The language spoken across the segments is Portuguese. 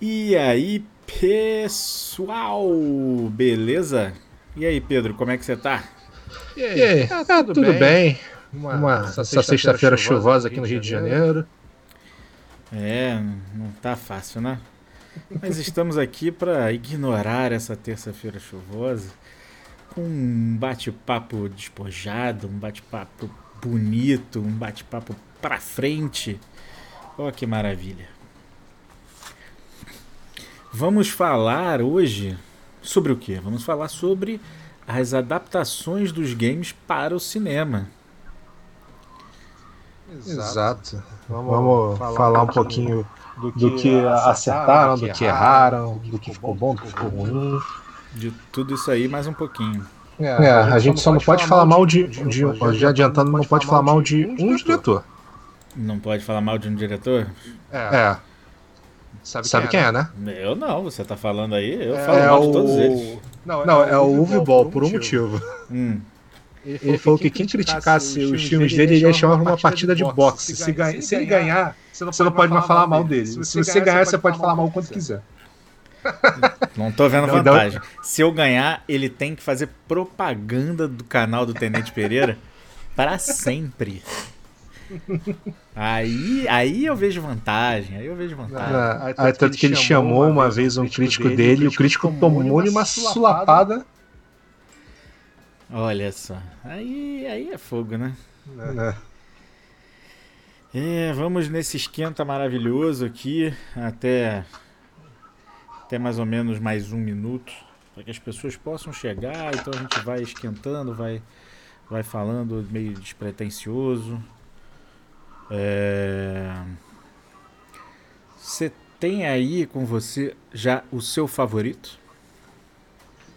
E aí, pessoal, beleza? E aí, Pedro, como é que você tá? E aí? Ah, tá, tudo, bem. bem. Uma, Uma essa sexta-feira chuvosa aqui no Rio de Janeiro. É, não tá fácil, né? Mas estamos aqui para ignorar essa terça-feira chuvosa com um bate-papo despojado, um bate-papo bonito, um bate-papo pra frente. Olha que maravilha. Vamos falar hoje sobre o que? Vamos falar sobre as adaptações dos games para o cinema. Exato. Vamos, Vamos falar, falar, um pouquinho do que, do que acertaram, do que erraram, do que ficou bom, do que ficou ruim. De tudo isso aí, mais um pouquinho. É, é a gente só não pode falar mal de, de, de já adiantando, não pode falar mal de um diretor. Não pode falar mal de um diretor? É. é. Sabe, Sabe quem, é, né? né? Eu não, você tá falando aí, eu é, falo mal de todos eles. Não, não é, é o Uwe Ball, por um motivo. Hum. Ele, ele falou que quem criticasse os filmes dele, ele ia chamar uma partida de boxe. Se, ganha, se ele ganhar, você não pode mais falar mal dele. Se você ganhar, você pode falar mal quanto quiser. Não tô vendo vantagem. Se eu ganhar, ele tem que fazer propaganda do canal do Tenente Pereira para sempre. Aí, aí eu vejo vantagem, aí eu vejo vantagem. Ah, aí, tanto que ele chamou uma vez um crítico dele, e o crítico tomou-lhe uma sulapada. Olha só, aí, aí é fogo, né? É. É, vamos nesse esquenta maravilhoso aqui até até mais ou menos mais um minuto para que as pessoas possam chegar. Então a gente vai esquentando, vai vai falando meio despretensioso. Você é... tem aí com você já o seu favorito?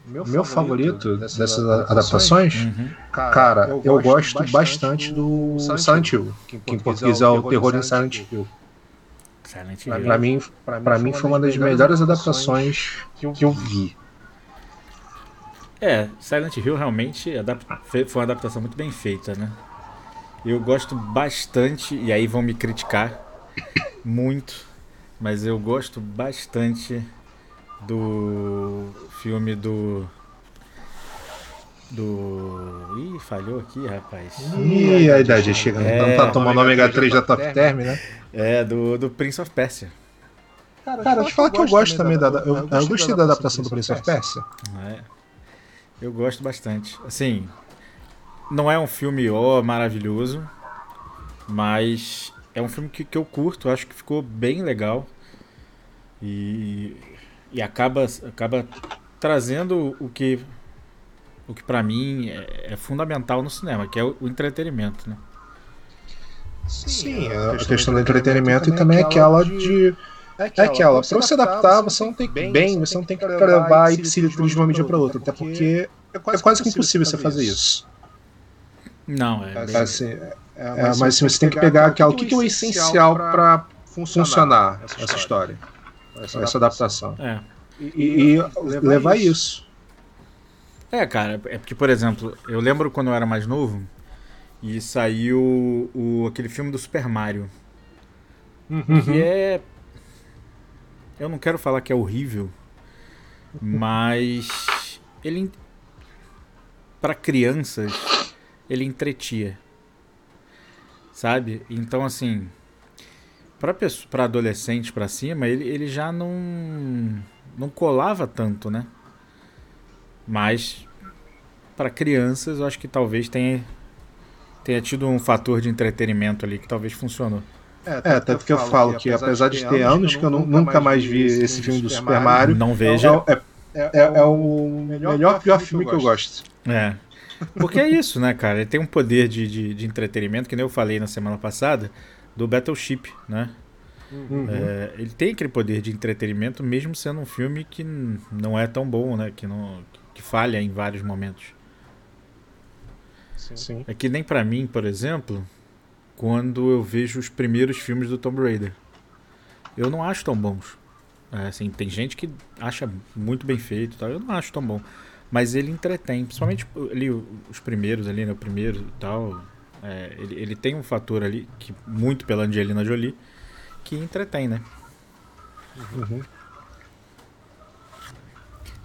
Meu, Meu favorito, dessas, dessas adaptações, uhum. cara, eu, eu gosto bastante, bastante do Silent Hill, que, que em português é o Terror em Silent Hill. Silent Hill. Pra, mim, pra, pra mim foi uma das melhores adaptações que eu vi. É, Silent Hill realmente foi uma adaptação muito bem feita, né? Eu gosto bastante, e aí vão me criticar muito, mas eu gosto bastante do filme do. Do. Ih, falhou aqui, rapaz. Ih, a idade chega. É, não tá tomando ômega 3 da Top Term, né? É, do, do Prince of Persia. Cara, Cara deixa eu falar que eu gosto também da. Eu, eu, eu gostei da adaptação do Prince of Persia. É. Eu gosto bastante. Assim, não é um filme ó, maravilhoso, mas é um filme que, que eu curto, acho que ficou bem legal. E, e acaba, acaba trazendo o que o que para mim é, é, fundamental no cinema, que é o, o entretenimento, né? Sim, é a questão, questão do entretenimento e também é aquela de é aquela, é aquela para você adaptar, você não tem que bem, você não tem que levar e se de uma mídia para outra, até porque é quase, é quase que impossível você fazer isso. Não, é. Bem... Assim, é, é, mas assim, você tem que pegar aquela, o que, que é o essencial para funcionar essa história, essa, essa adaptação. É. E, e levar isso. É, cara, é porque, por exemplo, eu lembro quando eu era mais novo e saiu o, aquele filme do Super Mario. Uhum. Que é. Eu não quero falar que é horrível, mas. Ele. para crianças ele entretia. Sabe? Então, assim, para adolescente para cima, ele, ele já não não colava tanto, né? Mas para crianças, eu acho que talvez tenha tenha tido um fator de entretenimento ali que talvez funcionou. É, é tanto que eu falo que, apesar de ter anos que eu nunca mais vi esse filme do Super Mario, não veja. É, é, é, é o melhor, pior filme que eu gosto. É. Porque é isso, né, cara? Ele tem um poder de, de, de entretenimento, que nem eu falei na semana passada, do Battleship, né? Uhum. É, ele tem aquele poder de entretenimento, mesmo sendo um filme que não é tão bom, né? Que, não, que falha em vários momentos. Sim. É que nem para mim, por exemplo, quando eu vejo os primeiros filmes do Tomb Raider. Eu não acho tão bons. É, assim, tem gente que acha muito bem feito, tal. eu não acho tão bom. Mas ele entretém, principalmente ali os primeiros ali, né? O primeiro e tal. É, ele, ele tem um fator ali, que muito pela Angelina Jolie, que entretém, né? Uhum.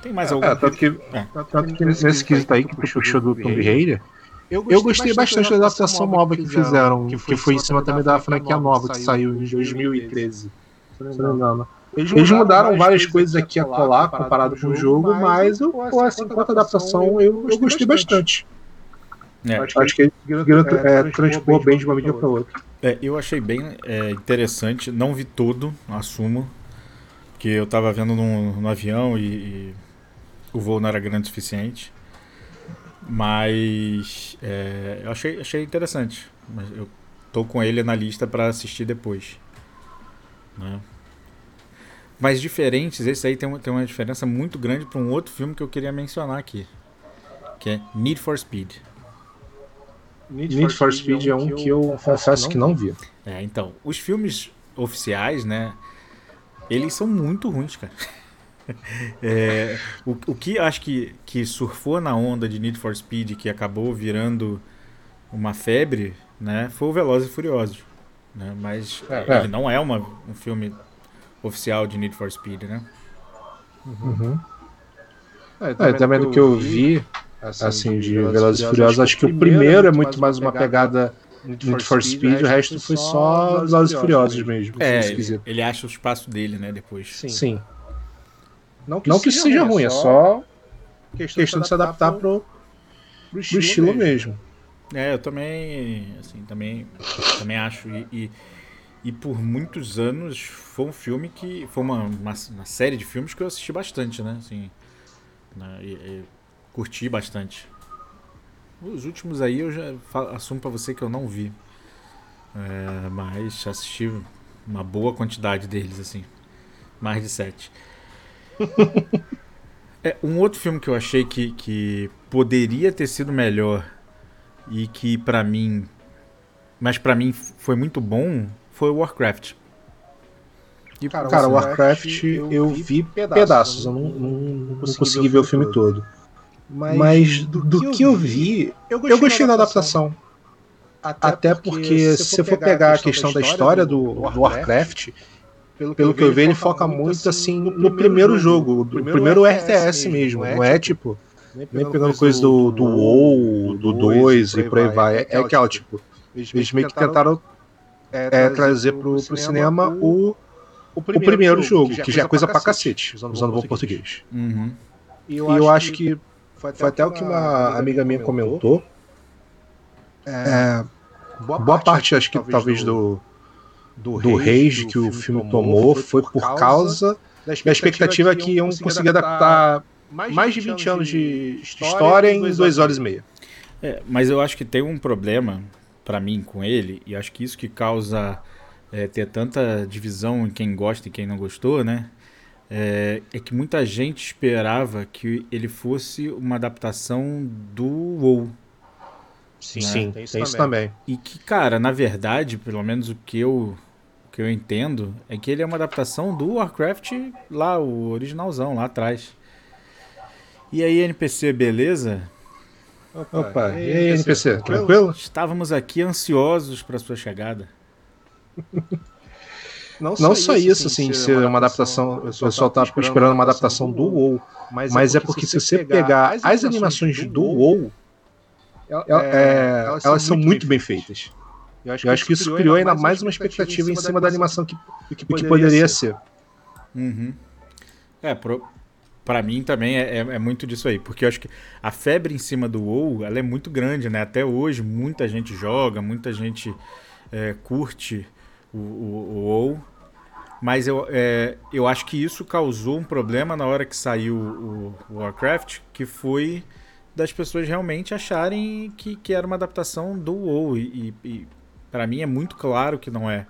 Tem mais algum? É, tanto que, é. tanto que nesse quesito aí que puxou do Tomb Raider, eu gostei, eu gostei bastante da adaptação nova que fizeram, que foi, que foi em cima também da franquia nova que saiu em 2013. Se não me engano. Eles mudaram, Eles mudaram várias coisas aqui a colar comparado com o jogo, mas eu, pô, assim, quanto adaptação, eu, eu gostei bastante. É. Acho, acho que ele é, é, transpor bem de uma mídia para outra. É, eu achei bem é, interessante, não vi todo, assumo, que eu estava vendo no, no avião e, e, o voo não era grande o suficiente. Mas é, eu achei, achei interessante. Mas eu tô com ele na lista para assistir depois. Né? Mas diferentes, esse aí tem uma, tem uma diferença muito grande para um outro filme que eu queria mencionar aqui. Que é Need for Speed. Need, Need for, Speed, Speed é um que eu, que eu confesso que não vi. É, então, os filmes oficiais, né? Eles são muito ruins, cara. É, o, o que acho que, que surfou na onda de Need for Speed, que acabou virando uma febre, né? Foi o Velozes e Furiosos. Né? Mas é, ele não é uma, um filme oficial de Need for Speed, né? Uhum. É, também, é, também do que eu vi, assim, assim de Velozes e Furiosos, acho que o primeiro é muito mais uma pegada Need for Speed, o resto foi só Velozes e Furiosos mesmo. É, ele acha o espaço dele, né, depois. Sim. Sim. Não que, Não que seja, seja ruim, é só questão, questão de se adaptar pro, pro estilo, pro estilo mesmo. mesmo. É, eu também, assim, também, também acho. E, e, e, por muitos anos foi um filme que. Foi uma, uma, uma série de filmes que eu assisti bastante, né? Assim, né, e, e curti bastante. Os últimos aí eu já assumo para você que eu não vi. É, mas assisti uma boa quantidade deles, assim. Mais de sete. é, um outro filme que eu achei que, que poderia ter sido melhor e que para mim. Mas para mim foi muito bom foi o Warcraft. E, cara, cara Warcraft eu, eu vi pedaços, pedaços eu não, não, não consegui, consegui ver o filme todo. todo. Mas, Mas do, do, que eu vi, eu gostei, eu gostei da adaptação. Até, Até porque, porque, se você for pegar a questão da história do, do Warcraft, pelo, pelo que eu vi, ele foca muito assim no, no primeiro jogo, o primeiro, primeiro RTS mesmo, não é tipo, nem pegando, pegando coisa do, do WoW, do 2 e por aí vai. É, é aquela, tipo, eles meio que tentaram é, trazer pro, pro cinema o, o primeiro jogo, que já é coisa pra cacete, usando bom português. Uhum. E eu acho que foi até o que uma amiga minha comentou. É, boa parte, acho que talvez do do, do rage que o filme tomou foi por causa da expectativa que iam conseguir adaptar mais de 20 anos de história em duas horas e meia. É, mas eu acho que tem um problema para mim com ele, e acho que isso que causa é, ter tanta divisão em quem gosta e quem não gostou, né? É, é, que muita gente esperava que ele fosse uma adaptação do WoW. Sim, né? sim tem, isso, tem isso também. E que, cara, na verdade, pelo menos o que eu que eu entendo é que ele é uma adaptação do Warcraft lá, o originalzão, lá atrás. E aí, NPC, beleza? Opa, Opa e aí, NPC, tranquilo? Estávamos aqui ansiosos para sua chegada. Não só, Não só isso, assim, de ser uma adaptação. O pessoal tá esperando uma adaptação do WoW. Mas, mas é, porque, é porque se você pegar as animações do WoW, é, é, elas, elas são muito bem feitas. Eu acho, eu acho que, isso criou, ainda mais uma expectativa em cima da animação que, que, que poderia, poderia ser. ser. Uhum. É, pro, pra mim também é, é, é, muito disso aí, porque eu acho que a febre em cima do WoW ela é muito grande, né? Até hoje muita gente joga, muita gente é, curte o, o, o, WoW, mas eu, é, eu acho que isso causou um problema na hora que saiu o, o Warcraft, que foi das pessoas realmente acharem que, que era uma adaptação do WoW e, e para mim é muito claro que não é.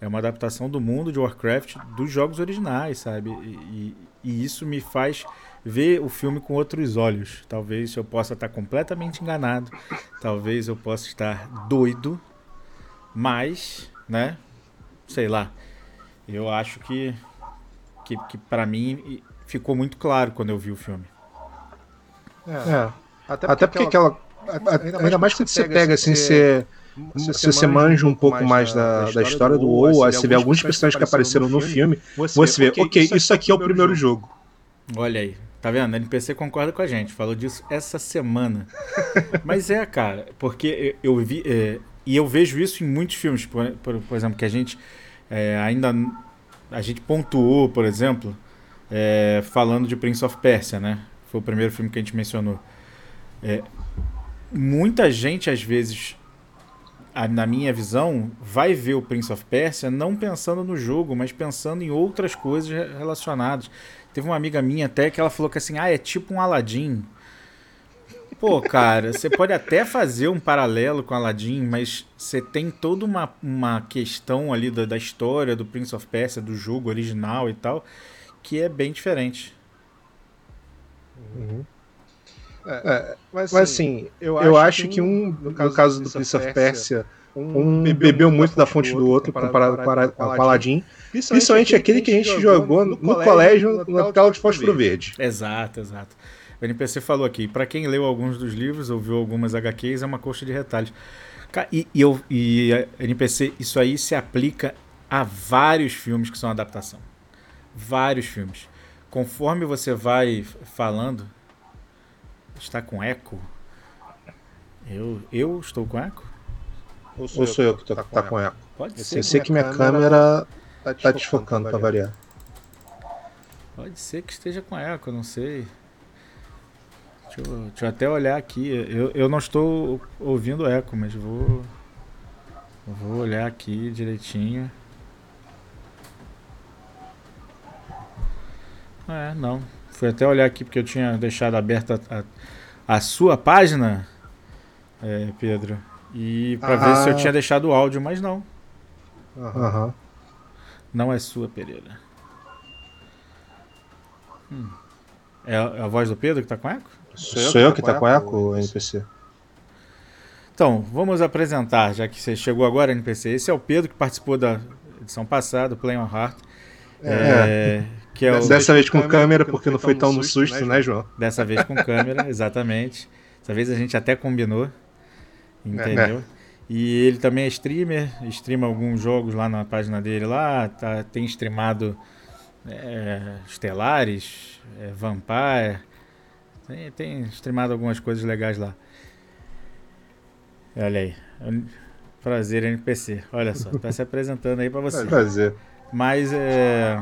É uma adaptação do mundo de Warcraft dos jogos originais, sabe? E, e, isso me faz ver o filme com outros olhos. Talvez eu possa estar completamente enganado, talvez eu possa estar doido, mas, né? Sei lá. Eu acho que, que, que para mim ficou muito claro quando eu vi o filme. É. é. Até porque, Até porque aquela, aquela, ainda mais quando você pega assim, você se você manja um pouco mais da, da história do WoW, você vê alguns personagens que apareceram no filme, você vê, ok, isso aqui é o primeiro jogo. Olha aí, Tá vendo? A NPC concorda com a gente, falou disso essa semana. Mas é, cara, porque eu, eu vi. É, e eu vejo isso em muitos filmes, por, por, por exemplo, que a gente é, ainda. A gente pontuou, por exemplo, é, falando de Prince of Persia, né? Foi o primeiro filme que a gente mencionou. É, muita gente, às vezes, na minha visão, vai ver o Prince of Persia não pensando no jogo, mas pensando em outras coisas relacionadas. Teve uma amiga minha até que ela falou que assim, ah, é tipo um Aladdin. Pô, cara, você pode até fazer um paralelo com Aladdin, mas você tem toda uma, uma questão ali da, da história do Prince of Persia, do jogo original e tal, que é bem diferente. Uhum. É, mas, mas assim, eu acho, eu acho que, um, no caso, no caso do Prince of Persia, um bebeu, muito da fonte do outro comparado com o Aladdin. Principalmente aquele que a gente jogou no colégio na tela de fósforo verde. Exato, exato. O NPC falou aqui, para quem leu alguns dos livros, ouviu algumas HQs, é uma coxa de retalhos. E, e, eu, e NPC, isso aí se aplica a vários filmes que são adaptação. Vários filmes. Conforme você vai falando, está com eco? Eu, eu estou com eco? Ou sou, Ou sou eu, que estou tá, tá com eco? Pode ser. Eu sei que minha câmera tá, tá desfocando para variar. Pode ser que esteja com eco, não sei. Deixa eu, deixa eu até olhar aqui. Eu, eu não estou ouvindo eco, mas vou. Vou olhar aqui direitinho. É, não. Fui até olhar aqui porque eu tinha deixado aberta a, a, sua página, é, Pedro. E para ah. ver se eu tinha deixado o áudio, mas não. Aham. Não é sua, Pereira. Hum. É, a, é a voz do Pedro que tá com eco? Sou eu, Sou eu que, tá, tá com eco, NPC. Então, vamos apresentar, já que você chegou agora, NPC. Esse é o Pedro que participou da edição passada, Play on Heart. É. é que é o... Dessa vez com câmera, porque não foi tão no susto, susto né, né, João? Dessa vez com câmera, exatamente. Dessa vez a gente até combinou. Entendeu? É. E ele também é streamer, streama alguns jogos lá na página dele lá, tá, tem streamado é, Estelares, é, Vampire, tem, tem streamado algumas coisas legais lá. Olha aí. Prazer, NPC. Olha só, tá se apresentando aí para você. Prazer. Mas é.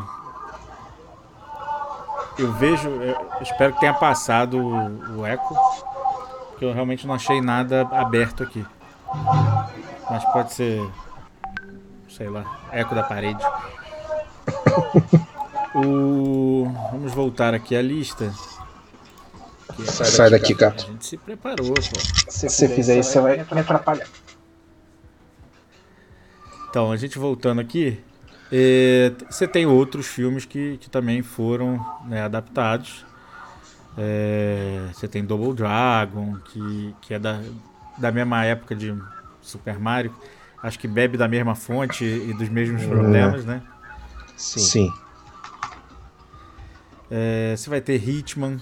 Eu vejo. Eu espero que tenha passado o, o eco. Porque eu realmente não achei nada aberto aqui. Mas pode ser. Sei lá, eco da parede. o... Vamos voltar aqui à lista. Sai, Sai daqui, gato. A gente se preparou, pô. Se você fizer isso, você vai me atrapalhar. Então, a gente voltando aqui. É, você tem outros filmes que, que também foram né, adaptados. É, você tem Double Dragon, que, que é da, da mesma época de Super Mario. Acho que bebe da mesma fonte e dos mesmos é. problemas, né? Sim. Sim. É, você vai ter Hitman,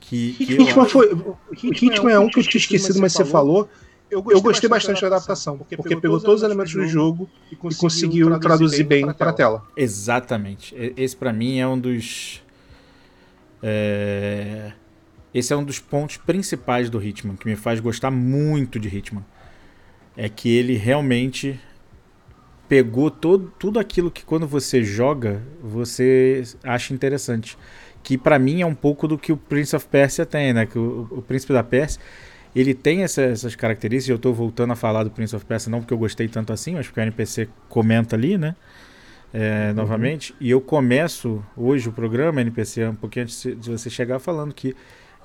que, que Hitman, foi, Hitman é um que eu tinha esquecido, mas você falou. Eu gostei, eu gostei bastante da adaptação, porque, porque pegou todos os elementos do jogo e conseguiu traduzir bem para a tela. Exatamente. Esse para mim é um dos é... Esse é um dos pontos principais do Hitman, que me faz gostar muito de Hitman. É que ele realmente pegou todo, tudo aquilo que quando você joga, você acha interessante que para mim é um pouco do que o Prince of Persia tem, né? Que o, o Príncipe da Pérsia, ele tem essa, essas características. Eu estou voltando a falar do Prince of Persia não porque eu gostei tanto assim, mas porque o NPC comenta ali, né? É, uhum. Novamente. E eu começo hoje o programa NPC um pouquinho antes de você chegar falando que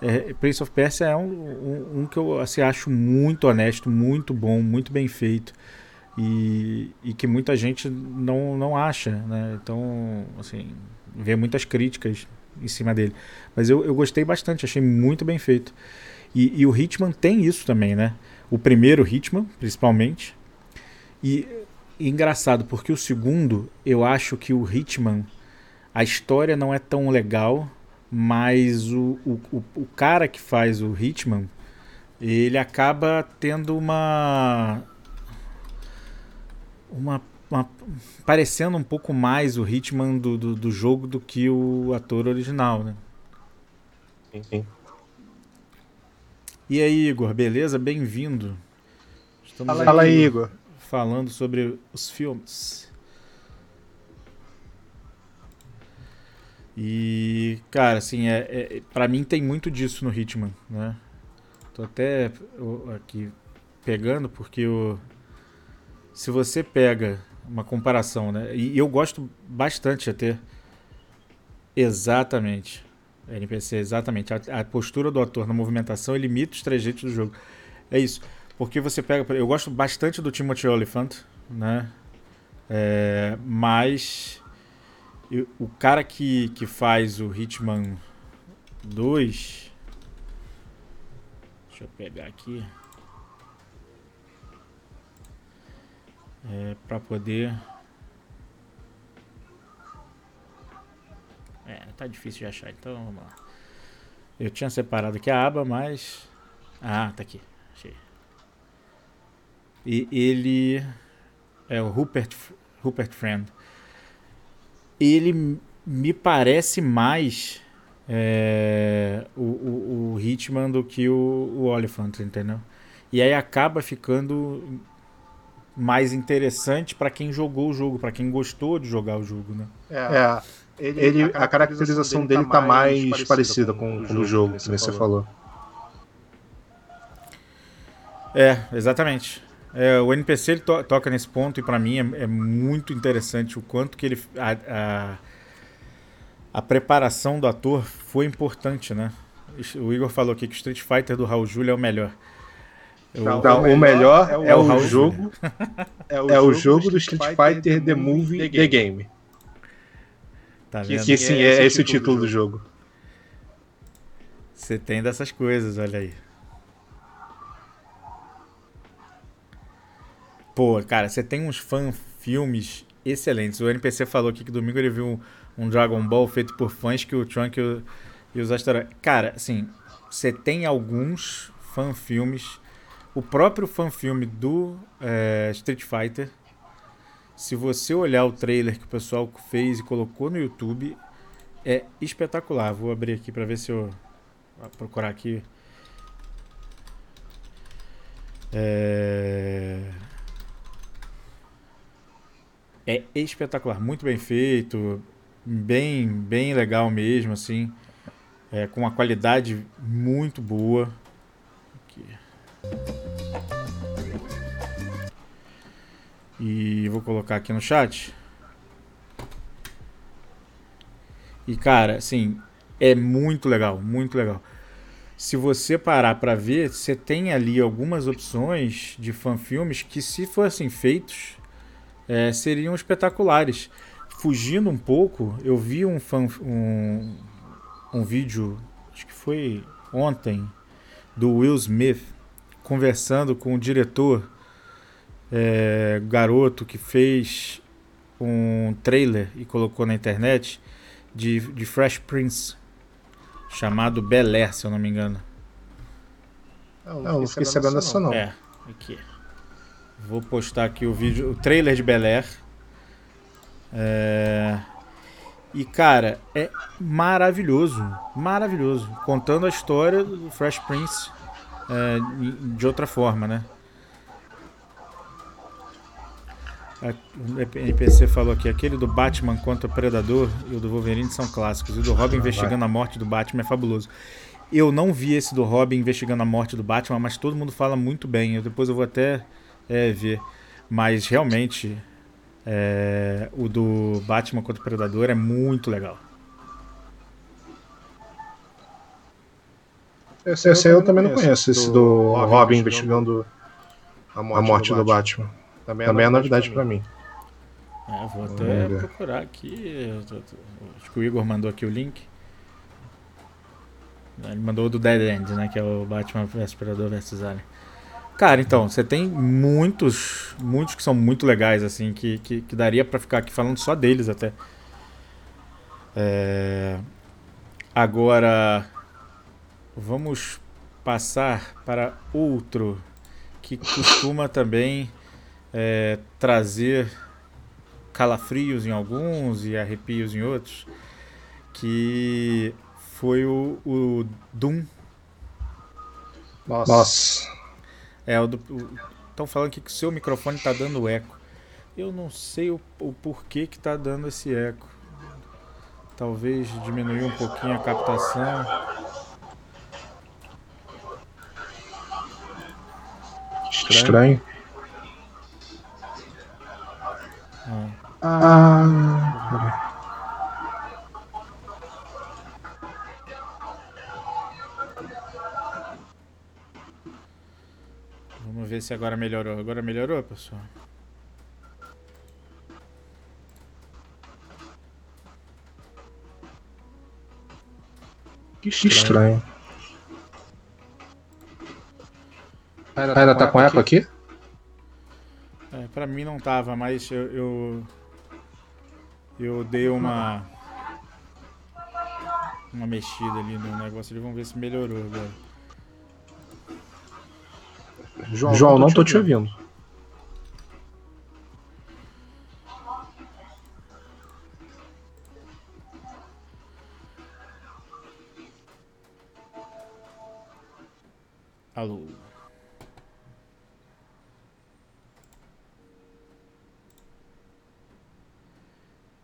é, Prince of Persia é um, um, um, que eu assim, acho muito honesto, muito bom, muito bem feito. E, e que muita gente não, não acha, né? Então, assim, vê muitas críticas em cima dele. Mas eu, eu gostei bastante, achei muito bem feito. E, e o Hitman tem isso também, né? O primeiro Hitman, principalmente. E, e engraçado, porque o segundo, eu acho que o Hitman, a história não é tão legal, mas o, o, o, cara que faz o Hitman, ele acaba tendo uma uma uma, parecendo um pouco mais o Hitman do, do, do, jogo do que o ator original, né? Sim. E aí, Igor, beleza? Bem-vindo. Estamos Fala aí, Igor. Falando sobre os filmes. E, cara, assim, é, é para mim tem muito disso no Hitman, né? Tô até aqui pegando porque o se você pega uma comparação, né? E eu gosto bastante até exatamente NPC, exatamente. A, a, postura do ator na movimentação limita os trejeitos do jogo. É isso. Porque você pega. Eu gosto bastante do Timothy Oliphant, né? É, mas. Eu, o cara que, que faz o Hitman 2. Deixa eu pegar aqui. É, para poder. É, tá difícil de achar, então vamos lá. Eu tinha separado aqui a aba, mas. Ah, tá aqui. Achei. E ele. É o Rupert, Rupert Friend. Ele me parece mais é, o, o, o Hitman do que o, o Oliphant, entendeu? E aí acaba ficando mais interessante para quem jogou o jogo, para quem gostou de jogar o jogo, né? É. é. Ele, ele, a, caracterização dele está tá mais, mais parecida com, com, o jogo, que você falou. É, exatamente. É, o NPC ele to toca nesse ponto e para mim é, é, muito interessante o quanto que ele a, a, a, preparação do ator foi importante, né? O Igor falou aqui que o Street Fighter do Raul Júlia é o melhor. Então, o, o melhor é o, é o jogo é o, é o jogo do Street Fighter The Movie The Game. Tá que, que sim, é, é esse o título do jogo. Você tem dessas coisas, olha aí. Pô, cara, você tem uns fan filmes excelentes. O NPC falou aqui que domingo ele viu um, um Dragon Ball feito por fãs que o Trunk e, o, e os asteroides. Cara, assim, você tem alguns fan filmes. O próprio fan filme do é, Street Fighter se você olhar o trailer que o pessoal fez e colocou no YouTube, é espetacular. Vou abrir aqui para ver se eu vou procurar aqui. É... é espetacular, muito bem feito, bem bem legal mesmo assim, é, com uma qualidade muito boa. Aqui. E vou colocar aqui no chat. E cara, assim, é muito legal, muito legal. Se você parar para ver, você tem ali algumas opções de fanfilmes que, se fossem feitos, é, seriam espetaculares. Fugindo um pouco, eu vi um, fan, um, um vídeo, acho que foi ontem, do Will Smith, conversando com o diretor é, garoto que fez um trailer e colocou na internet de, de Fresh Prince, chamado Bel Air, se eu não me engano. Não, não, não fiquei sabendo dessa não. É, aqui. Vou postar aqui o vídeo, o trailer de Bel Air. É... E cara, é maravilhoso, maravilhoso, contando a história do Fresh Prince é, de outra forma, né? O NPC falou aqui, aquele do Batman contra o Predador e o do Wolverine são clássicos. E o do Robin investigando a morte do Batman é fabuloso. Eu não vi esse do Robin investigando a morte do Batman, mas todo mundo fala muito bem. Eu, depois eu vou até é, ver. Mas realmente, é, o do Batman contra o Predador é muito legal. Esse, esse eu, eu também não conheço, esse do Robin investigando a morte, a morte do, do Batman. Também é, Também é novidade para mim. É, vou até procurar aqui. Acho que o Igor mandou aqui o link. Ele mandou o do Dead End, né? Que é o Batman vs Predador vs Alien. Cara, então, você tem muitos, muitos que são muito legais, assim, que, que, que daria para ficar aqui falando só deles até. É... Agora, vamos passar para outro que costuma também é, trazer calafrios em alguns e arrepios em outros, que foi o, o Doom. Nossa. Nossa. É, o do. Estão falando aqui que o seu microfone tá dando eco. Eu não sei o, o porquê que tá dando esse eco. Talvez diminuir um pouquinho a captação. Estranho. Ah. ah. Vamos ver se agora melhorou. Agora melhorou, pessoal? Que estranho. Ainda, Ainda tá, tá com eco aqui? aqui? É, pra mim não tava, mas eu, eu, eu dei uma uma mexida ali no negócio ali, vamos ver se melhorou agora. João, João não, tô, te ouvindo. ouvindo. Alô.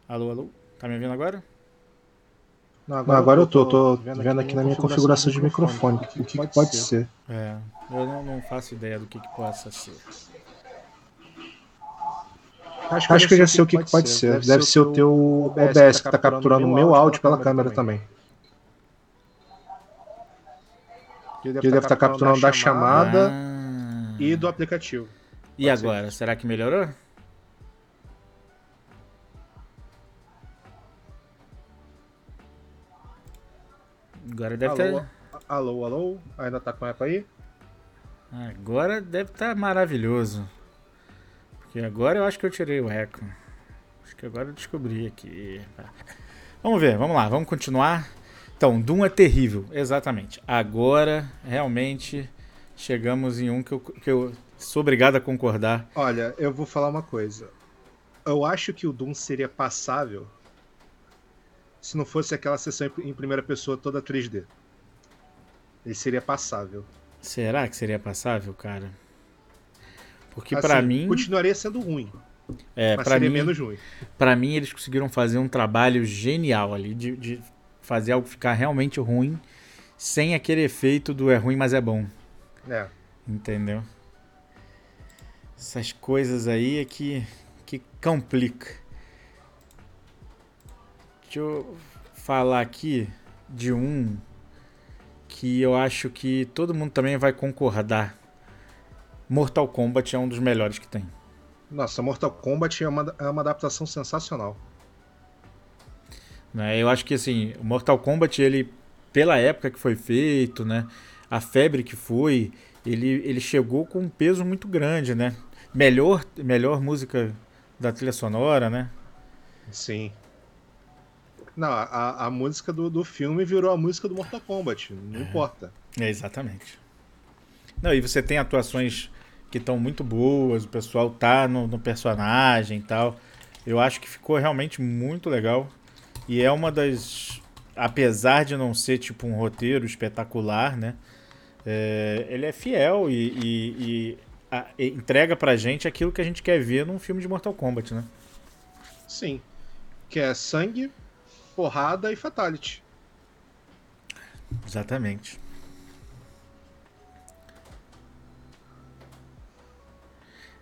Alô, alô. Tá me ouvindo agora? Não, agora, não, agora eu tô, tô, tô vendo, vendo aqui, na minha configuração de microfone. O que, que, pode, pode ser? ser? É, eu não, não, faço ideia do que, que possa ser. Acho que, Acho que eu já sei o que, que pode ser. Deve, Deve ser o teu OBS que está capturando o meu áudio pela câmera também. Ele deve estar tá capturando da chamada ah. e do aplicativo. E agora? Ser. Será que melhorou? Agora deve alô, ter. Alô, alô? Ainda tá com eco aí? Agora deve estar tá maravilhoso. Porque agora eu acho que eu tirei o eco. Acho que agora eu descobri aqui. Vamos ver, vamos lá, vamos continuar. Então, Doom é terrível, exatamente. Agora, realmente, chegamos em um que eu, que eu sou obrigado a concordar. Olha, eu vou falar uma coisa. Eu acho que o Doom seria passável se não fosse aquela sessão em primeira pessoa toda 3D. Ele seria passável. Será que seria passável, cara? Porque assim, para mim continuaria sendo ruim. É, para mim menos ruim. Para mim eles conseguiram fazer um trabalho genial ali de, de fazer algo ficar realmente ruim sem aquele efeito do é ruim, mas é bom. É. Entendeu? Essas coisas aí é que que complica. Deixa eu falar aqui de um que eu acho que todo mundo também vai concordar. Mortal Kombat é um dos melhores que tem. Nossa, Mortal Kombat é uma, é uma adaptação sensacional. Né, eu acho que assim, Mortal Kombat, ele, pela época que foi feito, né? A febre que foi, ele, ele chegou com um peso muito grande, né? Melhor, melhor música da trilha sonora, né? Sim. Não, a, a música do, do filme virou a música do Mortal Kombat, não é. importa. É, exatamente. Não, e você tem atuações que estão muito boas, o pessoal tá no, no, personagem e tal. Eu acho que ficou realmente muito legal. E é uma das. Apesar de não ser tipo um roteiro espetacular, né? É, ele é fiel e, e, e, a, e entrega pra gente aquilo que a gente quer ver num filme de Mortal Kombat, né? Sim. Que é sangue, porrada e fatality. Exatamente.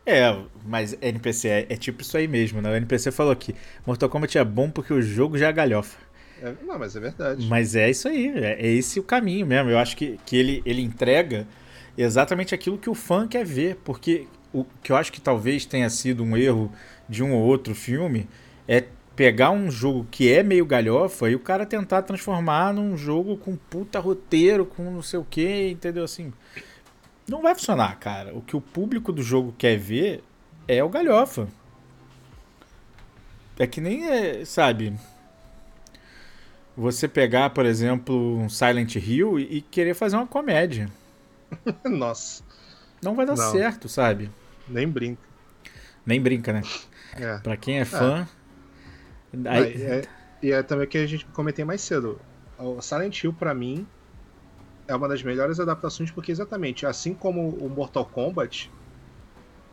É, mas NPC é, é, tipo isso aí mesmo, né? O NPC falou aqui: Mortal Kombat é bom porque o jogo já é galhofa. É, não, mas é verdade. Mas é isso aí, é, é, esse o caminho mesmo. Eu acho que, que ele, ele entrega exatamente aquilo que o fã quer ver. Porque o que eu acho que talvez tenha sido um erro de um ou outro filme é pegar um jogo que é meio galhofa e o cara tentar transformar num jogo com puta roteiro, com não sei o que, entendeu? Assim, não vai funcionar, cara. O que o público do jogo quer ver é o galhofa. É que nem, é, sabe, você pegar, por exemplo, um Silent Hill e, querer fazer uma comédia. Nossa. Não vai dar não. certo, sabe? Nem brinca. Nem brinca, né? É. Pra quem é fã, é Aí... É, e é também o que a gente comentei mais cedo. o Silent Hill para mim é uma das melhores adaptações porque exatamente assim como o Mortal Kombat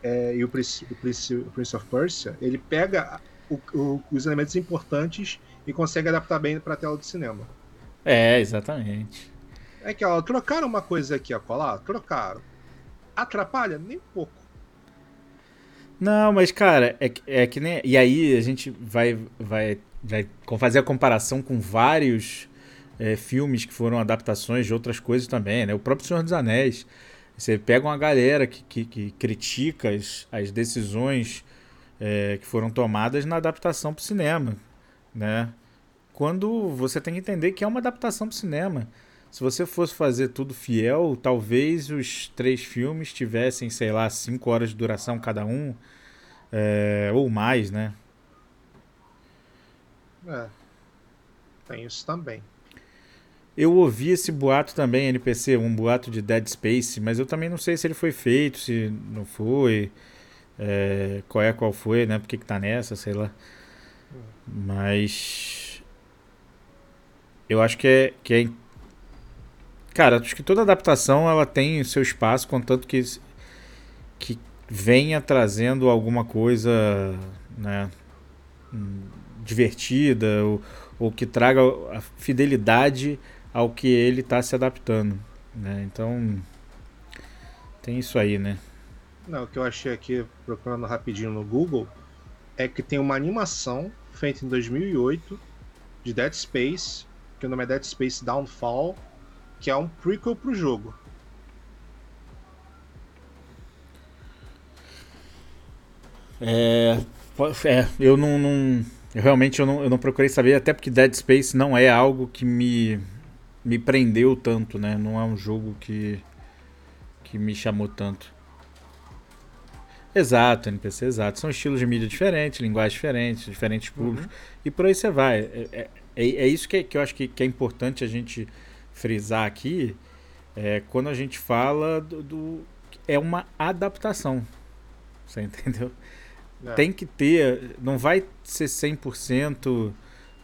é, e o Prince, o, Prince, o Prince of Persia, ele pega o, o, os elementos importantes e consegue adaptar bem para a tela do cinema. É, exatamente. É que ó, trocaram uma coisa aqui, ó, colar, trocaram. Atrapalha nem um pouco. Não, mas cara, é, é que nem. E aí a gente vai, vai, vai fazer a comparação com vários é, filmes que foram adaptações de outras coisas também, né? O próprio Senhor dos Anéis. Você pega uma galera que, que, que critica as, as decisões é, que foram tomadas na adaptação para o cinema, né? Quando você tem que entender que é uma adaptação para o cinema. Se você fosse fazer tudo fiel, talvez os três filmes tivessem, sei lá, cinco horas de duração cada um, é, ou mais, né? É, tem isso também. Eu ouvi esse boato também, NPC, um boato de Dead Space, mas eu também não sei se ele foi feito, se não foi, é, qual é qual foi, né? Por que, que tá nessa, sei lá. Mas. Eu acho que é, que é. Cara, acho que toda adaptação ela tem seu espaço, contanto que, que venha trazendo alguma coisa, né? Divertida, ou, ou que traga a fidelidade ao que ele está se adaptando. Né? Então, tem isso aí, né? Não, o que eu achei aqui, procurando rapidinho no Google, é que tem uma animação feita em 2008 de Dead Space, que o nome é Dead Space Downfall, que é um prequel pro jogo. É, é eu não, não eu realmente eu não, eu não procurei saber, até porque Dead Space não é algo que me me prendeu tanto, né? Não é um jogo que que me chamou tanto. Exato, NPC, exato. São estilos de mídia diferentes, linguagens diferentes, diferentes públicos. Uhum. E por aí você vai. É, é, é, é isso que, que eu acho que, que, é importante a gente frisar aqui. É, quando a gente fala do, do É uma adaptação. Você entendeu? É. Tem que ter. Não vai ser 100%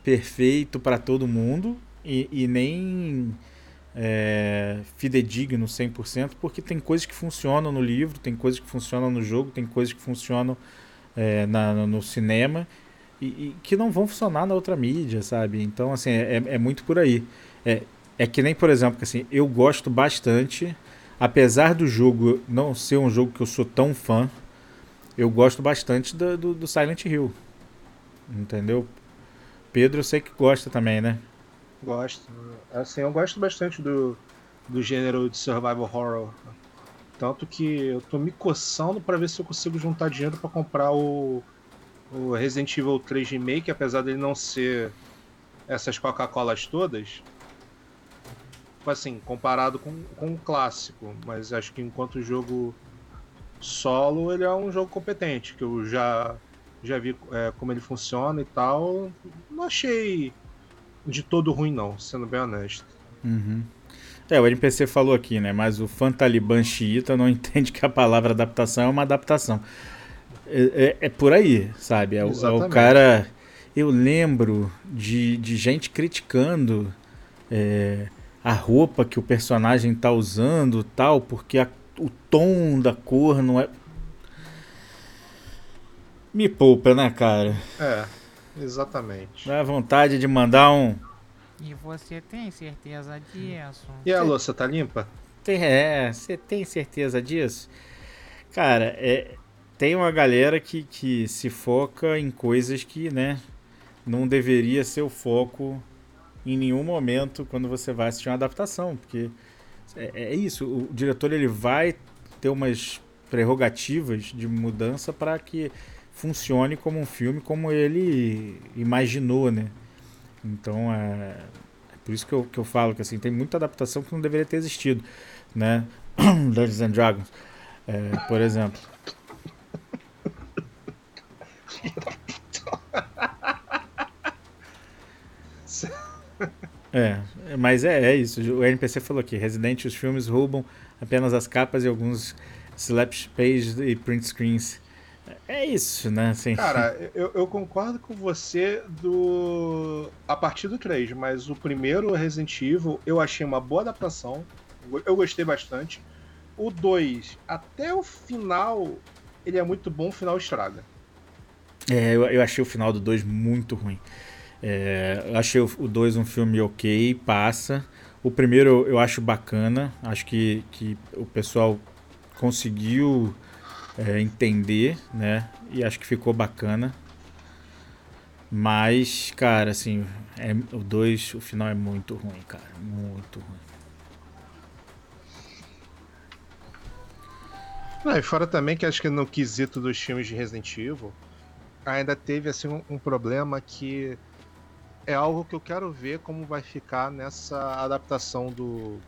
perfeito para todo mundo e, e nem é, fidedigno 100%, porque tem coisas que funcionam no livro, tem coisas que funcionam no jogo, tem coisas que funcionam é, na, no cinema e, e, que não vão funcionar na outra mídia, sabe? Então, assim, é, é muito por aí. É, que nem, por exemplo, que, assim, eu gosto bastante, apesar do jogo não ser um jogo que eu sou tão fã, eu gosto bastante do, do, do Silent Hill. Entendeu? Pedro, eu sei que gosta também, né? Gosto. Assim, eu gosto bastante do, do gênero de survival horror. Tanto que eu tô me coçando para ver se eu consigo juntar dinheiro para comprar o, o Resident Evil 3 Remake, apesar dele não ser essas Coca-Colas todas. Tipo assim, comparado com, com o clássico. Mas acho que enquanto jogo solo, ele é um jogo competente, que eu já, já vi é, como ele funciona e tal. Não achei de todo ruim, não, sendo bem honesto. Uhum. É, o NPC falou aqui, né? Mas o fã talibã xiita não entende que a palavra adaptação é uma adaptação. É, é, é por aí, sabe? É, é, o cara. Eu lembro de, de gente criticando é, a roupa que o personagem tá usando tal, porque a, o tom da cor não é. Me poupa, né, cara? É. Exatamente. Dá vontade de mandar um. E você tem certeza disso? E a louça tá limpa? Tem, é, você tem certeza disso? Cara, é, tem uma galera que, que se foca em coisas que, né, não deveria ser o foco em nenhum momento quando você vai assistir uma adaptação, porque é, é isso, o diretor ele vai ter umas prerrogativas de mudança para que funcione como um filme como ele imaginou, né? Então é, é por isso que eu, que eu falo que assim tem muita adaptação que não deveria ter existido, né? Dungeons and Dragons, é, por exemplo. É, mas é, é isso. O NPC falou aqui: Resident os filmes roubam apenas as capas e alguns slap pages e print screens É isso, né? Assim. Cara, eu, eu, concordo com você do. a partir do 3, mas o primeiro Resident Evil eu achei uma boa adaptação. Eu gostei bastante. O 2, até o final, ele é muito bom, o final estraga. É, eu, eu achei o final do 2 muito ruim. É, achei o 2 um filme ok, passa. O primeiro eu acho bacana, acho que, que o pessoal conseguiu é, entender, né? E acho que ficou bacana. Mas, cara, assim, é, o 2, o final é muito ruim, cara. Muito ruim. Não, e fora também que acho que no quesito dos filmes de Resident Evil, ainda teve assim um, um problema que é algo que eu quero ver como vai ficar nessa adaptação do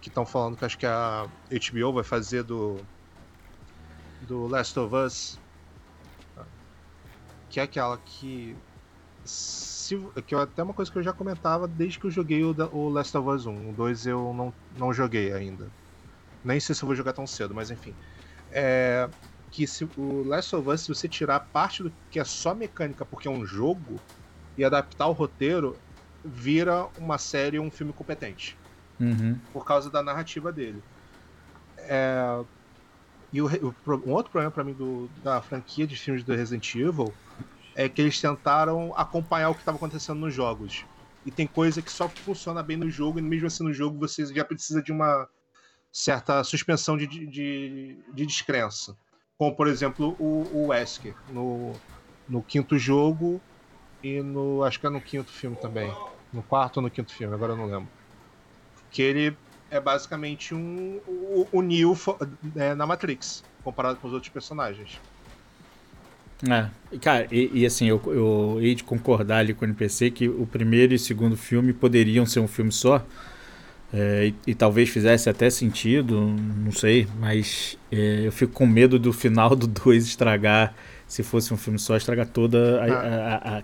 que estão falando que acho que a HBO vai fazer do do Last of Us, que é aquela que se, que é até uma coisa que eu já comentava desde que eu joguei o, o Last of Us 1. O 2 eu não, não joguei ainda. Nem sei se eu vou jogar tão cedo, mas enfim. É, que se o Last of Us, se você tirar parte do que é só mecânica porque é um jogo e adaptar o roteiro, vira uma série um filme competente. Uhum. Por causa da narrativa dele. É, e o, um outro problema para mim do, da franquia de filmes do Resident Evil é que eles tentaram acompanhar o que estava acontecendo nos jogos. E tem coisa que só funciona bem no jogo, e mesmo assim no jogo você já precisa de uma certa suspensão de, de, de descrença. Como, por exemplo, o, o Wesker no, no quinto jogo e no. Acho que é no quinto filme também. No quarto ou no quinto filme, agora eu não lembro. Que ele é basicamente um, o, o Neo é, na Matrix, comparado com os outros personagens. É, cara, e, e, assim, eu, eu hei de concordar ali com o NPC que o primeiro e segundo filme poderiam ser um filme só. É, e, e, talvez fizesse até sentido, não sei, mas é, eu fico com medo do final do 2 estragar, se fosse um filme só, estragar toda a, ah.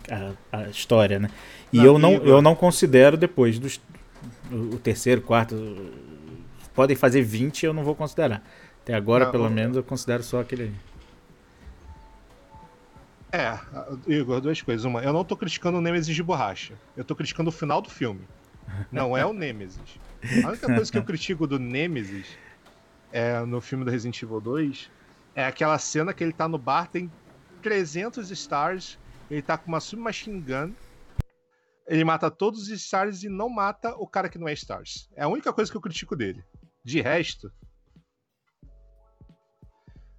a, a, a história, né? E não, eu, não, eu não considero depois dos, o terceiro, quarto, podem fazer 20 eu não vou considerar. Até agora, não, pelo menos, eu considero só aquele aí. É, Igor, duas coisas. Uma, eu não tô criticando o Nemesis de borracha. Eu tô criticando o final do filme. Não é o Nemesis. A única coisa que eu critico do Nemesis é, no filme do Resident Evil 2 é aquela cena que ele tá no bar, tem 300 stars, ele tá com uma submachine gun ele mata todos os Stars e não mata o cara que não é Stars. É a única coisa que eu critico dele. De resto.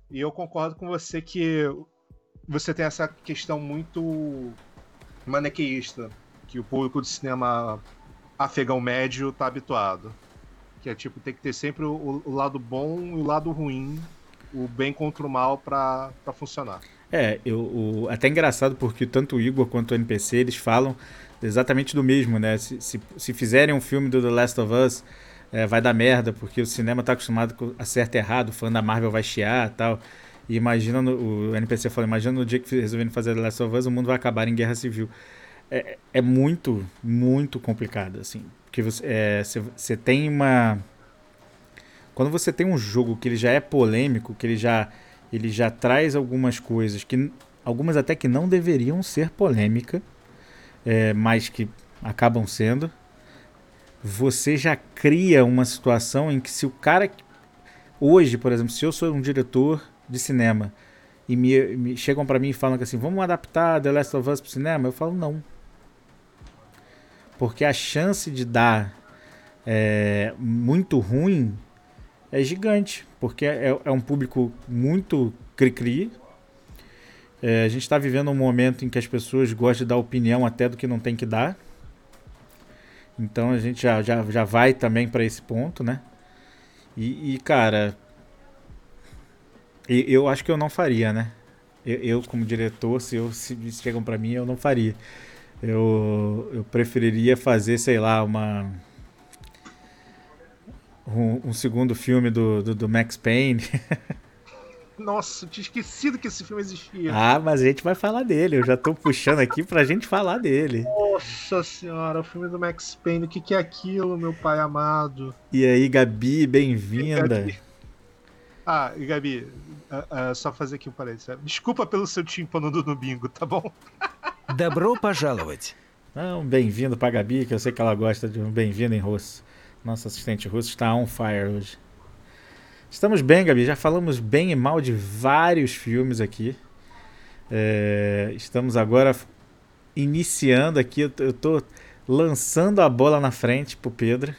E eu concordo com você que você tem essa questão muito maniqueísta que o público de cinema afegão médio tá habituado. Que é tipo, tem que ter sempre o, o lado bom e o lado ruim, o bem contra o mal para funcionar. É, eu, o, até engraçado porque tanto o Igor quanto o NPC eles falam exatamente do mesmo, né? Se, se, se fizerem um filme do The Last of Us, é, vai dar merda, porque o cinema tá acostumado com acerto errado, o fã da Marvel vai chiar tal. E imagina, no, o NPC falou, imagina no dia que resolverem fazer The Last of Us, o mundo vai acabar em guerra civil. É, é muito, muito complicado, assim. Porque você, é, você, você tem uma... Quando você tem um jogo que ele já é polêmico, que ele já, ele já traz algumas coisas que... Algumas até que não deveriam ser polêmica, é, mas que acabam sendo, você já cria uma situação em que se o cara hoje, por exemplo, se eu sou um diretor de cinema e me, me chegam para mim e falam que assim, vamos adaptar The Last of Us para cinema, eu falo não, porque a chance de dar é, muito ruim é gigante, porque é, é um público muito cri-cri, é, a gente está vivendo um momento em que as pessoas gostam de dar opinião até do que não tem que dar. Então a gente já, já, já vai também para esse ponto, né? E, e cara, eu acho que eu não faria, né? Eu, eu como diretor, se, eu, se chegam para mim, eu não faria. Eu, eu preferiria fazer, sei lá, uma um, um segundo filme do, do, do Max Payne. Nossa, tinha esquecido que esse filme existia. Ah, mas a gente vai falar dele. Eu já tô puxando aqui pra gente falar dele. Nossa senhora, o filme do Max Payne. O que, que é aquilo, meu pai amado? E aí, Gabi, bem-vinda. Ah, e Gabi, uh, uh, só fazer aqui um parênteses. Desculpa pelo seu tímpano no bingo, tá bom? Добро пожаловать. Um bem-vindo pra Gabi, que eu sei que ela gosta de um bem-vindo em russo. Nosso assistente russo está on fire hoje. Estamos bem, Gabi. Já falamos bem e mal de vários filmes aqui. É, estamos agora iniciando aqui. Eu estou lançando a bola na frente pro Pedro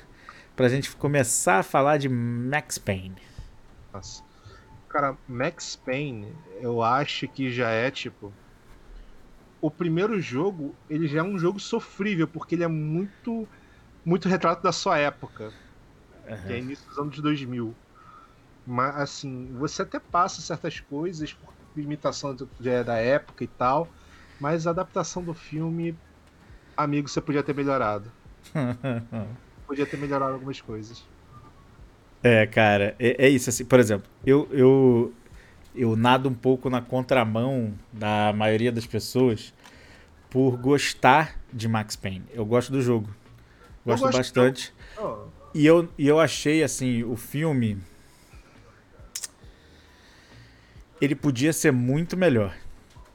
para a gente começar a falar de Max Payne. Nossa. Cara, Max Payne, eu acho que já é tipo. O primeiro jogo, ele já é um jogo sofrível, porque ele é muito muito retrato da sua época. Uhum. Que é início dos anos 2000. Mas, assim, você até passa certas coisas por imitação da época e tal, mas a adaptação do filme, amigo, você podia ter melhorado. podia ter melhorado algumas coisas. É, cara, é, é, isso. Assim, por exemplo, eu, eu, eu nado um pouco na contramão da maioria das pessoas por gostar de Max Payne. Eu gosto do jogo. Gosto, gosto bastante. Oh. E, eu, e eu achei, assim, o filme. Ele podia ser muito melhor.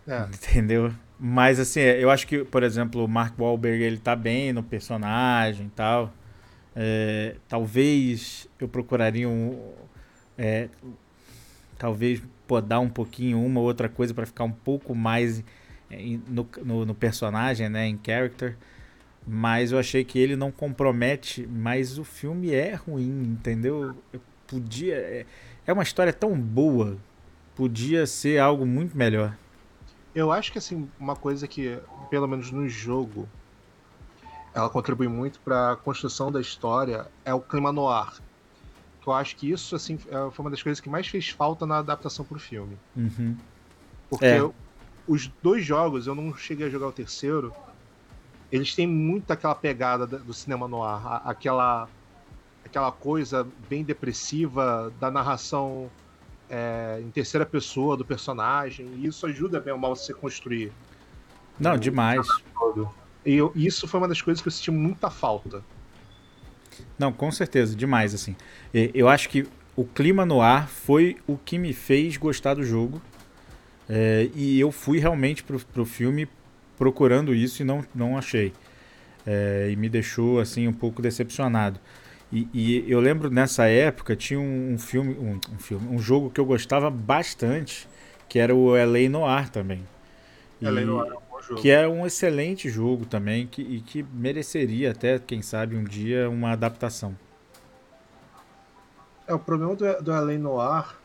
É. Entendeu? Mas, assim, eu acho que, por exemplo, o Mark Wahlberg, ele tá bem no personagem e tal. É, talvez eu procuraria um. É, talvez podar um pouquinho uma ou outra coisa para ficar um pouco mais no, no, no, personagem, né, em character. Mas eu achei que ele não compromete, mas o filme é ruim, entendeu? Eu podia. É, é uma história tão boa, podia ser algo muito melhor. Eu acho que assim, uma coisa que, pelo menos no jogo, ela contribui muito para a construção da história é o clima no ar. Eu acho que isso assim é, foi uma das coisas que mais fez falta na adaptação para o filme. Uhum. Porque é. os dois jogos, eu não cheguei a jogar o terceiro, eles têm muito aquela pegada do cinema no ar, aquela aquela coisa bem depressiva da narração é, em terceira pessoa do personagem, e isso ajuda bem ou mal você construir. Não, demais. E eu, isso foi uma das coisas que eu senti muita falta. Não, com certeza, demais, assim. Eu acho que o clima no ar foi o que me fez gostar do jogo. É, e eu fui realmente pro, pro filme procurando isso e não, não achei. É, e me deixou, assim, um pouco decepcionado. E, e eu lembro nessa época tinha um, um filme, um, um, filme, um jogo que eu gostava bastante, que era o LA Noir também. LA Noir é. Que é um excelente jogo também que, e que mereceria até, quem sabe, um dia uma adaptação. É, o problema do, do Além Noir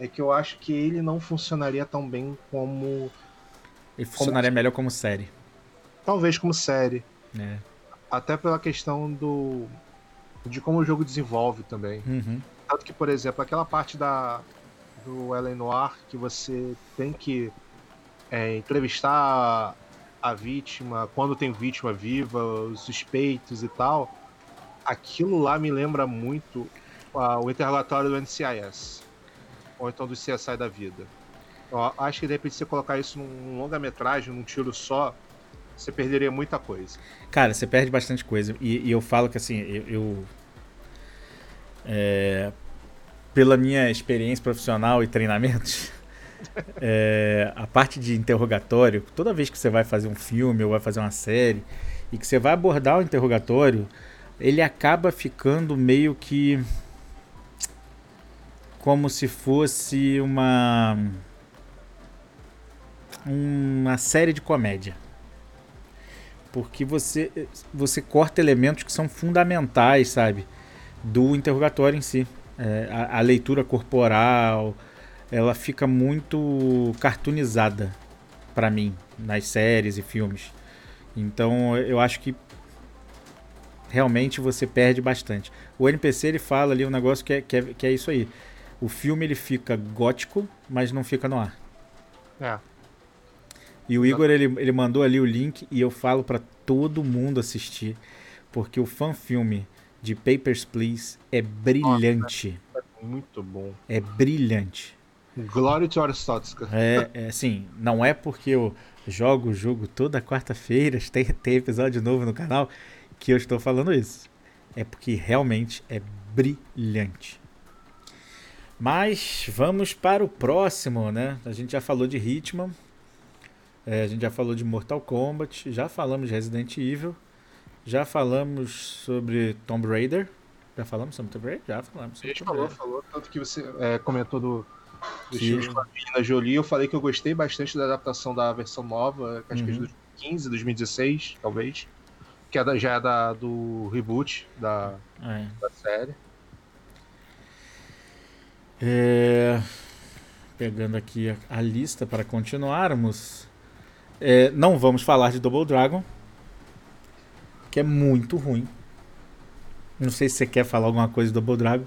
é que eu acho que ele não funcionaria tão bem como. Ele funcionaria como... melhor como série. Talvez como série. É. Até pela questão do. de como o jogo desenvolve também. Uhum. Tanto que, por exemplo, aquela parte da do Ellen Noir que você tem que é, entrevistar a vítima, quando tem vítima viva, os suspeitos e tal, aquilo lá me lembra muito uh, o interrogatório do NCIS, ou então do CSI da vida. Eu acho que de repente você colocar isso num longa-metragem, num tiro só, você perderia muita coisa. Cara, você perde bastante coisa. E, e eu falo que assim, eu. eu é, pela minha experiência profissional e treinamentos, é, a parte de interrogatório, toda vez que você vai fazer um filme ou vai fazer uma série e que você vai abordar o interrogatório, ele acaba ficando meio que como se fosse uma uma série de comédia. Porque você você corta elementos que são fundamentais, sabe, do interrogatório em si. É, a, a leitura corporal, ela fica muito cartoonizada para mim nas séries e filmes. Então eu acho que realmente você perde bastante. O NPC ele fala ali um negócio que é, que é, que é isso aí. O filme ele fica gótico, mas não fica no ar. É. E o Igor ele, ele mandou ali o link e eu falo para todo mundo assistir, porque o fan filme de Papers Please é brilhante. Nossa, é muito bom. É brilhante. Glória de Aristóteles. É, é assim, não é porque eu jogo o jogo toda quarta-feira, tem, tem episódio novo no canal, que eu estou falando isso. É porque realmente é brilhante. Mas vamos para o próximo, né? A gente já falou de Hitman, é, a gente já falou de Mortal Kombat, já falamos de Resident Evil, já falamos sobre Tomb Raider. Já falamos sobre Tomb Raider? Já falamos. a gente falou, falou. Tanto que você é, comentou do, dos filmes com a Angelina Jolie. Eu falei que eu gostei bastante da adaptação da versão nova, acho que é de 2015, 2016, talvez. Que é da, já é da, do reboot da, é. da série. É, pegando aqui a, a, lista para continuarmos. É, não vamos falar de Double Dragon, que é muito ruim. Não sei se você quer falar alguma coisa do Double Dragon,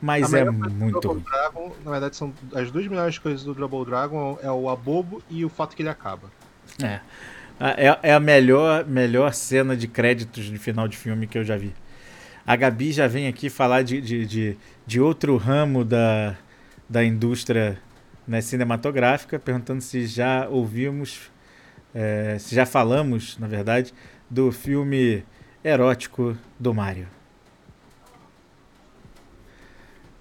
mas é muito ruim. Dragon, na verdade, são as duas melhores coisas do Double Dragon é o abobo e o fato que ele acaba. É. É, é a melhor, melhor cena de créditos de final de filme que eu já vi. A Gabi já vem aqui falar de, de, de, de outro ramo da, da indústria né, cinematográfica, perguntando se já ouvimos, é, se já falamos, na verdade, do filme erótico do Mario.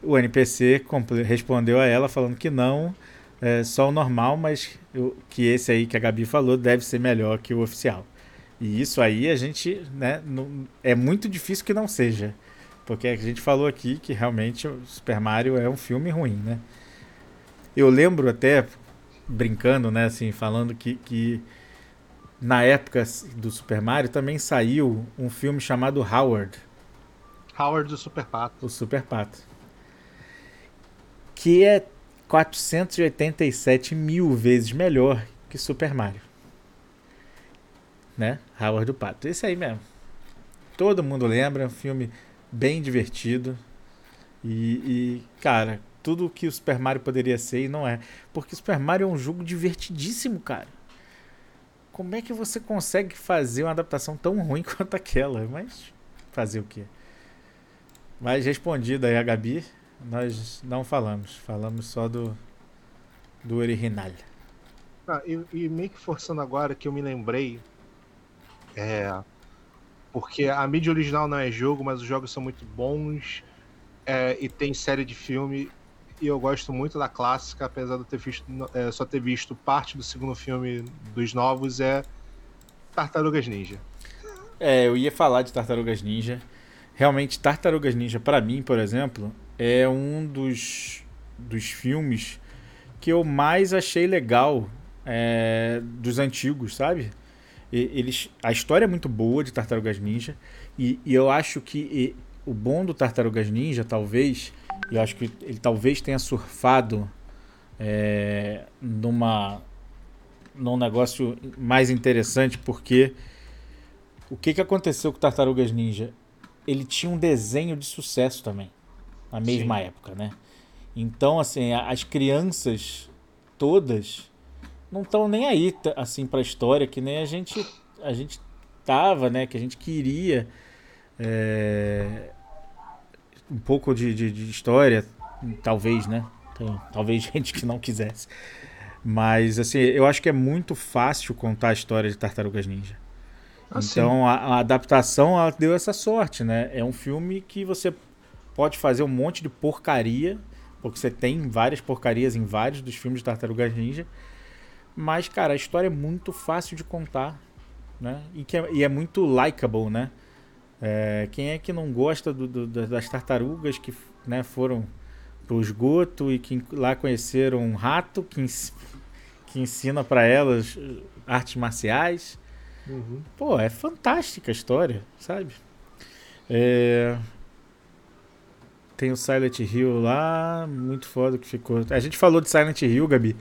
O NPC respondeu a ela falando que não, é só o normal, mas que esse aí que a Gabi falou deve ser melhor que o oficial. E isso aí a gente, né, não, é muito difícil que não seja. Porque a gente falou aqui que realmente o Super Mario é um filme ruim, né? Eu lembro até, brincando, né, assim, falando que, que na época do Super Mario também saiu um filme chamado Howard. Howard do Super Pato. O Super Pato. Que é 487 mil vezes melhor que Super Mario né? Howard do Pato. Esse aí mesmo. Todo mundo lembra, um filme bem divertido. E, e, cara, tudo que o Super Mario poderia ser e não é. Porque o Super Mario é um jogo divertidíssimo, cara. Como é que você consegue fazer uma adaptação tão ruim quanto aquela? Mas fazer o quê? Mas respondido aí a Gabi, nós não falamos. Falamos só do, do original. Ah, e, e meio que forçando agora que eu me lembrei é. Porque a mídia original não é jogo, mas os jogos são muito bons. É, e tem série de filme. E eu gosto muito da clássica, apesar de eu ter visto, é, só ter visto parte do segundo filme dos novos, é Tartarugas Ninja. É, eu ia falar de Tartarugas Ninja. Realmente, Tartarugas Ninja, para mim, por exemplo, é um dos, dos filmes que eu mais achei legal é, dos antigos, sabe? eles, a história é muito boa de Tartarugas Ninja e, e eu acho que e, o bom do Tartarugas Ninja, talvez, eu acho que ele talvez tenha surfado é, numa num negócio mais interessante porque o que, que aconteceu com Tartarugas Ninja? Ele tinha um desenho de sucesso também na mesma Sim. época, né? Então, assim, as crianças todas não estão nem aí assim para a história que nem a gente a gente tava, né? Que a gente queria é, um pouco de, de, de, história, talvez, né? Tem, talvez gente que não quisesse. Mas assim, eu acho que é muito fácil contar a história de Tartarugas Ninja. Ah, então a, a, adaptação ela deu essa sorte, né? É um filme que você pode fazer um monte de porcaria, porque você tem várias porcarias em vários dos filmes de Tartarugas Ninja mas, cara, a história é muito fácil de contar, né? E, que é, e é muito likable, né? É, quem é que não gosta do, do, das tartarugas que né, foram pro esgoto e que lá conheceram um rato que, que ensina para elas uh, artes marciais? Uhum. Pô, é fantástica a história, sabe? É... Tem o Silent Hill lá, muito foda que ficou. A gente falou de Silent Hill, Gabi.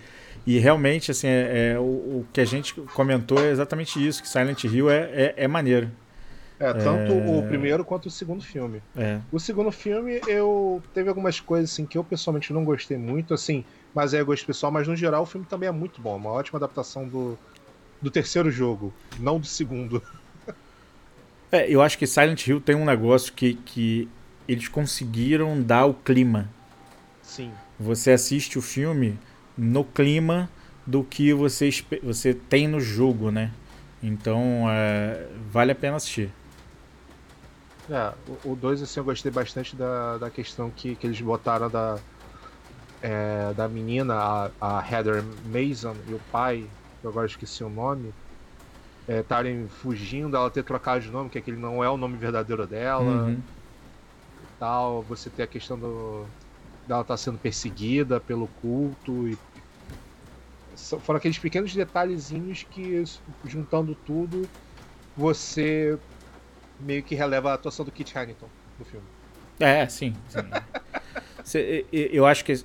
E realmente, assim, é, é o, o, que a gente comentou é exatamente isso, que Silent Hill é, é, é maneiro. É, tanto é... o primeiro quanto o segundo filme. É. O segundo filme, eu teve algumas coisas assim que eu pessoalmente não gostei muito, assim, mas é gosto pessoal, mas no geral o filme também é muito bom, uma ótima adaptação do, do terceiro jogo, não do segundo. É, eu acho que Silent Hill tem um negócio que, que eles conseguiram dar o clima. Sim. Você assiste o filme, no clima do que você, você tem no jogo, né? Então é, vale a pena assistir. É, o 2 assim, eu gostei bastante da, da questão que, que eles botaram da, é, da menina, a, a, Heather Mason e o pai, eu agora esqueci o nome, estarem é, fugindo, ela ter trocado de nome, que aquele não é o nome verdadeiro dela. Uhum. Tal, você ter a questão do, dela estar tá sendo perseguida pelo culto e foram aqueles pequenos detalhezinhos que juntando tudo você meio que releva a atuação do Kit Harington no filme. É, sim. sim. eu acho que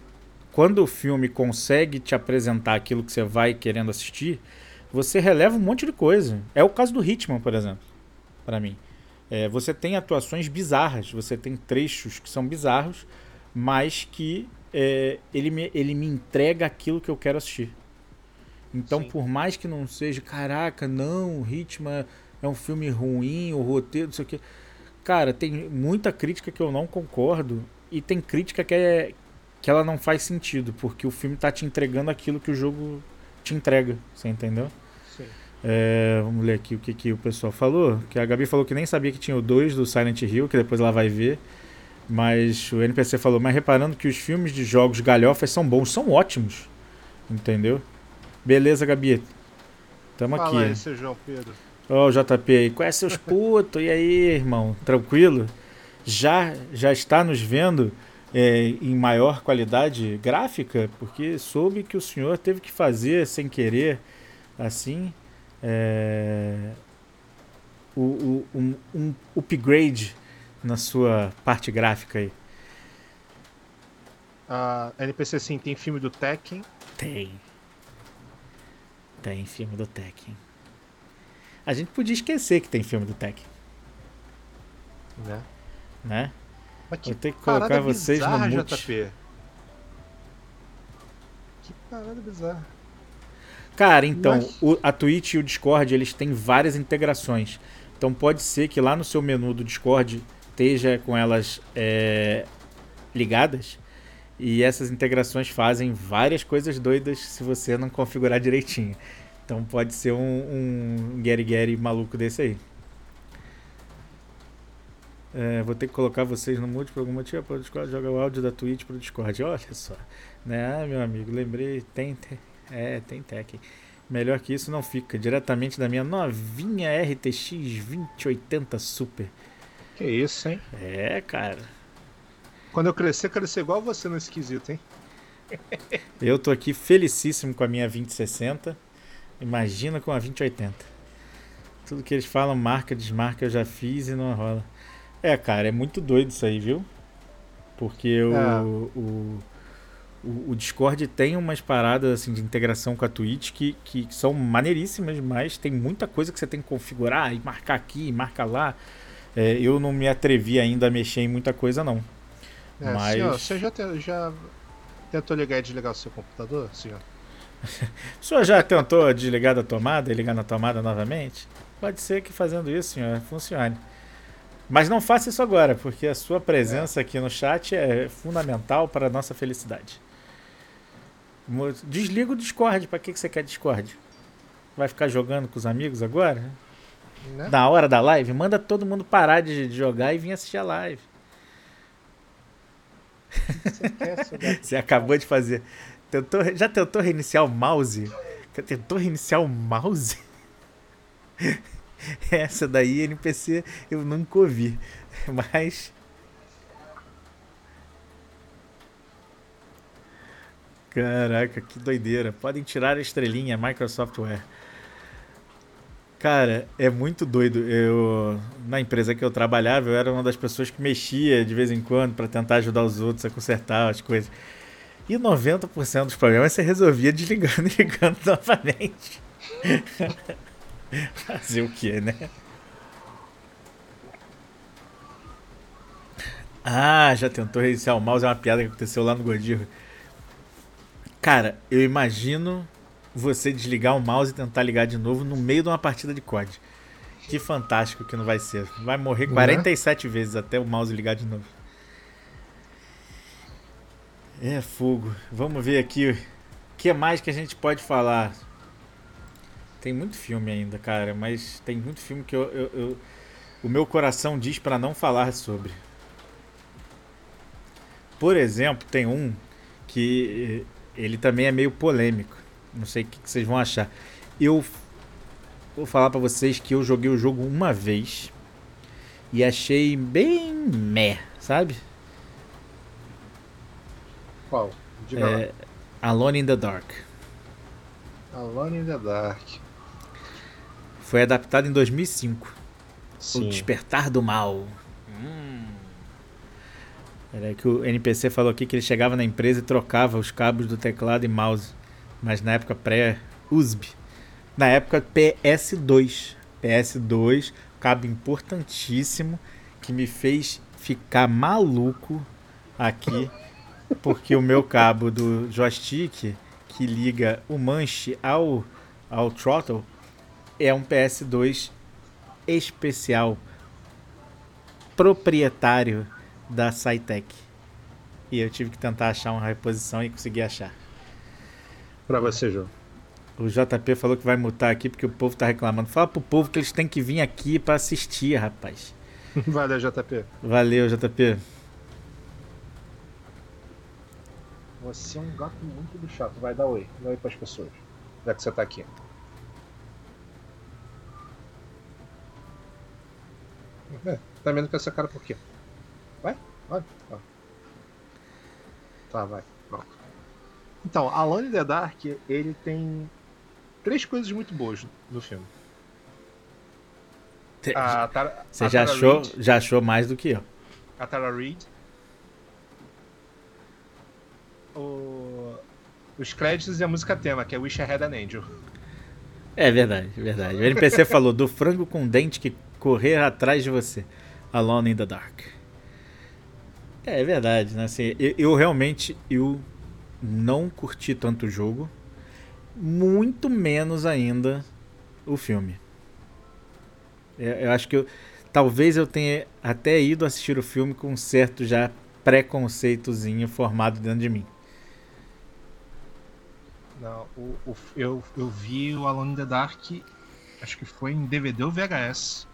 quando o filme consegue te apresentar aquilo que você vai querendo assistir, você releva um monte de coisa. É o caso do Hitman, por exemplo, para mim. É, você tem atuações bizarras, você tem trechos que são bizarros, mas que é, ele, me, ele me entrega aquilo que eu quero assistir. Então, Sim. por mais que não seja, caraca, não, o Hitman é um filme ruim, o roteiro, não sei o quê. Cara, tem muita crítica que eu não concordo e tem crítica que, é, que ela não faz sentido, porque o filme tá te entregando aquilo que o jogo te entrega, você entendeu? Sim. É, vamos ler aqui o que, que o pessoal falou. Que a Gabi falou que nem sabia que tinha o 2 do Silent Hill, que depois ela vai ver. Mas o NPC falou, mas reparando que os filmes de jogos galhofas são bons, são ótimos. Entendeu? Beleza, Gabi. Tamo Fala aqui. Aí, seu João Pedro. Ó, oh, o JP aí, qual é seus putos? E aí, irmão? Tranquilo? Já, já está nos vendo é, em maior qualidade gráfica? Porque soube que o senhor teve que fazer sem querer, assim, é, o, o, um, um upgrade na sua parte gráfica aí. A NPC sim, tem filme do Tekken? Tem. Tem filme do Tekken. A gente podia esquecer que tem filme do Tekken. Né? Né? Mas que Vou ter que colocar vocês bizarra, no mute. JP. Que parada bizarra. Cara, então, Mas... o, a Twitch e o Discord, eles têm várias integrações. Então pode ser que lá no seu menu do Discord esteja com elas é, ligadas. E essas integrações fazem várias coisas doidas se você não configurar direitinho. Então pode ser um, um Gary Gary maluco desse aí. É, vou ter que colocar vocês no mute por algum motivo para o Discord jogar o áudio da Twitch para o Discord. Olha só, né, ah, meu amigo? Lembrei, tem, tem é, tem tech. Melhor que isso não fica. Diretamente da minha novinha RTX 2080 Super. Que isso, hein? É, cara. Quando eu crescer, quero ser igual você no esquisito, hein? eu tô aqui felicíssimo com a minha 2060. Imagina com a 2080. Tudo que eles falam, marca, desmarca, eu já fiz e não rola. É, cara, é muito doido isso aí, viu? Porque o, é. o, o, o, Discord tem umas paradas assim, de integração com a Twitch que, que são maneiríssimas, mas tem muita coisa que você tem que configurar e marcar aqui, e marcar lá. É, eu não me atrevi ainda a mexer em muita coisa, não. É, mas... Senhor, você já, te, já tentou ligar e desligar o seu computador, senhor? o senhor já tentou desligar da tomada e ligar na tomada novamente? Pode ser que fazendo isso, senhor, funcione. Mas não faça isso agora, porque a sua presença é. aqui no chat é fundamental para a nossa felicidade. Desliga o Discord. Para que, que você quer Discord? Vai ficar jogando com os amigos agora? Né? Na hora da live? Manda todo mundo parar de jogar e vir assistir a live. Você, você acabou de fazer. Tentou, já tentou reiniciar o mouse? Tentou reiniciar o mouse? Essa daí, NPC, eu nunca ouvi. Mas. Caraca, que doideira. Podem tirar a estrelinha Microsoft Wear. Cara, é muito doido. Eu na empresa que eu trabalhava, eu era uma das pessoas que mexia de vez em quando para tentar ajudar os outros a consertar as coisas. E 90% dos problemas você resolvia desligando e ligando novamente. Fazer o que, né? Ah, já tentou reiniciar o mouse, é uma piada que aconteceu lá no Gordinho. Cara, eu imagino você desligar o mouse e tentar ligar de novo no meio de uma partida de COD. Que fantástico que não vai ser. Vai morrer 47 uhum. vezes até o mouse ligar de novo. É fogo. Vamos ver aqui o que mais que a gente pode falar. Tem muito filme ainda, cara, mas tem muito filme que eu, eu, eu o meu coração diz para não falar sobre. Por exemplo, tem um que ele também é meio polêmico. Não sei o que vocês vão achar. Eu vou falar para vocês que eu joguei o jogo uma vez e achei bem meh, sabe? Qual? Diga é, Alone in the Dark. Alone in the Dark. Foi adaptado em 2005. Sim. O Despertar do Mal. Hum. Era que o NPC falou aqui que ele chegava na empresa e trocava os cabos do teclado e mouse. Mas na época pré-USB. Na época PS2. PS2, cabo importantíssimo que me fez ficar maluco aqui. Porque o meu cabo do joystick que liga o manche ao, ao throttle é um PS2 especial proprietário da Cytec. E eu tive que tentar achar uma reposição e consegui achar. Para você, João. O JP falou que vai mutar aqui porque o povo tá reclamando. Fala pro povo que eles têm que vir aqui para assistir, rapaz. Valeu, JP. Valeu, JP. Você é um gato muito do chato. Vai dar oi. Dá oi pras pessoas. Já que você tá aqui. É, tá vendo com essa cara por quê? Vai, vai, vai. Tá, vai. Pronto. Então, Alone in the Dark, ele tem três coisas muito boas no filme. Você já, achou, Reed, já achou mais do que eu. A Tara Reid. O, os créditos e a música tema, que é Wish I Had an Angel. É verdade, verdade. O NPC falou do frango com dente que correr atrás de você. Alone in the Dark. É, é verdade, né? Assim, eu, eu, realmente eu não curti tanto o jogo, muito menos ainda o filme. Eu, eu acho que eu, talvez eu tenha até ido assistir o filme com um certo já preconceitozinho formado dentro de mim. Não, o, o, eu, eu vi o Alone in the Dark, acho que foi em DVD ou VHS.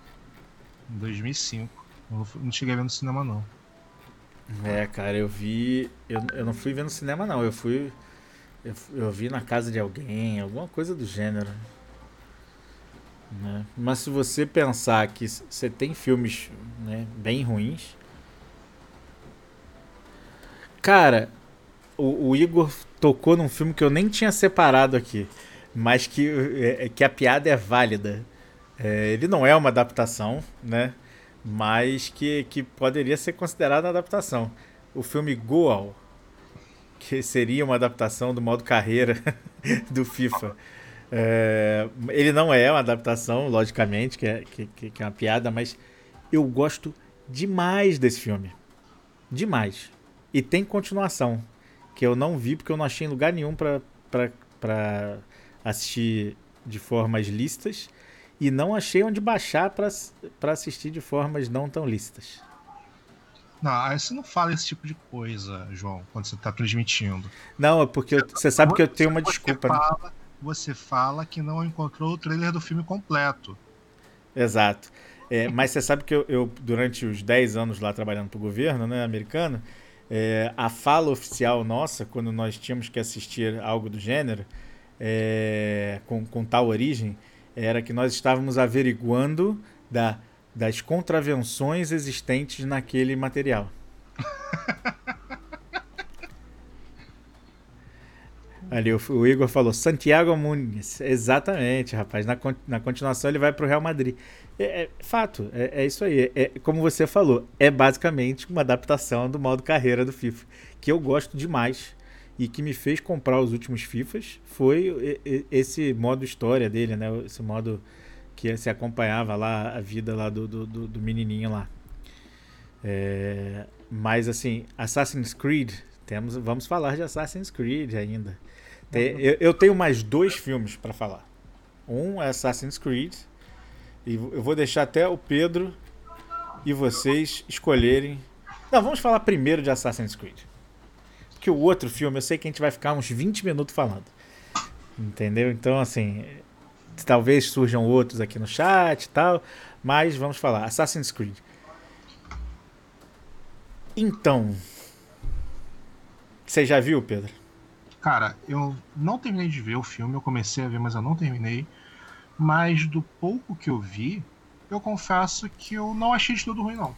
Em 2005. Eu não cheguei a ver no cinema, não. É, cara, eu vi. Eu, eu não fui ver no cinema, não. Eu fui. Eu, eu vi na casa de alguém, alguma coisa do gênero. Né? Mas se você pensar que você tem filmes né, bem ruins. Cara, o, o, Igor tocou num filme que eu nem tinha separado aqui, mas que, é, que a piada é válida. É, ele não é uma adaptação, né? Mas que, que poderia ser considerado uma adaptação. O filme Goal, que seria uma adaptação do modo carreira do FIFA. É, ele não é uma adaptação, logicamente, que é, que, que é uma piada, mas eu gosto demais desse filme. Demais. E tem continuação, que eu não vi porque eu não achei em lugar nenhum para assistir de formas listas e não achei onde baixar para assistir de formas não tão lícitas. Não, aí você não fala esse tipo de coisa, João, quando você está transmitindo. Não, é porque eu, você sabe que eu tenho uma desculpa. Você né? fala, né? você fala que não encontrou o trailer do filme completo. Exato. É, mas você sabe que eu, eu, durante os 10 anos lá trabalhando para o governo né, americano, é, a fala oficial nossa, quando nós tínhamos que assistir algo do gênero, é, com, com tal origem, era que nós estávamos averiguando da, das contravenções existentes naquele material. Ali o, o, Igor falou Santiago Muniz. Exatamente, rapaz. Na, na continuação ele vai para o Real Madrid. É, é fato, é, é, isso aí. É, como você falou, é basicamente uma adaptação do modo carreira do FIFA, que eu gosto demais e que me fez comprar os últimos FIFAs foi esse modo história dele, né? Esse modo que se acompanhava lá a vida lá do, do, do menininho lá. É, mas assim, Assassin's Creed, temos, vamos falar de Assassin's Creed ainda. Eu, eu, tenho mais dois filmes para falar. Um é Assassin's Creed e eu vou deixar até o Pedro e vocês escolherem. Não, vamos falar primeiro de Assassin's Creed que o outro filme, eu sei que a gente vai ficar uns 20 minutos falando. Entendeu? Então, assim, talvez surjam outros aqui no chat e tal, mas vamos falar. Assassin's Creed. Então, Você já viu, Pedro? Cara, eu não terminei de ver o filme, eu comecei a ver, mas eu não terminei. Mas do pouco que eu vi, eu confesso que eu não achei de tudo ruim, não.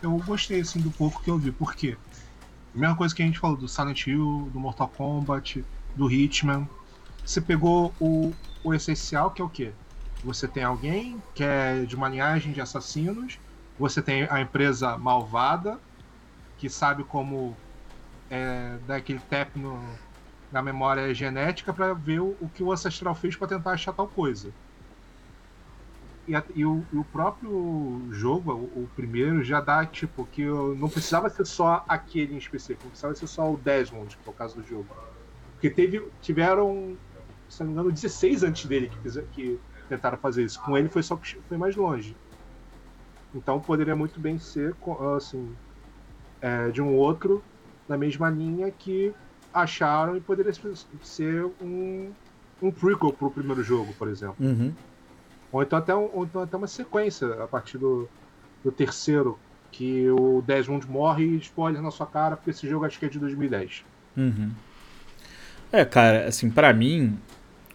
Eu gostei, assim, do pouco que eu vi. Por quê? A mesma coisa que a gente falou do Silent Hill, do Mortal Kombat, do Hitman. Você pegou o, o essencial, que é o quê? Você tem alguém que é de uma linhagem de assassinos, você tem a empresa malvada, que sabe como é, dar aquele tap no, na memória genética para ver o, o, que o ancestral fez para tentar achar tal coisa. E, a, e, o, e o, próprio jogo, o, o, primeiro, já dá tipo que não precisava ser só aquele em específico, não precisava ser só o Desmond, que é caso do jogo. Porque teve, tiveram, se não me engano, 16 antes dele que, que tentaram fazer isso. Com ele foi só foi mais longe. Então poderia muito bem ser assim é, de um outro na mesma linha que acharam e poderia ser um, um prequel pro primeiro jogo, por exemplo. Uhum. Ou, então até, ou então até uma sequência a partir do, do terceiro, que o Desmond morre e spoiler na sua cara, porque esse jogo acho que é de 2010. Uhum. É, cara, assim, para mim,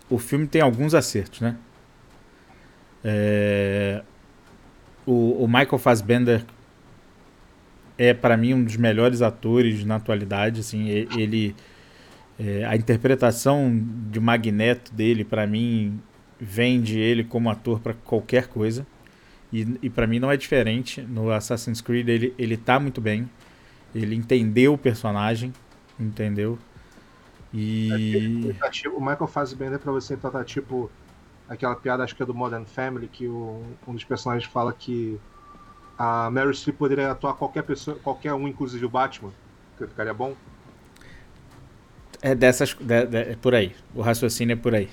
o filme tem alguns acertos, né? É... O, o Michael Fassbender é para mim um dos melhores atores na atualidade, assim, ele é, a interpretação de Magneto dele para mim vende ele como ator para qualquer coisa. E, e para mim não é diferente. No Assassin's Creed ele, ele tá muito bem. Ele entendeu o personagem, entendeu? E. Tá tipo, o Michael Fassbender pra você então tá tipo aquela piada, acho que é do Modern Family, que o, um dos personagens fala que a Mary Streep poderia atuar qualquer pessoa, qualquer um, inclusive o Batman, que ficaria bom. É dessas. De, de, é por aí. O raciocínio é por aí.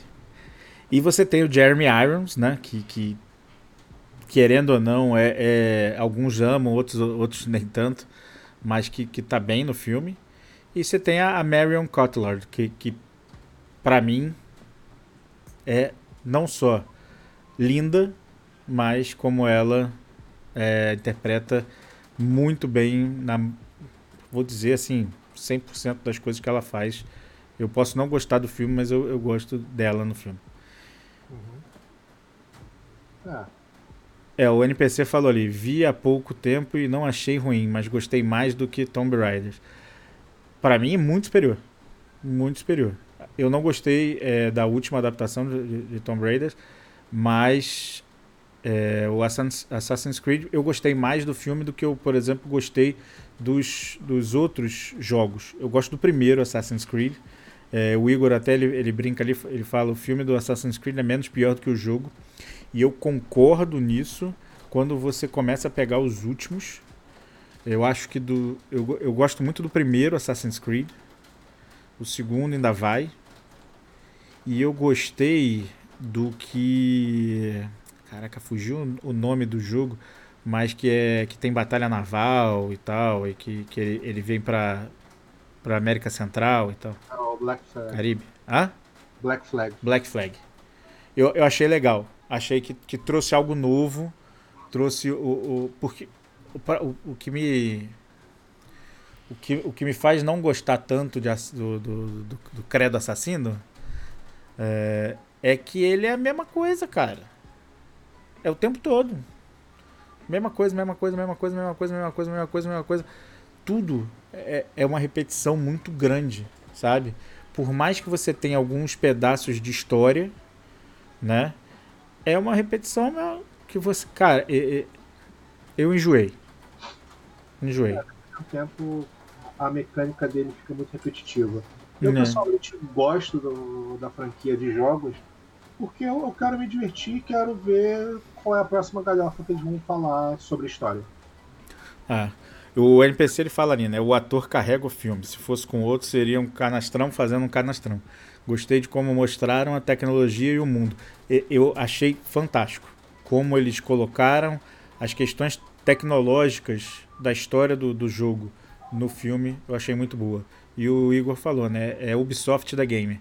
E você tem o Jeremy Irons, né? Que, que querendo ou não, é, é, alguns amam, outros, outros nem tanto, mas que, que tá bem no filme. E você tem a, a Marion Cotillard, que, que para mim é não só linda, mas como ela é, interpreta muito bem, na, vou dizer assim, 100% das coisas que ela faz. Eu posso não gostar do filme, mas eu, eu gosto dela no filme. Uhum. Ah. É, o NPC falou ali, vi há pouco tempo e não achei ruim, mas gostei mais do que Tomb Raider. Para mim é muito superior. Muito superior. Eu não gostei é, da última adaptação de, de Tomb Raider, mas é, o Assassin's Creed eu gostei mais do filme do que eu, por exemplo, gostei dos, dos outros jogos. Eu gosto do primeiro Assassin's Creed. É, o Igor até ele, ele brinca ali, ele fala o filme do Assassin's Creed é menos pior do que o jogo. E eu concordo nisso quando você começa a pegar os últimos. Eu acho que do. Eu, eu gosto muito do primeiro Assassin's Creed. O segundo ainda vai. E eu gostei do que. Caraca, fugiu o nome do jogo mas que é que tem batalha naval e tal, e que, que ele, ele vem para para América Central e tal. Ah, o Black Flag. Caribe. Hã? Black Flag. Black Flag. Eu, eu achei legal. Achei que, que trouxe algo novo. Trouxe o. o porque o, o, o que me. O que, o que me faz não gostar tanto de, do, do, do, do Credo Assassino é, é que ele é a mesma coisa, cara. É o tempo todo. Mesma coisa, mesma coisa, mesma coisa, mesma coisa, mesma coisa, mesma coisa, mesma coisa. Tudo é, é uma repetição muito grande, sabe? Por mais que você tenha alguns pedaços de história, né? É uma repetição que você. Cara, eu enjoei. Enjoei. Ao mesmo tempo, a mecânica dele fica muito repetitiva. Eu, né? pessoalmente, gosto do, da franquia de jogos porque eu, eu quero me divertir quero ver qual é a próxima galhofa que eles vão falar sobre a história. Ah, o NPC ele fala ali, né? O ator carrega o filme. Se fosse com outro, seria um canastrão fazendo um canastrão. Gostei de como mostraram a tecnologia e o mundo. Eu achei fantástico como eles colocaram as questões tecnológicas da história do, do jogo no filme. Eu achei muito boa. E o Igor falou, né? É Ubisoft da game.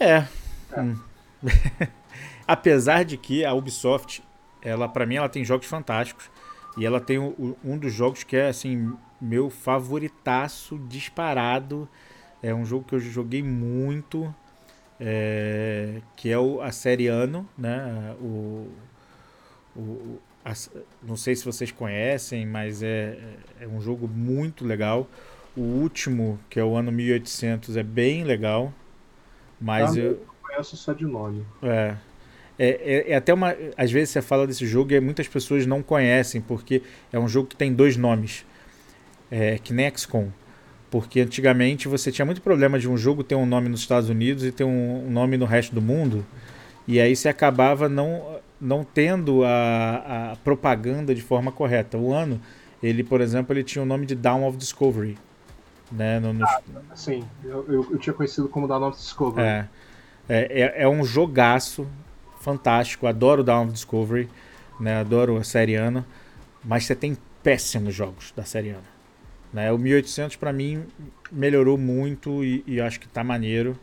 É, Hum. Apesar de que a Ubisoft, ela para mim ela tem jogos fantásticos. E ela tem um, um dos jogos que é assim meu favoritaço disparado. É um jogo que eu joguei muito, é, que é o, a série Ano, né? O, o, a, não sei se vocês conhecem, mas é, é um jogo muito legal. O último, que é o ano 1800, é bem legal. Mas ah, eu, eu conheço só de nome. É, é, é, é, até uma. Às vezes você fala desse jogo e muitas pessoas não conhecem, porque é um jogo que tem dois nomes. É, que nem XCOM. Porque antigamente você tinha muito problema de um jogo ter um nome nos Estados Unidos e ter um, um nome no resto do mundo. E aí você acabava não, não tendo a, a propaganda de forma correta. O ano, ele, por exemplo, ele tinha o nome de Dawn of Discovery. Né, no, no... Ah, sim, eu, eu, eu, tinha conhecido como Dawn of Discovery. É, é, é, é um jogaço fantástico, adoro Dawn of Discovery, né? Adoro a série Ana, mas você tem péssimos jogos da série Ana. Né? O 1800 para mim melhorou muito e, e acho que tá maneiro.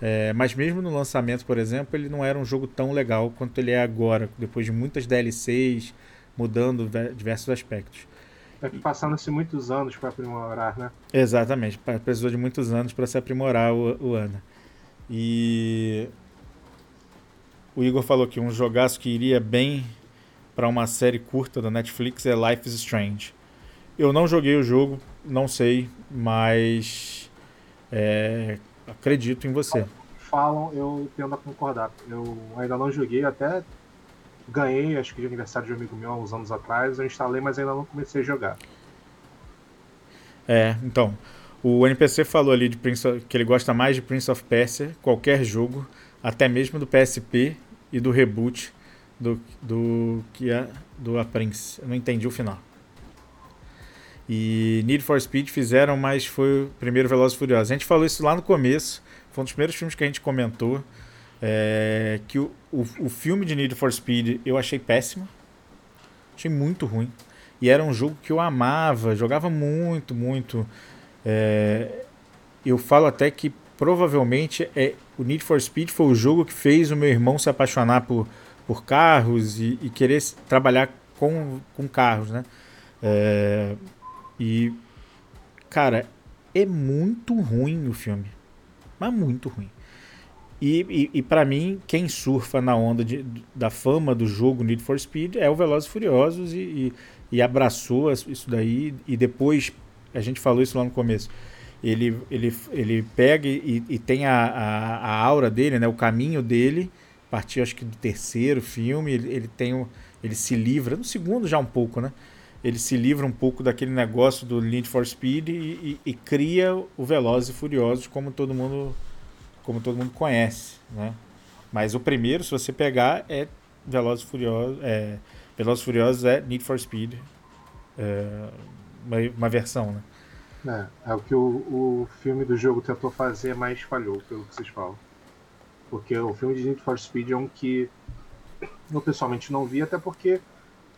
É, mas mesmo no lançamento, por exemplo, ele não era um jogo tão legal quanto ele é agora, depois de muitas DLCs, mudando diversos aspectos. É que passaram-se muitos anos para aprimorar, né? Exatamente, precisou de muitos anos para se aprimorar o, o Ana. E o Igor falou que um jogaço que iria bem para uma série curta da Netflix é Life is Strange. Eu não joguei o jogo, não sei, mas é, acredito em você. Falam, eu tendo a concordar. Eu ainda não joguei, até ganhei, acho que de aniversário de um amigo meu há uns anos atrás, eu instalei, mas ainda não comecei a jogar. É, então. O NPC falou ali de Prince of, que ele gosta mais de Prince of Persia, qualquer jogo, até mesmo do PSP e do reboot do, do que é do A Prince. Eu não entendi o final. E Need for Speed fizeram, mas foi o primeiro Velozes e Furiosos. A gente falou isso lá no começo, foi um dos primeiros filmes que a gente comentou. É, que o, o, o, filme de Need for Speed eu achei péssimo. Achei muito ruim. E era um jogo que eu amava, jogava muito, muito. É, eu falo até que provavelmente é o Need for Speed foi o jogo que fez o meu irmão se apaixonar por, por carros e, e querer trabalhar com, com carros, né? É, e, cara, é muito ruim o filme. Mas muito ruim. E, e, e para mim, quem surfa na onda de, da fama do jogo Need for Speed é o Velozes e Furiosos e, e, e abraçou isso daí. E depois, a gente falou isso lá no começo, ele, ele, ele pega e, e tem a, a, a, aura dele, né, o caminho dele, a partir acho que do terceiro filme, ele, ele tem o, ele se livra, no segundo já um pouco, né? Ele se livra um pouco daquele negócio do Need for Speed e, e, e cria o Velozes e Furiosos como todo mundo como todo mundo conhece, né? Mas o primeiro, se você pegar, é Velozes e Furiosos, é, Velozes e Furiosos é Need for Speed, é, uma, uma versão, né? É, é o que o, o filme do jogo tentou fazer, mas falhou, pelo que vocês falam. Porque o filme de Need for Speed é um que eu pessoalmente não vi, até porque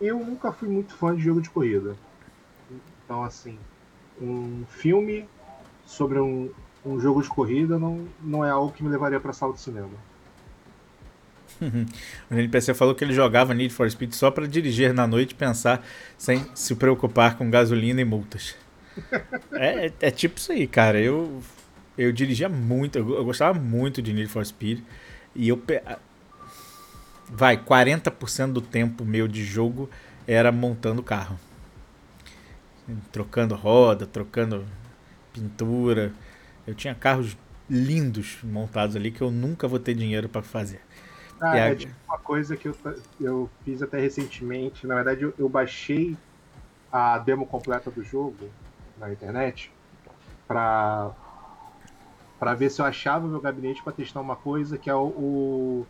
eu nunca fui muito fã de jogo de corrida. Então, assim, um filme sobre um, um jogo de corrida não, não é algo que me levaria para sala de cinema. o NPC falou que ele jogava Need for Speed só para dirigir na noite e pensar sem se preocupar com gasolina e multas. É, é, é, tipo isso aí, cara. Eu, eu dirigia muito, eu, eu gostava muito de Need for Speed. E eu. Vai, 40% do tempo meu de jogo era montando carro. Trocando roda, trocando pintura. Eu tinha carros lindos montados ali que eu nunca vou ter dinheiro para fazer. Ah, é tipo uma coisa que eu, eu fiz até recentemente. Na verdade, eu, eu baixei a demo completa do jogo na internet para para ver se eu achava o meu gabinete para testar uma coisa que é o, o,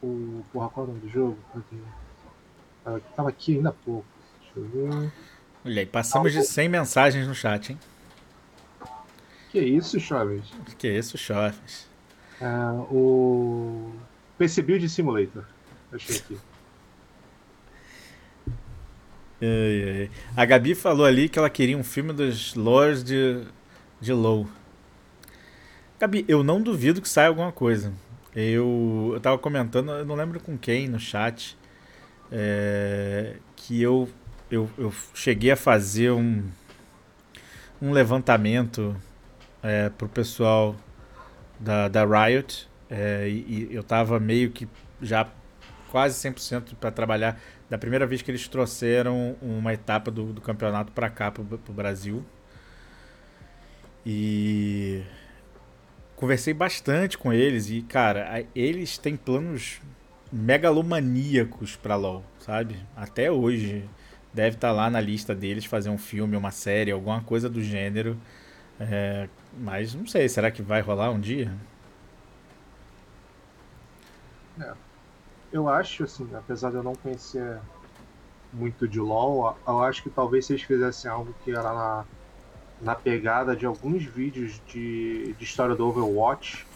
o porra qual é o nome do jogo? Tava aqui ainda há pouco. Deixa eu ver. Olha aí, passamos de 100 mensagens no chat, hein? Que isso, Chaves? Que isso, Chaves? Uh, o PC Build Simulator. Achei aqui. A Gabi falou ali que ela queria um filme dos Lords de, de Low. Gabi, eu não duvido que saia alguma coisa. Eu, eu tava comentando, eu não lembro com quem no chat, é, que eu eu, eu cheguei a fazer um, um levantamento é, pro pessoal da, da Riot é, e, e, eu tava meio que já quase 100% para trabalhar da primeira vez que eles trouxeram uma etapa do, do campeonato para cá, pro, pro Brasil. E conversei bastante com eles e, cara, eles têm planos megalomaníacos para LoL, sabe? Até hoje deve estar tá lá na lista deles fazer um filme, uma série, alguma coisa do gênero. É, mas não sei, será que vai rolar um dia? É. Eu acho, assim, apesar de eu não conhecer muito de LoL, eu acho que talvez se eles fizessem algo que era na, na pegada de alguns vídeos de, de história do Overwatch,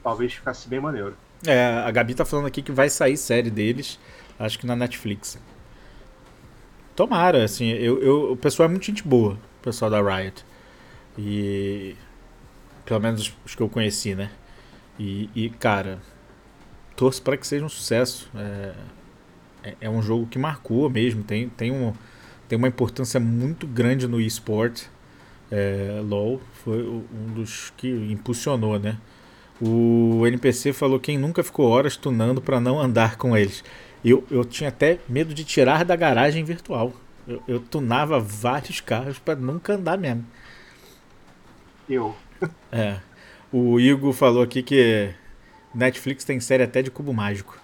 talvez ficasse bem maneiro. É, a Gabi tá falando aqui que vai sair série deles, acho que na Netflix. Tomara, assim, eu, eu, o pessoal é muito gente boa, o pessoal da Riot. E. Pelo menos os que eu conheci, né? E, e cara, torço para que seja um sucesso. É, é, é, um jogo que marcou mesmo, tem, tem, um, tem uma importância muito grande no eSport. É, LoL foi um dos que impulsionou, né? O NPC falou quem nunca ficou horas tunando para não andar com eles. Eu, eu tinha até medo de tirar da garagem virtual. Eu, eu tunava vários carros para nunca andar mesmo. Eu. É. O Igor falou aqui que Netflix tem série até de cubo mágico.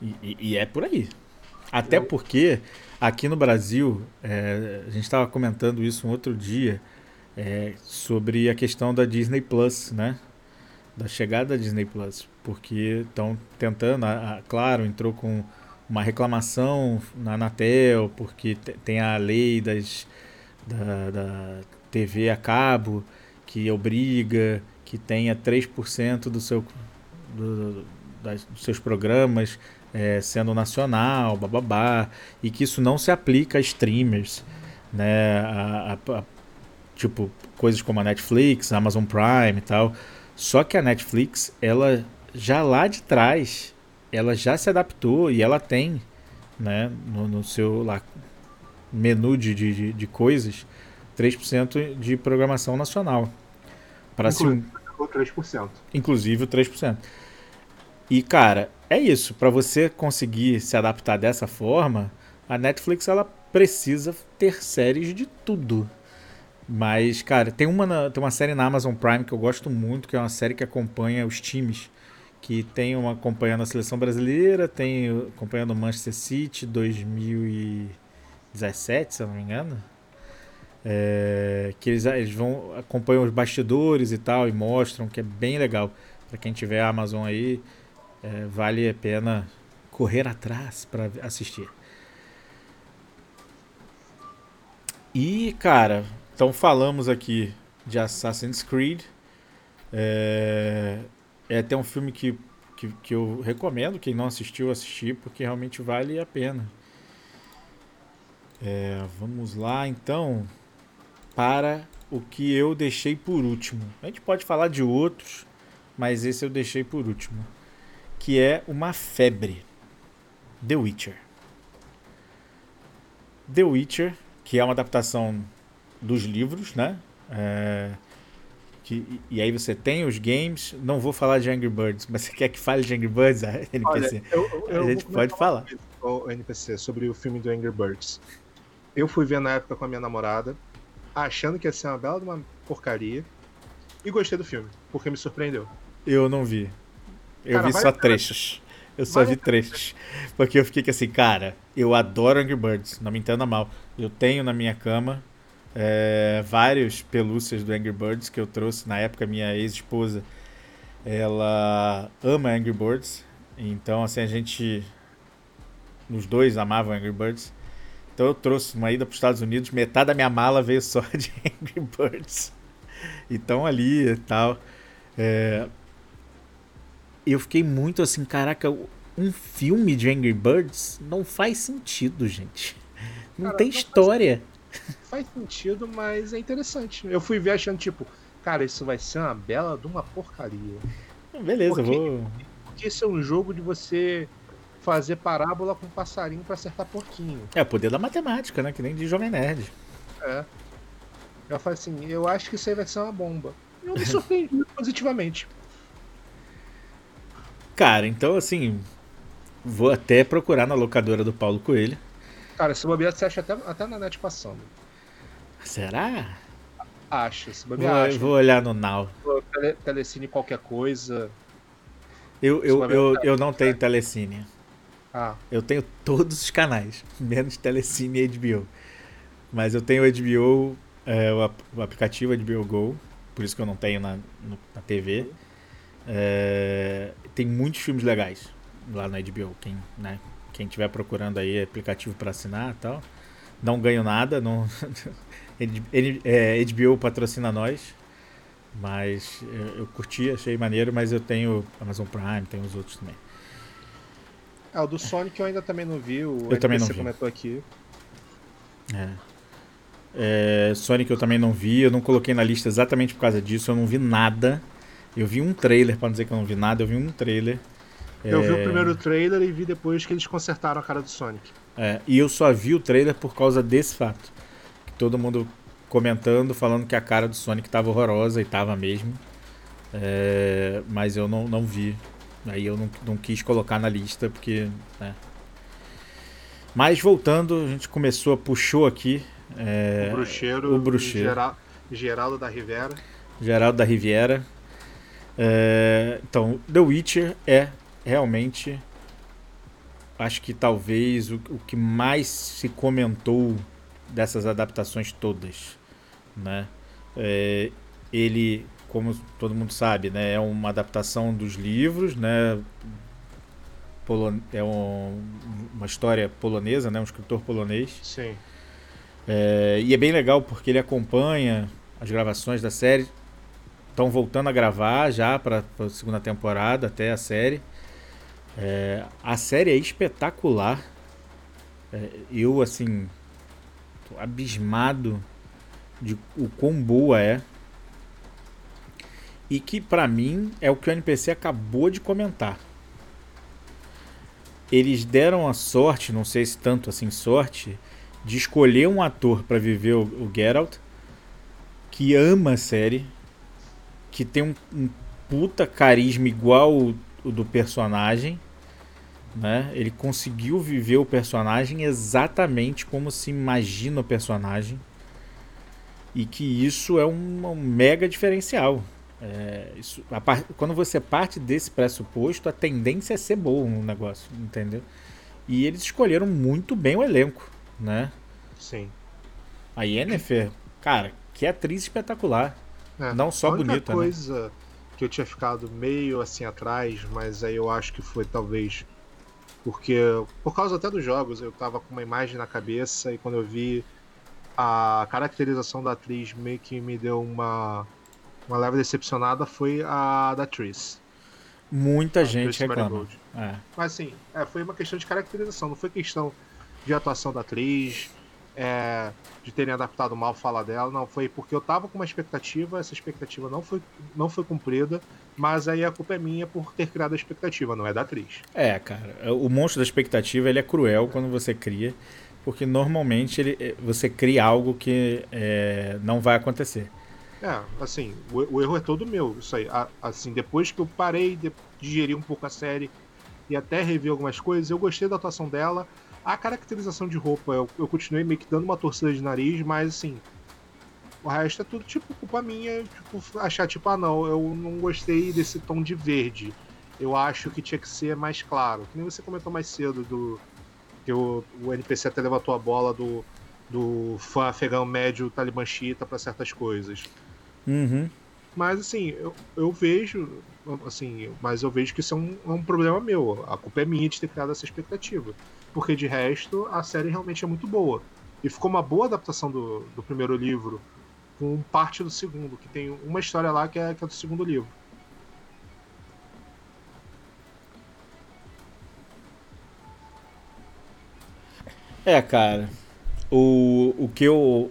E, e, e é por aí. Até porque aqui no Brasil, é, a gente estava comentando isso um outro dia é, sobre a questão da Disney Plus, né? Da chegada da Disney Plus. Porque estão tentando, a, a, claro, entrou com uma reclamação na Anatel, porque tem a lei das, da, da TV a cabo que obriga que tenha 3% do seu do, das, dos seus programas é, sendo nacional, bababá, e que isso não se aplica a streamers, né? A, a, a, tipo, coisas como a Netflix, a Amazon Prime e tal. Só que a Netflix, ela já lá de trás, ela já se adaptou e ela tem, né, no, no seu lá, menu de, de, de coisas, 3% de programação nacional. Para Inclusive, o 3%. Inclusive o 3%. E, cara, é isso. Para você conseguir se adaptar dessa forma, a Netflix ela precisa ter séries de tudo. Mas, cara, tem uma, na, tem uma série na Amazon Prime que eu gosto muito, que é uma série que acompanha os times. Que tem uma acompanhando a seleção brasileira, tem acompanhando o Manchester City 2017, se eu não me engano. É, que eles, eles vão acompanham os bastidores e tal e mostram que é bem legal. Para quem tiver a Amazon aí, é, vale a pena correr atrás para assistir. E, cara, então falamos aqui de Assassin's Creed. É, é até um filme que, que, que eu recomendo, quem não assistiu, assistir, porque realmente vale a pena. É, vamos lá, então, para o que eu deixei por último. A gente pode falar de outros, mas esse eu deixei por último que é uma febre. The Witcher. The Witcher, que é uma adaptação dos livros, né? É, que, e aí você tem os games. Não vou falar de Angry Birds, mas você quer que fale de Angry Birds, NPC? Olha, eu, eu, a gente pode falar. O NPC sobre o filme do Angry Birds. Eu fui ver na época com a minha namorada, achando que ia ser uma bela de uma porcaria, e gostei do filme, porque me surpreendeu. Eu não vi. Eu cara, vi só trechos. Eu só vi trechos. Porque eu fiquei assim, cara, eu adoro Angry Birds, não me entenda mal. Eu tenho na minha cama é, vários pelúcias do Angry Birds que eu trouxe na época. Minha ex-esposa, ela ama Angry Birds. Então, assim, a gente. Os dois amavam Angry Birds. Então eu trouxe uma ida para os Estados Unidos, metade da minha mala veio só de Angry Birds. Então ali e tal. É, eu fiquei muito assim, caraca, um filme de Angry Birds não faz sentido, gente. Não cara, tem não história. Faz, faz, sentido, mas é interessante. Eu fui ver achando, tipo, cara, isso vai ser uma bela de uma porcaria. Beleza, porque, vou. Porque isso é um jogo de você fazer parábola com passarinho para acertar porquinho. É o poder da matemática, né? Que nem de Jovem Nerd. É. Eu falei assim, eu acho que isso aí vai ser uma bomba. Eu me surpreendi positivamente. Cara, então assim, vou até procurar na locadora do Paulo Coelho. Cara, se bobear, você acha até, até na net passando. Será? Acho, se bobear, vou, acha. Vou olhar no Now. Tele, telecine qualquer coisa. Eu, eu, eu, eu não tenho telecine. Ah. Eu tenho todos os canais, menos telecine e HBO. Mas eu tenho o HBO, é, o, aplicativo HBO Go, por isso que eu não tenho na, na TV. É, tem muitos filmes legais lá na HBO. Quem, né, quem tiver procurando aí aplicativo para assinar e tal. Não ganho nada, não é, HBO patrocina nós. Mas eu, curti, achei maneiro, mas eu tenho Amazon Prime, tenho os outros também. É, o do Sonic eu ainda também não vi, o eu também não vi. comentou aqui. É. é. Sonic eu também não vi, eu não coloquei na lista exatamente por causa disso, eu não vi nada. Eu vi um trailer, para não dizer que eu não vi nada, eu vi um trailer. Eu é... vi o é. primeiro trailer e vi depois que eles consertaram a cara do Sonic. É, e eu só vi o trailer por causa desse fato. Que todo mundo comentando, falando que a cara do Sonic tava horrorosa e tava mesmo. É, mas eu não, não vi. Aí eu não, não quis colocar na lista porque. Né. Mas voltando, a gente começou, puxou aqui. É, o bruxeiro. O bruxeiro. Geral, Geraldo da Riviera. Geraldo da Riviera. É, então, The Witcher é realmente acho que talvez o, o que mais se comentou dessas adaptações todas, né? É, ele, como todo mundo sabe, né, é uma adaptação dos livros, né? Polon é um, uma história polonesa, né? Um escritor polonês. Sim. É, e é bem legal porque ele acompanha as gravações da série. Estão voltando a gravar já para a segunda temporada até a série. É, a série é espetacular. É, eu, assim, tô abismado de o quão boa é. E que, para mim, é o que o NPC acabou de comentar. Eles deram a sorte, não sei se tanto assim sorte, de escolher um ator para viver o, o Geralt que ama a série, que tem um, um puta carisma igual o, o do personagem né? Ele conseguiu viver o personagem exatamente como se imagina o personagem. E que isso é um, um mega diferencial. É, isso, quando você parte desse pressuposto, a tendência é ser bom no negócio, entendeu? E eles escolheram muito bem o elenco, né? Sim. A Yennefer, cara, que atriz espetacular. É, Não só bonita, né? coisa né? que eu tinha ficado meio assim atrás, mas aí eu acho que foi talvez porque, por causa até dos jogos, eu tava com uma imagem na cabeça e quando eu vi a caracterização da atriz meio que me deu uma, uma leve decepcionada foi a da Tris. Muita a gente reclama. É. Mas assim, é, foi uma questão de caracterização, não foi questão de atuação da atriz, é, de terem adaptado mal a fala dela, não, foi porque eu tava com uma expectativa, essa expectativa não foi, não foi cumprida, mas aí a culpa é minha por ter criado a expectativa, não é da atriz. É, cara, o monstro da expectativa ele é cruel quando você cria, porque normalmente ele, eh, você cria algo que é, não vai acontecer. É, assim, o, o, erro é todo meu, isso aí. assim, depois que eu parei de digerir um pouco a série e até revi algumas coisas, eu gostei da atuação dela. A caracterização de roupa, eu, eu continuei meio que dando uma torcida de nariz, mas assim, o resto é tudo, tipo, culpa minha, tipo, achar, tipo, ah, não, eu não gostei desse tom de verde. Eu acho que tinha que ser mais claro. Que nem você comentou mais cedo do. Que o, o NPC até levantou a bola do, do fã afegão médio talibã xiita pra certas coisas. Uhum. Mas assim, eu, eu vejo. Assim, mas eu vejo que isso é um, é um problema meu. A culpa é minha de ter criado essa expectativa. Porque de resto, a série realmente é muito boa. E ficou uma boa adaptação do, do primeiro livro com parte do segundo, que tem uma história lá que é, que é do segundo livro. É, cara. O, o que eu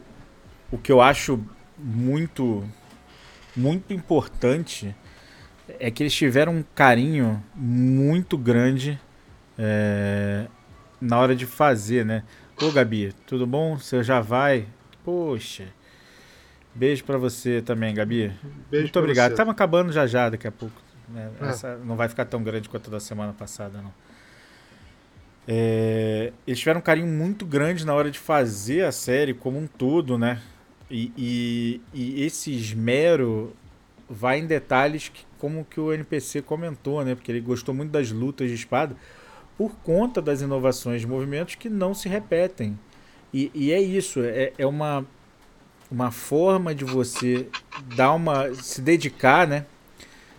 o que eu acho muito muito importante é que eles tiveram um carinho muito grande é, na hora de fazer, né? Ô Gabi, tudo bom? Você já vai? Poxa. Beijo para você também, Gabi. Beijo Muito obrigado. Estamos acabando já já daqui a pouco. Né? É. Essa não vai ficar tão grande quanto da semana passada, não. É, eles tiveram um carinho muito grande na hora de fazer a série como um todo, né? E, e, e esse esmero vai em detalhes que, como que o NPC comentou, né? Porque ele gostou muito das lutas de espada por conta das inovações de movimentos que não se repetem. E, e é isso, é, é uma, uma forma de você dar uma. se dedicar, né?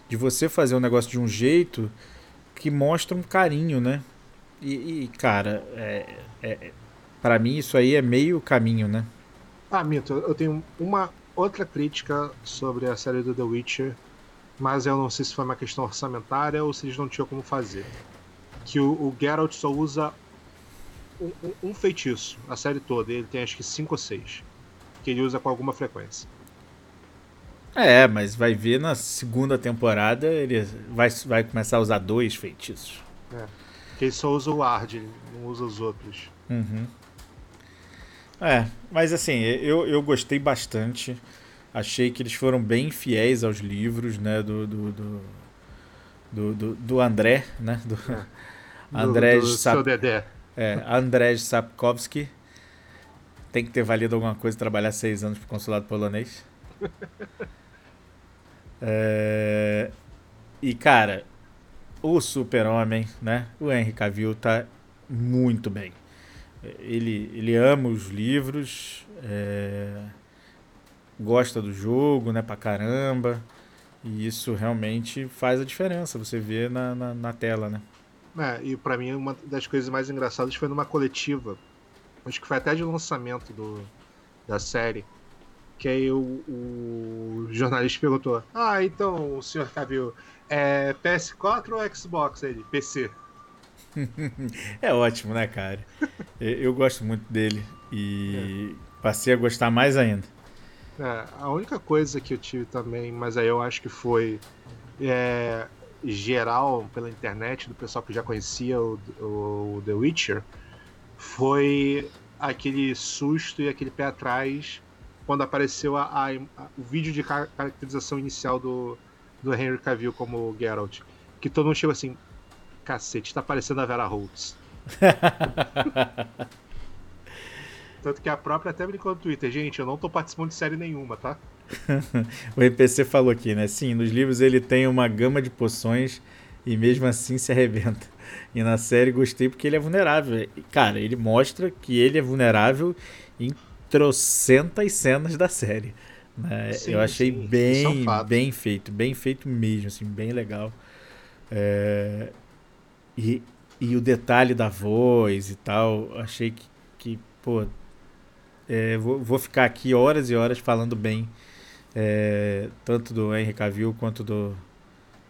De você fazer um negócio de um jeito que mostra um carinho, né? E, e cara, é, é, para mim isso aí é meio caminho, né? Ah, Mito, eu tenho uma outra crítica sobre a série do The Witcher, mas eu não sei se foi uma questão orçamentária ou se eles não tinham como fazer. Que o, o Geralt só usa um, um, um, feitiço a série toda, ele tem acho que cinco ou seis, que ele usa com alguma frequência. É, mas vai ver na segunda temporada ele vai, vai começar a usar dois feitiços. É. Que ele só usa o Ward, não usa os outros. Uhum. É, mas assim, eu, eu gostei bastante. Achei que eles foram bem fiéis aos livros, né? Do, do, do, do, do, do André, né? Do, é. André do, do Sap... Dedé. É, Andrzej Sapkowski. Tem que ter valido alguma coisa trabalhar seis anos pro consulado polonês. é... E, cara, o super-homem, né? O Henry Cavill tá muito bem. Ele, ele ama os livros, é, gosta do jogo, né? Pra caramba. E isso realmente faz a diferença, você vê na, na, na tela, né? É, e para mim uma das coisas mais engraçadas foi numa coletiva, acho que foi até de lançamento do, da série, que aí o, o jornalista perguntou: Ah, então o senhor Cavill, é PS4 ou Xbox ele? PC. é ótimo, né, cara? Eu gosto muito dele e é. passei a gostar mais ainda. É, a única coisa que eu tive também, mas aí eu acho que foi é, geral pela internet, do pessoal que já conhecia o, o, o The Witcher, foi aquele susto e aquele pé atrás quando apareceu a, a, a, o vídeo de caracterização inicial do, do Henry Cavill como Geralt. Que todo mundo chegou assim: cacete, tá parecendo a Vera Holtz. Tanto que a própria até brincou no Twitter, gente, eu não tô participando de série nenhuma, tá? o NPC falou aqui, né? Sim, nos livros ele tem uma gama de poções e mesmo assim se arrebenta. E na série gostei porque ele é vulnerável. Cara, ele mostra que ele é vulnerável em trocentas cenas da série. Né? Sim, Eu achei sim. bem, é um bem feito, bem feito mesmo, assim, bem legal. É... E, e o detalhe da voz e tal, achei que, que pô, é, vou, vou ficar aqui horas e horas falando bem é, tanto do Henry Cavill quanto do,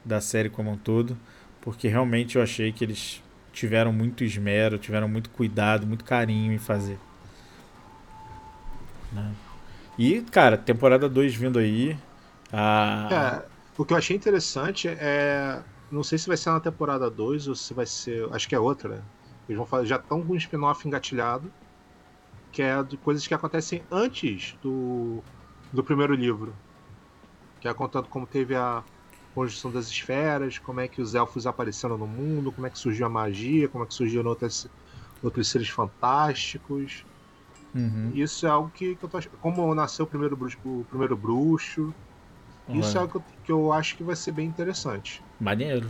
da série como um todo, porque realmente eu achei que eles tiveram muito esmero, tiveram muito cuidado, muito carinho em fazer. Né? E, cara, temporada 2 vindo aí. A... É, o que eu achei interessante é. Não sei se vai ser na temporada 2 ou se vai ser. Acho que é outra, né? Eles vão fazer, já estão com um spin-off engatilhado que é de coisas que acontecem antes do, do primeiro livro. Que é contando como teve a conjunção das esferas, como é que os elfos apareceram no mundo, como é que surgiu a magia, como é que surgiram outras, outros seres fantásticos. Uhum. Isso é algo que, que, eu tô Como nasceu o primeiro bruxo, o primeiro bruxo. Uhum. Isso é algo que eu, que eu acho que vai ser bem interessante. Maneiro.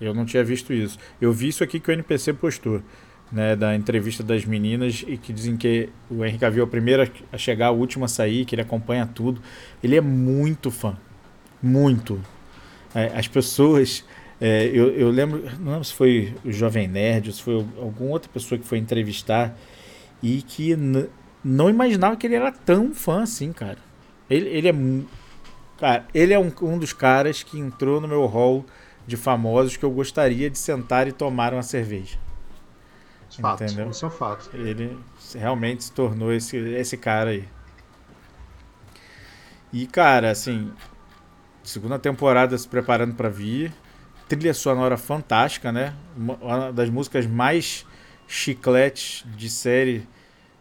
Eu não tinha visto isso. Eu vi isso aqui que o NPC postou né, da entrevista das meninas e que dizem que o Henrique Cavill é o primeiro a chegar, o último a sair, que ele acompanha tudo. Ele é muito fã. Muito. É, as pessoas. É, eu, eu lembro, não lembro se foi o Jovem Nerd ou se foi alguma outra pessoa que foi entrevistar e que não imaginava que ele era tão fã assim, cara. Ele, ele é. Cara, ele é um, um dos caras que entrou no meu hall de famosos que eu gostaria de sentar e tomar uma cerveja. Fato, entendeu? Isso é um fato. Ele realmente se tornou esse, esse cara aí. E, cara, assim, segunda temporada se preparando para vir. trilha sonora fantástica, né? Uma das músicas mais chicletes de série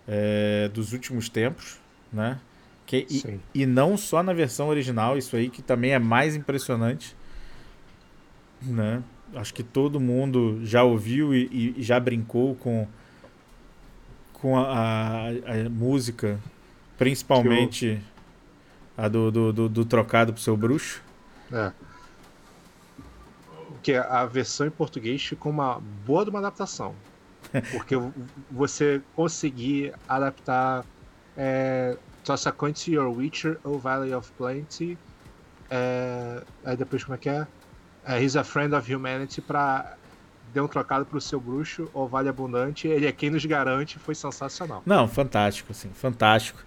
é, dos últimos tempos, né? Que, e, e, não só na versão original, isso aí que também é mais impressionante, né? Acho que todo mundo já ouviu e, e já brincou com, com a, a, a música, principalmente a do, do, do, do trocado pro seu bruxo. É que a versão em português ficou uma boa de uma adaptação. Porque você conseguir adaptar é, Consequence Your Witcher ou Valley of Plenty. É, aí depois como é que é? É He's a Friend of Humanity pra dê um trocado pro seu bruxo ou Vale Abundante. Ele é quem nos garante, foi sensacional. Não, fantástico, assim, fantástico.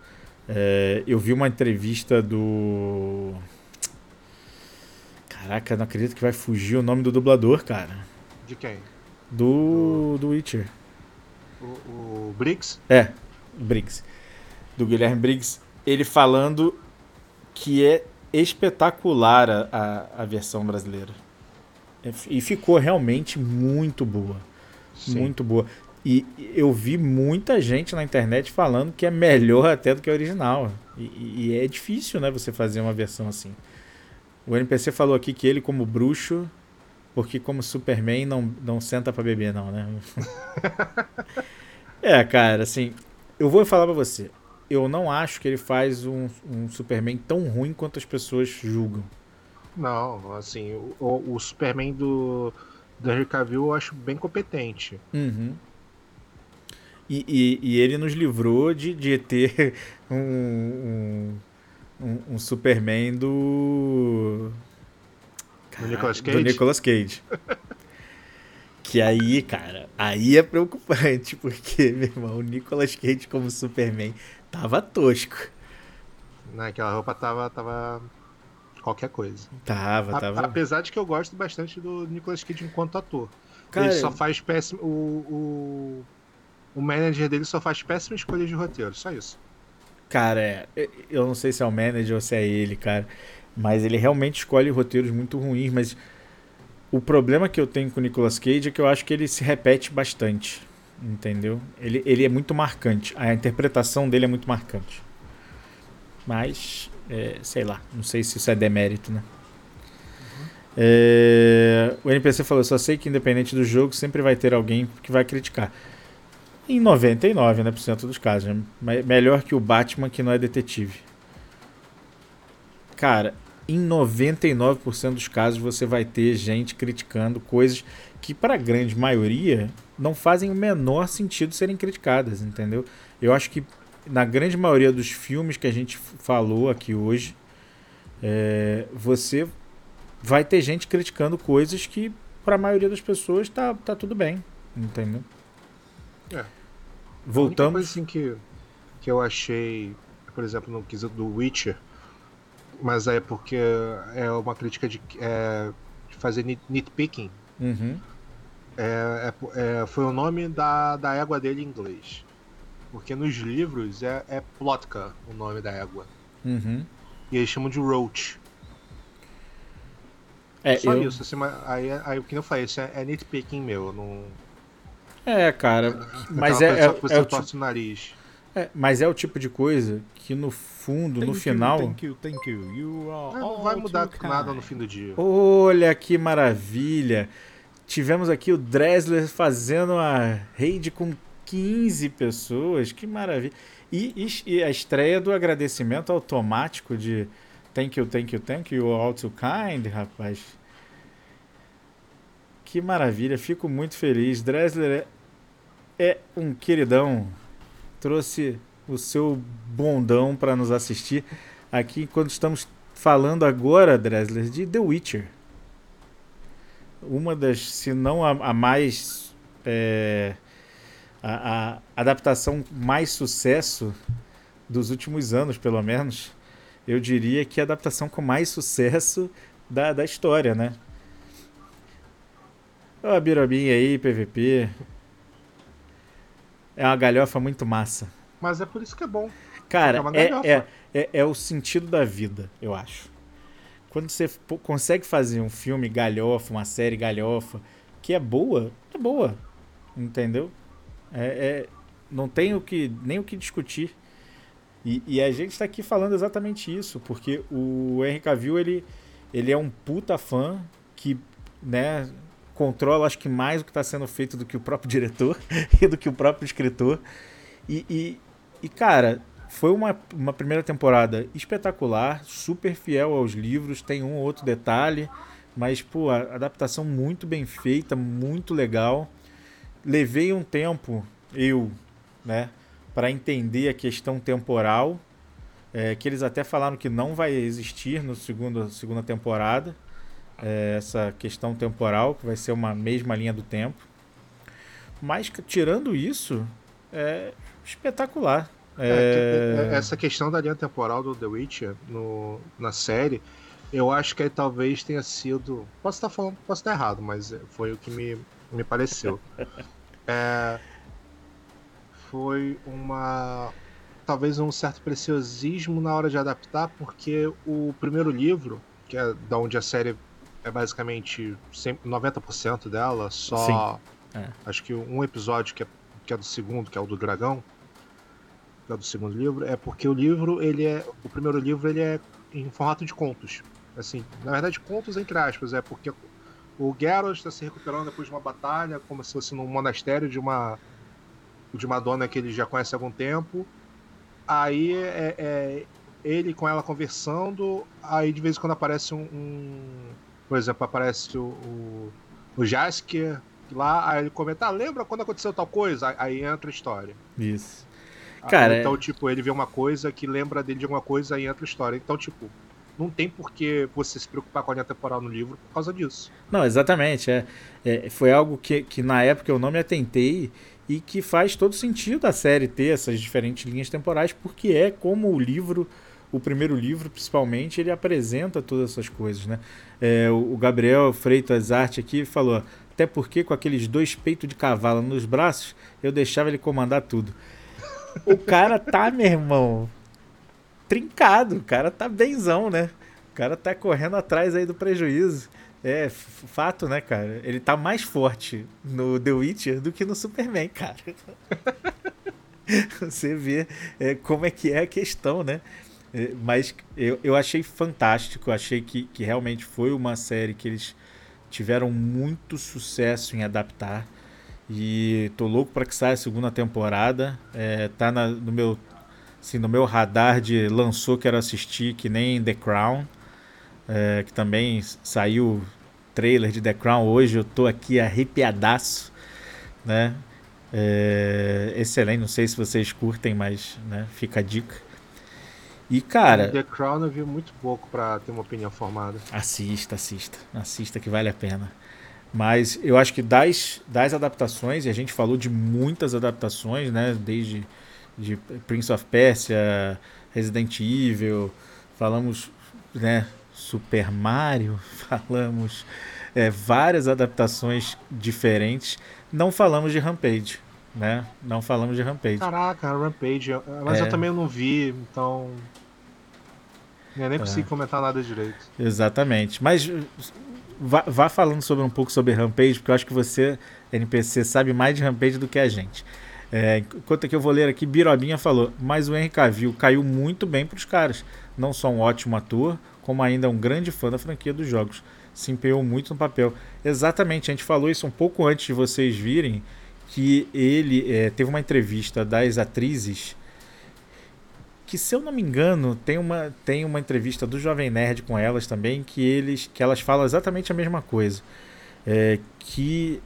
É, eu vi uma entrevista do. Caraca, não acredito que vai fugir o nome do dublador, cara. De quem? Do. do Witcher. O, o Briggs? É, Briggs. Do Guilherme Briggs. Ele falando que é espetacular a, a, a versão brasileira. E ficou realmente muito boa. Sim. Muito boa. E eu vi muita gente na internet falando que é melhor até do que a original. E, e é difícil, né, você fazer uma versão assim. O NPC falou aqui que ele, como bruxo, porque como Superman não, não senta para beber, não, né? é, cara, assim, eu vou falar pra você. Eu não acho que ele faz um, um Superman tão ruim quanto as pessoas julgam. Não, assim, o, o Superman do, do Henry Cavill eu acho bem competente. Uhum. E, e, e, ele nos livrou de, de ter um, um um, Superman do. do Nicolas Cage? Do Nicolas Cage. que aí, cara, aí é preocupante, porque, meu irmão, o Nicolas Cage como Superman tava tosco. Naquela roupa tava, tava qualquer coisa. Tava, A, tava. Apesar de que eu gosto bastante do Nicolas Cage enquanto ator. Cara, ele só faz péssimo. O, o, o manager dele só faz péssima escolha de roteiro, só isso. Cara, é, eu não sei se é o manager ou se é ele, cara. Mas ele realmente escolhe roteiros muito ruins. Mas o problema que eu tenho com o Nicolas Cage é que eu acho que ele se repete bastante. Entendeu? Ele, ele é muito marcante. A interpretação dele é muito marcante. Mas, é, sei lá, não sei se isso é demérito, né? Uhum. É, o NPC falou: só sei que independente do jogo, sempre vai ter alguém que vai criticar. Em 99% né, por cento dos casos. Né? Melhor que o Batman que não é detetive. Cara, em 99% dos casos você vai ter gente criticando coisas que, para a grande maioria, não fazem o menor sentido serem criticadas, entendeu? Eu acho que na grande maioria dos filmes que a gente falou aqui hoje, é, você vai ter gente criticando coisas que, para a maioria das pessoas, tá, tá tudo bem, entendeu? É. Voltamos. A coisa assim que, que eu achei, por exemplo, no quesito do Witcher, mas é porque é uma crítica de, é, de fazer nitpicking. Uhum. É, é, é, foi o nome da, da égua dele em inglês. Porque nos livros é, é Plotka o nome da égua. Uhum. E eles chamam de Roach. É, Só eu... isso, assim, aí, aí o que eu falei, isso é, é nitpicking meu. Não, é, cara, mas é, é, é, o tipo, nariz. É, mas é o tipo de coisa que no fundo, thank no final. thank you, thank you. you não vai mudar nada no fim do dia. Olha que maravilha! Tivemos aqui o Dresler fazendo a raid com 15 pessoas, que maravilha! E, e, e, a estreia do agradecimento automático de thank you, thank you, thank you, all too kind, rapaz. Que maravilha, fico muito feliz. Dresler é, é um queridão. Trouxe o seu bondão para nos assistir aqui quando estamos falando agora, Dresler, de The Witcher. Uma das, se não a, a mais. É, a, a adaptação mais sucesso dos últimos anos, pelo menos. Eu diria que a adaptação com mais sucesso da, da história, né? Ó, a Birobinha aí, PVP. É uma galhofa muito massa. Mas é por isso que é bom. Cara, é, é, é, é, é, o sentido da vida, eu acho. quando você consegue fazer um filme galhofa, uma série galhofa, que é boa, é boa. Entendeu? É, é não tem o que, nem o que discutir. E, e a gente está aqui falando exatamente isso, porque o Henry Cavill, ele, ele é um puta fã que, né, controla, acho que mais o que está sendo feito do que o próprio diretor e do que o próprio escritor. E, e, e, cara, foi uma, uma primeira temporada espetacular, super fiel aos livros, tem um ou outro detalhe, mas, pô, adaptação muito bem feita, muito legal. Levei um tempo, eu, né, para entender a questão temporal, é, que eles até falaram que não vai existir no segundo, segunda temporada é, essa questão temporal, que vai ser uma mesma linha do tempo. Mas tirando isso, é espetacular. É... É, é, é... essa questão da linha temporal do The Witcher no, na série, eu acho que talvez tenha sido. Posso estar falando, posso estar errado, mas foi o que me, me pareceu. é, foi uma. Talvez um certo preciosismo na hora de adaptar, porque o primeiro livro, que é da onde a série é basicamente 90% dela, só é. acho que um episódio que é, que é do segundo, que é o do dragão, que é do segundo livro, é porque o livro, ele é. O primeiro livro ele é em formato de contos. Assim, na verdade, contos entre aspas, é porque o Geralt está se recuperando depois de uma batalha, como se fosse num monastério de uma de uma dona que ele já conhece há algum tempo. Aí é, é ele com ela conversando, aí de vez em quando aparece um, um por exemplo, aparece o, o, o Jasker lá, aí ele comenta, ah, lembra quando aconteceu tal coisa? Aí entra a história. Isso. Cara, então, é... tipo, ele vê uma coisa que lembra dele de alguma coisa e entra a história. Então, tipo, não tem por que você se preocupar com a linha temporal no livro por causa disso. Não, exatamente. É, é, foi algo que, que na época eu não me atentei e que faz todo sentido a série ter essas diferentes linhas temporais, porque é como o livro o primeiro livro, principalmente, ele apresenta todas essas coisas, né? É, o Gabriel Freitas Arte aqui falou, até porque com aqueles dois peitos de cavalo nos braços, eu deixava ele comandar tudo. O cara tá, meu irmão, trincado, o cara tá benzão, né? O cara tá correndo atrás aí do prejuízo. É, fato, né, cara? Ele tá mais forte no The Witcher do que no Superman, cara. Você vê é, como é que é a questão, né? É, mas eu, eu achei fantástico, achei que, que realmente foi uma série que eles tiveram muito sucesso em adaptar. E tô louco para que saia a segunda temporada. É, tá na, no meu assim, no meu radar de lançou quero assistir, que nem The Crown, é, que também saiu trailer de The Crown hoje. Eu tô aqui arrepiadaço, né? É, excelente, não sei se vocês curtem, mas né, fica a dica. E, cara. The Crown eu vi muito pouco para ter uma opinião formada. Assista, assista. Assista que vale a pena. Mas eu acho que das, das adaptações, e a gente falou de muitas adaptações, né? Desde de Prince of Persia, Resident Evil, falamos, né? Super Mario, falamos é, várias adaptações diferentes. Não falamos de Rampage, né? Não falamos de Rampage. Caraca, Rampage, mas é... eu também não vi, então eu nem é. consegui comentar nada direito. Exatamente. Mas vá, vá, falando sobre um pouco sobre Rampage, porque eu acho que você, NPC, sabe mais de Rampage do que a gente. É, enquanto que eu vou ler aqui, Birobinha falou, mas o Henry Cavill caiu muito bem para os caras. Não só um ótimo ator, como ainda um grande fã da franquia dos jogos. Se empenhou muito no papel. Exatamente, a gente falou isso um pouco antes de vocês virem, que ele é, teve uma entrevista das atrizes que se eu não me engano, tem uma, tem uma entrevista do Jovem Nerd com elas também, que eles que elas falam exatamente a mesma coisa. É, que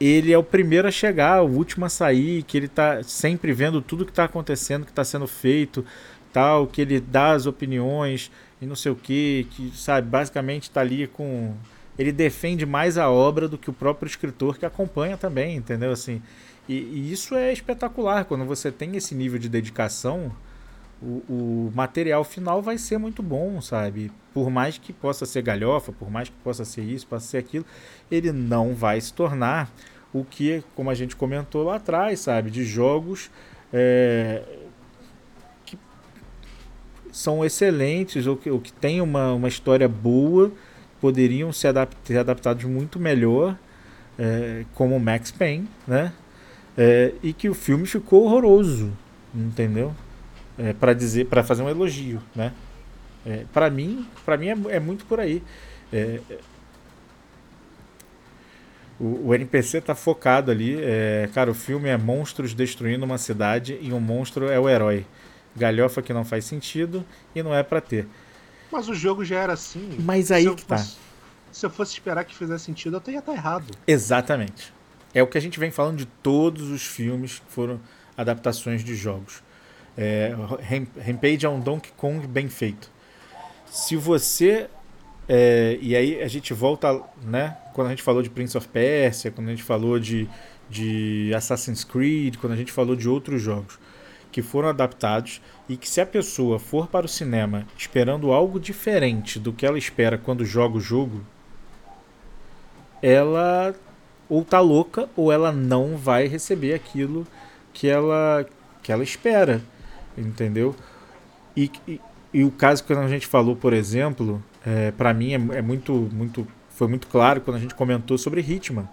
ele é o primeiro a chegar, o último a sair, que ele está sempre vendo tudo que está acontecendo, que está sendo feito, tal, que ele dá as opiniões e não sei o que, que sabe, basicamente está ali com ele defende mais a obra do que o próprio escritor que acompanha também, entendeu assim? E, e isso é espetacular quando você tem esse nível de dedicação o, o material final vai ser muito bom, sabe? Por mais que possa ser galhofa, por mais que possa ser isso, possa ser aquilo, ele não vai se tornar o que, como a gente comentou lá atrás, sabe? De jogos é, que são excelentes ou que, ou que têm uma, uma história boa, poderiam ser, adapt, ser adaptados muito melhor, é, como Max Payne, né? É, e que o filme ficou horroroso, entendeu? É, para dizer, para fazer um elogio, né? É, para mim, para mim é, é, muito por aí. É, o, o, NPC tá focado ali. É, cara, o filme é monstros destruindo uma cidade e um monstro é o herói. Galhofa que não faz sentido e não é para ter. Mas o jogo já era assim. Mas aí que tá. Se eu fosse esperar que fizesse sentido, eu ia estar errado. Exatamente. É o que a gente vem falando de todos os filmes que foram adaptações de jogos. É, Rampage é um Donkey Kong bem feito. Se você. É, e aí a gente volta, né? Quando a gente falou de Prince of Persia, quando a gente falou de, de Assassin's Creed, quando a gente falou de outros jogos que foram adaptados e que se a pessoa for para o cinema esperando algo diferente do que ela espera quando joga o jogo, ela ou tá louca ou ela não vai receber aquilo que ela que ela espera, entendeu? E, e, e o caso que a gente falou, por exemplo, é, para mim é, é, muito muito foi muito claro quando a gente comentou sobre Hitman,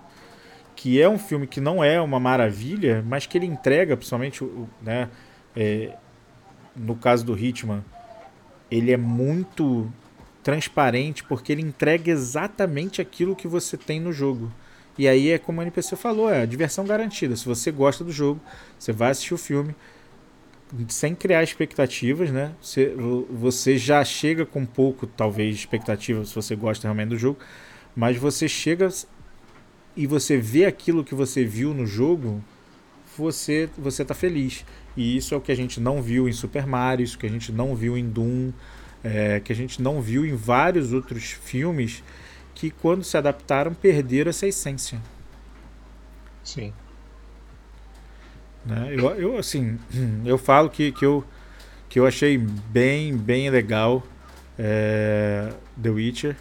que é um filme que não é uma maravilha, mas que ele entrega, principalmente, né, é, no caso do Hitman, ele é muito transparente porque ele entrega exatamente aquilo que você tem no jogo. E aí é como a NPC falou, é diversão garantida. Se você gosta do jogo, você vai assistir o filme sem criar expectativas, né? Você, você já chega com pouco, talvez, expectativa se você gosta realmente do jogo, mas você chega e você vê aquilo que você viu no jogo, você você tá feliz. E isso é o que a gente não viu em Super Mario, isso que a gente não viu em Doom, é, que a gente não viu em vários outros filmes que, quando se adaptaram, perderam essa essência. Sim. Né? Eu, eu, assim, eu falo que, que, eu, que eu achei bem, bem legal é, The Witcher.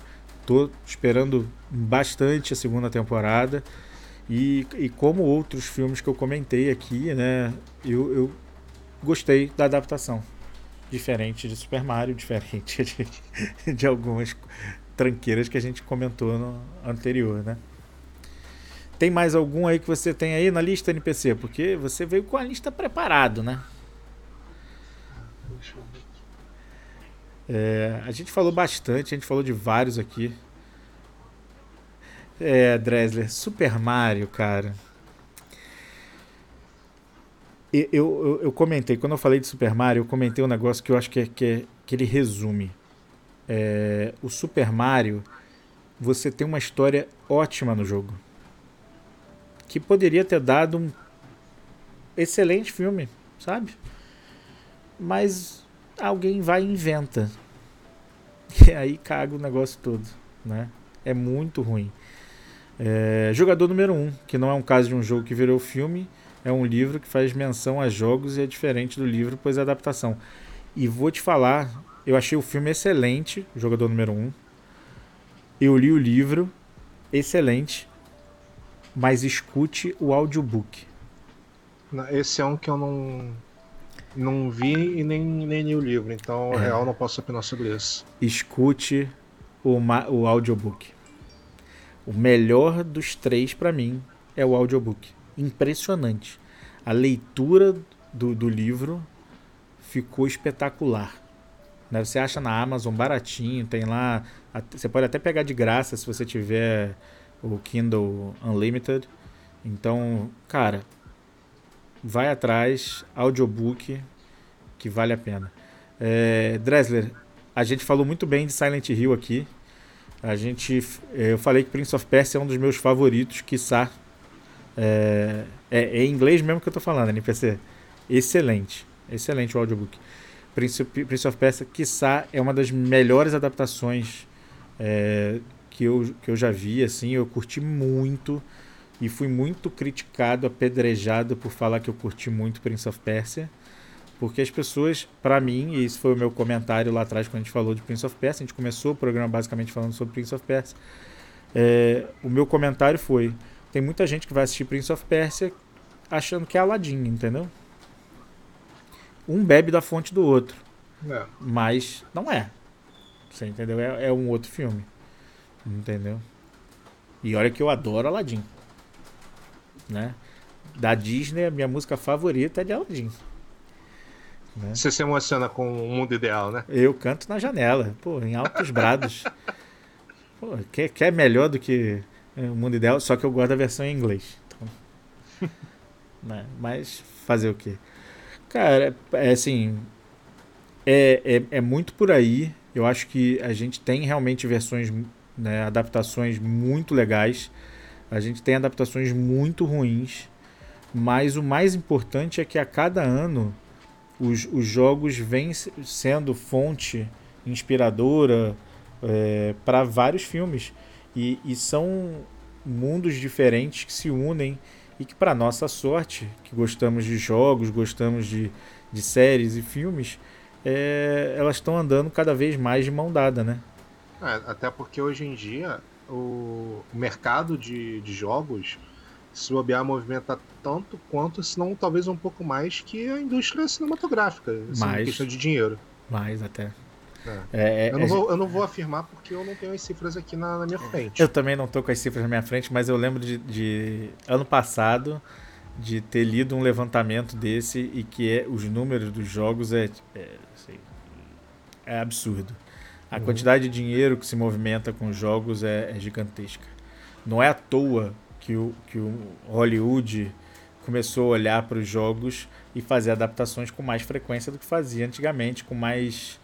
Tô esperando bastante a segunda temporada. E, e como outros filmes que eu comentei aqui, né, eu, eu gostei da adaptação diferente de Super Mario, diferente de, de algumas tranqueiras que a gente comentou no anterior, né? Tem mais algum aí que você tem aí na lista NPC? Porque você veio com a lista preparado, né? É, a gente falou bastante, a gente falou de vários aqui. É, Dresler, Super Mario, cara. Eu, eu, eu, comentei, quando eu falei de Super Mario, eu comentei um negócio que eu acho que, é, que, é, que ele resume. É, o Super Mario, você tem uma história ótima no jogo. Que poderia ter dado um excelente filme, sabe? Mas alguém vai e inventa. E aí caga o negócio todo, né? É muito ruim. É, jogador número 1, um, que não é um caso de um jogo que virou filme, é um livro que faz menção a jogos e é diferente do livro, pois é adaptação. E vou te falar, eu achei o filme excelente, jogador número 1. Um. Eu li o livro, excelente, mas escute o audiobook. Esse é um que eu não não vi e nem, nem li o livro, então é. real não posso opinar sobre isso. Escute o, o audiobook. O melhor dos três para mim é o audiobook impressionante. A leitura do, do livro ficou espetacular. Né? Você acha na Amazon baratinho, tem lá. Você pode até pegar de graça se você tiver o Kindle Unlimited. Então, cara, vai atrás, audiobook, que vale a pena. É, a gente falou muito bem de Silent Hill aqui. A gente, eu falei que Prince of Persia é um dos meus favoritos, quiçá é, é, é, em inglês mesmo que eu tô falando, NPC. Excelente. Excelente o audiobook. Prince, Prince of Persia, quiçá, é uma das melhores adaptações é, que, eu, que eu já vi. Assim, eu curti muito e fui muito criticado, apedrejado por falar que eu curti muito Prince of Persia. Porque as pessoas, para mim, e esse foi o meu comentário lá atrás quando a gente falou de Prince of Persia, a gente começou o programa basicamente falando sobre Prince of Persia. É, o meu comentário foi: tem muita gente que vai assistir Prince of Persia achando que é Aladdin, entendeu? Um bebe da fonte do outro. É. Mas não é. Você entendeu? É, é um outro filme. Entendeu? E olha que eu adoro Aladdin. Né? Da Disney, a minha música favorita é de Aladdin. Né? Você se emociona com o mundo ideal, né? Eu canto na janela, pô, em altos brados. Pô, quer, quer melhor do que é, o mundo ideal, só que eu gosto da versão em inglês. Então, né? Mas fazer o quê? Cara, é assim. É, é, é muito por aí. Eu acho que a gente tem realmente versões, né, adaptações muito legais. A gente tem adaptações muito ruins. Mas o mais importante é que a cada ano os, os jogos vêm sendo fonte inspiradora é, para vários filmes. E, e são mundos diferentes que se unem e que, para nossa sorte, que gostamos de jogos, gostamos de, de séries e filmes, é, elas estão andando cada vez mais de mão dada, né? É, até porque hoje em dia o, o mercado de, de jogos se bobear, movimenta tanto quanto, se não talvez um pouco mais, que a indústria cinematográfica. Assim, mais. questão de dinheiro. Mais até. É. É, é, eu, não vou, eu não vou afirmar porque eu não tenho as cifras aqui na, na minha frente. Eu também não estou com as cifras na minha frente, mas eu lembro de, de ano passado de ter lido um levantamento desse e que é, os números dos jogos é, é, assim, é absurdo. A quantidade de dinheiro que se movimenta com os jogos é, é gigantesca. Não é à toa que o, que o Hollywood começou a olhar para os jogos e fazer adaptações com mais frequência do que fazia antigamente, com mais,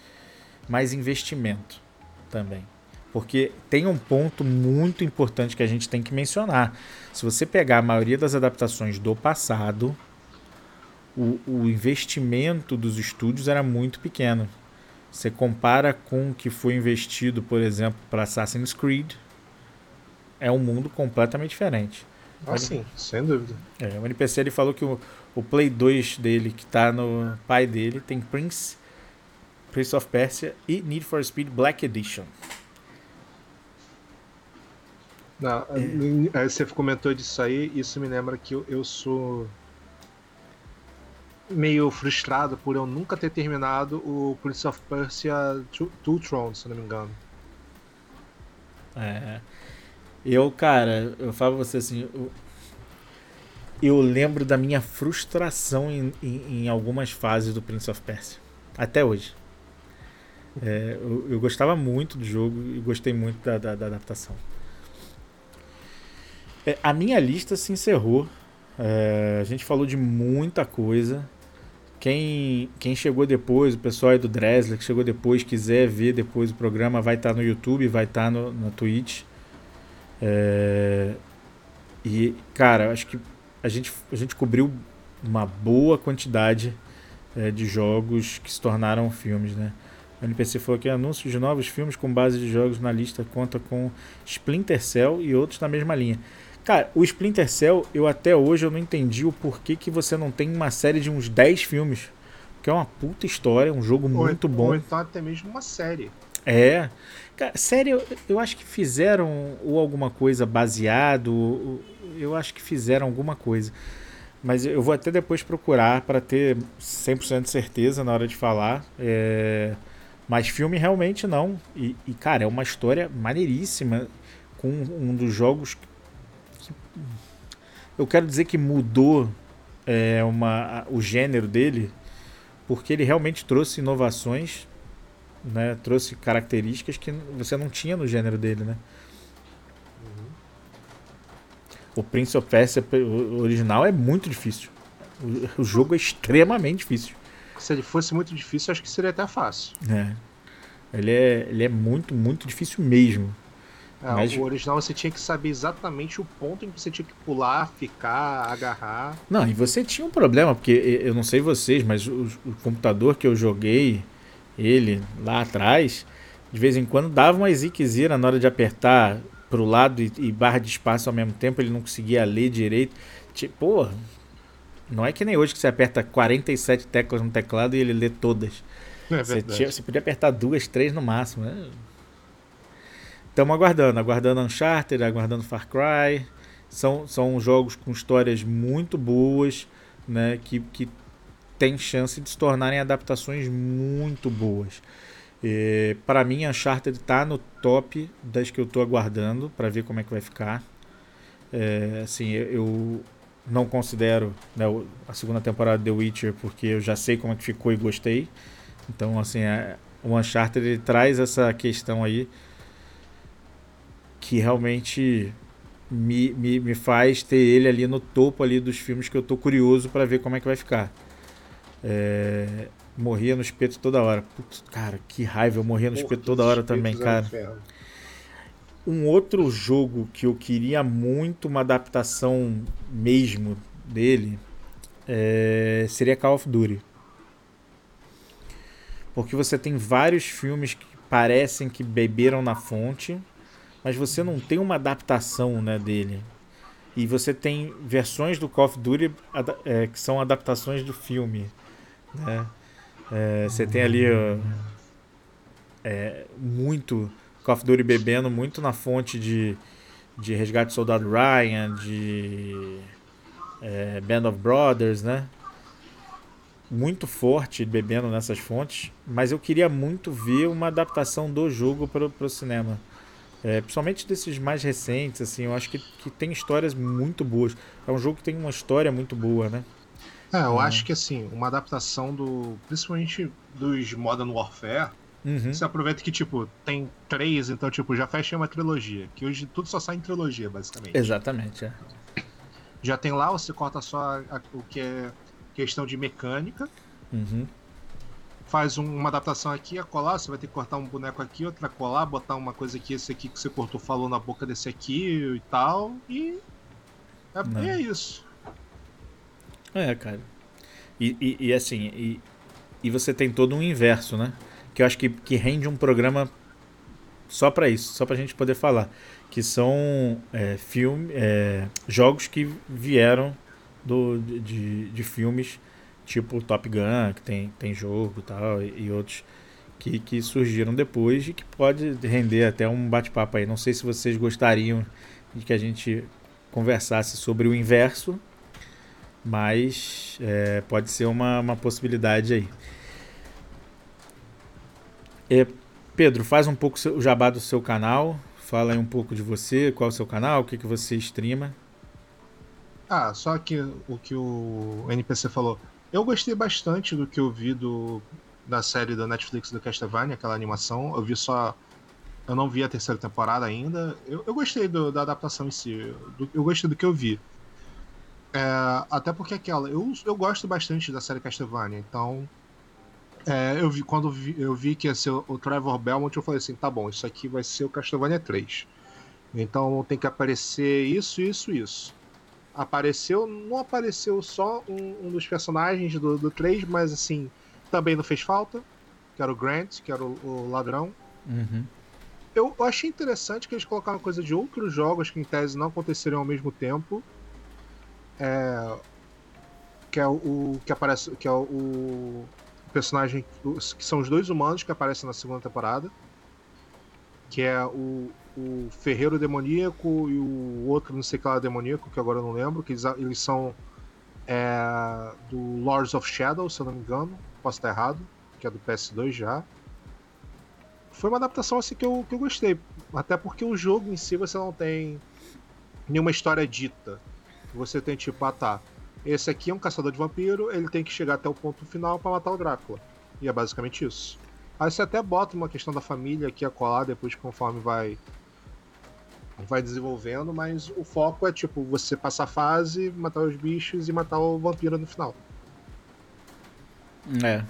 mais investimento também. Porque tem um ponto muito importante que a gente tem que mencionar. Se você pegar a maioria das adaptações do passado, o, o investimento dos estúdios era muito pequeno. Você compara com o que foi investido, por exemplo, para Assassin's Creed, é um mundo completamente diferente. Ah, sim, sem dúvida. É, o NPC ele falou que o, o Play 2 dele, que está no pai dele, tem Prince, Prince of Persia e Need for Speed Black Edition. Não, é. Você comentou disso aí, isso me lembra que eu, eu sou meio frustrado por eu nunca ter terminado o Prince of Persia Two, Thrones, se não me engano. É. Eu, cara, eu falo pra você assim, eu, eu lembro da minha frustração em, em, em, algumas fases do Prince of Persia. Até hoje. É, eu, eu, gostava muito do jogo e gostei muito da, da, da adaptação. É, a minha lista se encerrou. É, a gente falou de muita coisa. Quem, quem chegou depois, o pessoal aí do Dresler que chegou depois, quiser ver depois o programa, vai estar tá no YouTube, vai estar tá no, na Twitch. É, e, cara, acho que a gente, a gente cobriu uma boa quantidade é, de jogos que se tornaram filmes, né? O NPC falou que anúncios de novos filmes com base de jogos na lista conta com Splinter Cell e outros na mesma linha. Cara, o Splinter Cell, eu até hoje eu não entendi o porquê que você não tem uma série de uns 10 filmes. Que é uma puta história, um jogo ou, muito bom. Ou então até mesmo uma série. É. Cara, sério, eu, eu acho que fizeram ou alguma coisa baseado, eu acho que fizeram alguma coisa. Mas eu vou até depois procurar para ter 100% de certeza na hora de falar. É... Mas filme realmente não. E, e, cara, é uma história maneiríssima com um dos jogos eu quero dizer que mudou é, uma, o gênero dele, porque ele realmente trouxe inovações né, trouxe características que você não tinha no gênero dele, né? Uhum. O Prince of Persia original é muito difícil. O, o, jogo é extremamente difícil. Se ele fosse muito difícil, acho que seria até fácil. É. Ele é, ele é muito, muito difícil mesmo. É, Mas... O original você tinha que saber exatamente o ponto em que você tinha que pular, ficar, agarrar. Não, e você tinha um problema, porque eu não sei vocês, mas o, o computador que eu joguei, ele lá atrás, de vez em quando dava uma ziquezira na hora de apertar pro lado e, e, barra de espaço ao mesmo tempo, ele não conseguia ler direito. Tipo, pô, não é que nem hoje que você aperta 47 teclas no teclado e ele lê todas. É você, tinha, você, podia apertar duas, três no máximo. Estamos aguardando, aguardando Uncharted, aguardando Far Cry. São, são jogos com histórias muito boas, né? Que, que tem chance de se tornarem adaptações muito boas. É, para mim, Uncharted está no top das que eu estou aguardando para ver como é que vai ficar. É, assim, eu não considero né, a segunda temporada de The Witcher porque eu já sei como é que ficou e gostei. Então, assim, é, o Uncharted ele traz essa questão aí que realmente me, me, me faz ter ele ali no topo ali dos filmes que eu tô curioso para ver como é que vai ficar. É, morria no espeto toda hora. Putz, cara, que raiva, eu morria no Porra, espeto toda hora também, cara. Um outro jogo que eu queria muito uma adaptação mesmo dele é, seria Call of Duty. Porque você tem vários filmes que parecem que beberam na fonte, mas você não tem uma adaptação né, dele. E você tem versões do Call of Duty é, que são adaptações do filme. Né? É, você tem ali é, muito Call of Duty bebendo muito na fonte de, de Resgate Soldado Ryan, de é, Band of Brothers, né? Muito forte bebendo nessas fontes, mas eu queria muito ver uma adaptação do jogo para o cinema. É, principalmente desses mais recentes, assim, eu acho que, que tem histórias muito boas. É um jogo que tem uma história muito boa, né? É, eu acho que assim, uma adaptação do. Principalmente dos Modern Warfare. Uhum. Você aproveita que, tipo, tem três, então, tipo, já fecha uma trilogia. Que hoje tudo só sai em trilogia, basicamente. Exatamente, é. Já tem lá, você corta só a, o que é questão de mecânica. Uhum faz um, uma adaptação aqui, a colar, você vai ter que cortar um boneco aqui, outra colar, botar uma coisa aqui, esse aqui que você cortou falou na boca desse aqui e tal, e é, é isso. É, cara. E, e, e, assim, e, e você tem todo um inverso, né? Que eu acho que, que rende um programa só para isso, só pra gente poder falar. Que são é, filme, é, jogos que vieram do, de, de filmes tipo Top Gun, que tem, tem jogo tal, e, e outros que, que surgiram depois e que pode render até um bate-papo aí. Não sei se vocês gostariam de que a gente conversasse sobre o inverso, mas é, pode ser uma, uma possibilidade aí. É, Pedro, faz um pouco o jabá do seu canal, fala aí um pouco de você, qual é o seu canal, o que, que você streama. Ah, só que o que o NPC falou. Eu gostei bastante do que eu vi do, da série da Netflix do Castlevania, aquela animação. Eu vi só. Eu não vi a terceira temporada ainda. Eu, eu gostei do, da adaptação em si. Do, eu gostei do que eu vi. É, até porque aquela. Eu, eu gosto bastante da série Castlevania, então. É, eu vi, quando vi, eu vi que ia ser o Trevor Belmont, eu falei assim: tá bom, isso aqui vai ser o Castlevania 3. Então tem que aparecer isso, isso, isso apareceu, não apareceu só um, um dos personagens do, do 3, mas assim, também não fez falta, que era o Grant, que era o, o ladrão. Uhum. Eu, eu, achei interessante que eles colocaram coisa de outros jogos que em tese não aconteceriam ao mesmo tempo. É, que é o, o, que aparece que é o, o personagem que são os dois humanos que aparecem na segunda temporada que é o, o Ferreiro Demoníaco e o outro, não sei que lá, Demoníaco, que agora eu não lembro, que eles, eles são é, do Lords of Shadow, se eu não me engano, posso estar errado, que é do PS2 já. Foi uma adaptação assim que eu, que eu gostei, até porque o jogo em si você não tem nenhuma história dita. Você tem tipo, ah tá, esse aqui é um caçador de vampiro, ele tem que chegar até o ponto final para matar o Drácula. E é basicamente isso. Aí você até bota uma questão da família aqui a colar depois conforme vai vai desenvolvendo, mas o foco é tipo você passar a fase, matar os bichos e matar o vampiro no final. É.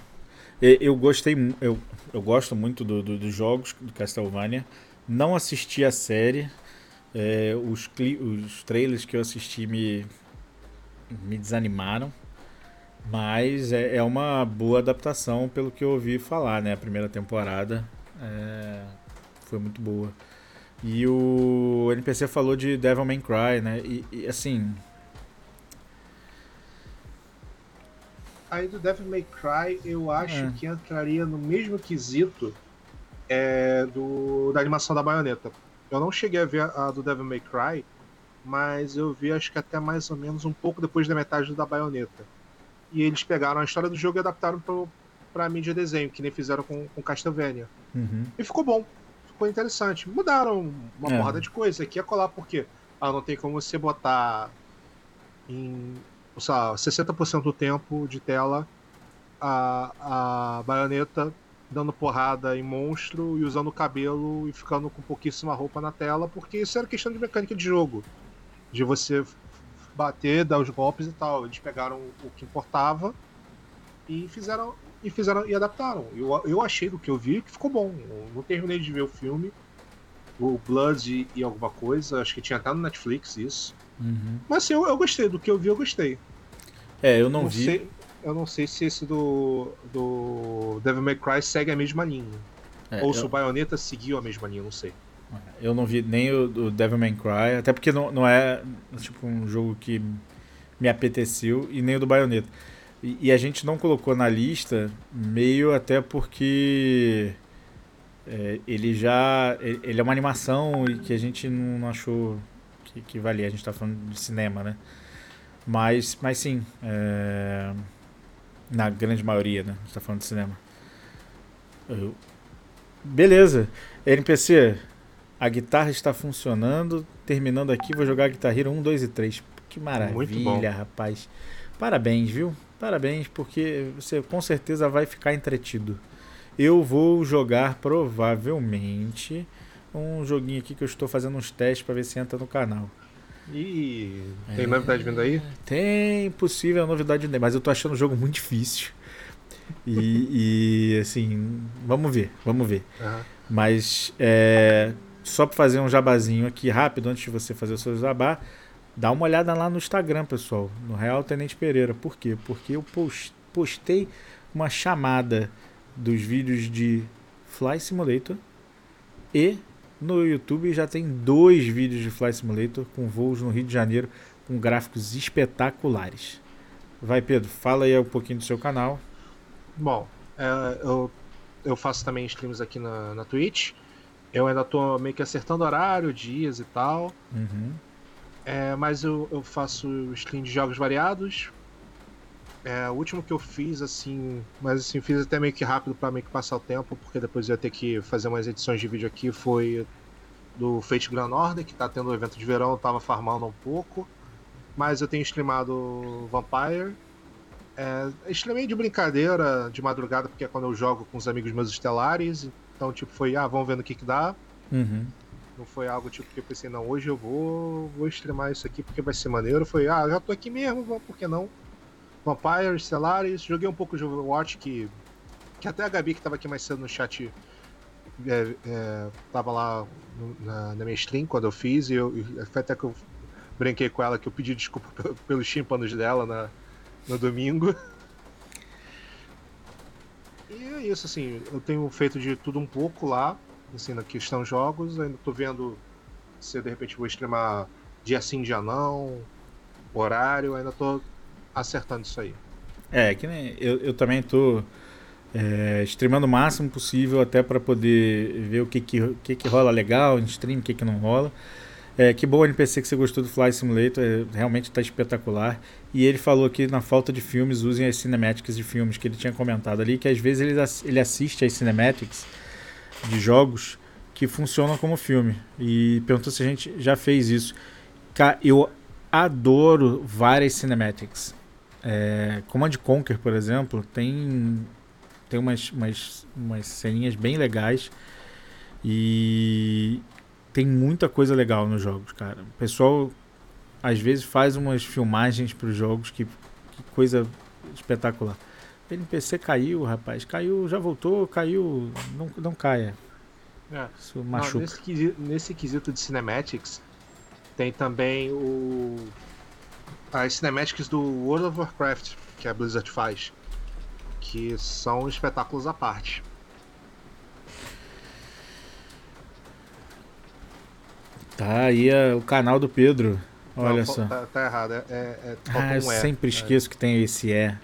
Eu gostei, eu, eu gosto muito do, do, dos jogos do Castlevania. Não assisti a série. É, os, os trailers que eu assisti me, me desanimaram. Mas é, é uma boa adaptação pelo que eu ouvi falar, né? A primeira temporada é, foi muito boa. E o NPC falou de Devil May Cry, né? E, e assim. Aí do Devil May Cry eu acho é. que entraria no mesmo quesito é, do, da animação da baioneta. Eu não cheguei a ver a, a do Devil May Cry, mas eu vi acho que até mais ou menos um pouco depois da metade da baioneta. e eles pegaram a história do jogo e adaptaram pro, pra mídia desenho, que nem fizeram com, com Castlevania. Uhum. E ficou bom. Ficou interessante. Mudaram uma é. porrada de coisa. Aqui é colar porque ah, não tem como você botar em sei lá, 60% do tempo de tela a, a baioneta dando porrada em monstro e usando o cabelo e ficando com pouquíssima roupa na tela, porque isso era questão de mecânica de jogo. De você bater, dar os golpes e tal. Eles pegaram o que importava e fizeram e fizeram e adaptaram. Eu, eu achei do que eu vi que ficou bom. Eu não terminei de ver o filme. O Blood e, alguma coisa, acho que tinha até no Netflix isso. Uhum. Mas assim, eu, eu gostei, do que eu vi, eu gostei. É, eu não, não vi. Sei, eu não sei se esse do, do Devil May Cry segue a mesma linha. É, Ou se o Bayonetta seguiu a mesma linha, não sei. Eu não vi nem o, o Devil May Cry, até porque não, não é tipo um jogo que me apeteceu, e nem o do Bayonetta. E, e a gente não colocou na lista, meio até porque é, ele já. Ele é uma animação e que a gente não achou que, que valia. A gente tá falando de cinema, né? Mas, mas sim. É, na grande maioria, né? A gente tá falando de cinema. Eu, beleza. NPC, a guitarra está funcionando. Terminando aqui, vou jogar a Guitar Hero 1, 2 e 3. Que maravilha, rapaz. Parabéns, viu? Parabéns, porque você com certeza vai ficar entretido. Eu vou jogar provavelmente um joguinho aqui que eu estou fazendo uns testes para ver se entra no canal. E tem é, novidade vindo aí? Tem possível novidade, mas eu tô achando o jogo muito difícil. E, e assim, vamos ver, vamos ver. Uhum. Mas é, só para fazer um jabazinho aqui rápido antes de você fazer o seu jabá, dá uma olhada lá no Instagram, pessoal, no Real Tenente Pereira. Por quê? Porque eu postei uma chamada dos vídeos de Fly Simulator e no YouTube já tem dois vídeos de Fly Simulator com voos no Rio de Janeiro com gráficos espetaculares. Vai, Pedro, fala aí um pouquinho do seu canal. Bom, é, eu, eu faço também streams aqui na, na Twitch. Eu ainda tô meio que acertando horário, dias e tal. Uhum. É, mas eu, eu faço stream de jogos variados. É, o último que eu fiz, assim, mas assim, fiz até meio que rápido para meio que passar o tempo, porque depois eu ia ter que fazer umas edições de vídeo aqui, foi do Fate Grand Order, que tá tendo o um evento de verão, eu tava farmando um pouco. Mas eu tenho streamado Vampire. É, streamei de brincadeira, de madrugada, porque é quando eu jogo com os amigos meus estelares. Então, tipo, foi, ah, vamos vendo o que que dá. Uhum. Não foi algo tipo que eu pensei, não, hoje eu vou, vou streamar isso aqui porque vai ser maneiro. Foi, ah, já tô aqui mesmo, por que não? Vampire, Stellaris, joguei um pouco de Overwatch que. Que até a Gabi que tava aqui mais cedo no chat é, é, tava lá no, na, na, minha stream quando eu fiz, e eu, foi até que eu brinquei com ela que eu pedi desculpa pelos tímpanos dela na, no domingo. E é isso, assim, eu tenho feito de tudo um pouco lá, assim, na questão jogos, ainda tô vendo se eu de repente vou streamar dia sim, dia não, horário, ainda tô acertando isso aí. É, que nem eu, eu também tô é, streamando o máximo possível até para poder ver o que que, que que rola legal em stream, o que que não rola. É, que bom NPC que você gostou do Fly Simulator, é, realmente está espetacular. E ele falou que na falta de filmes usem as cinematics de filmes que ele tinha comentado ali, que às vezes ele, ele assiste as cinematics de jogos que funcionam como filme. E perguntou se a gente já fez isso. Cara, eu adoro várias cinematics. É, Command Conquer, por exemplo, tem, tem umas, umas, umas ceninhas bem legais. E tem muita coisa legal nos jogos, cara. O pessoal às vezes faz umas filmagens para os jogos que, que coisa espetacular. O NPC caiu, rapaz. Caiu, já voltou, caiu. Não, não caia. É. Isso machuca. Não, nesse, quesito, nesse quesito de cinematics, tem também o. As cinematics do World of Warcraft, que a Blizzard faz. Que são espetáculos à parte. Tá aí é, o canal do Pedro. Olha Não, só. Tá, tá errado. É, é, é ah, eu um sempre é. esqueço que tem esse é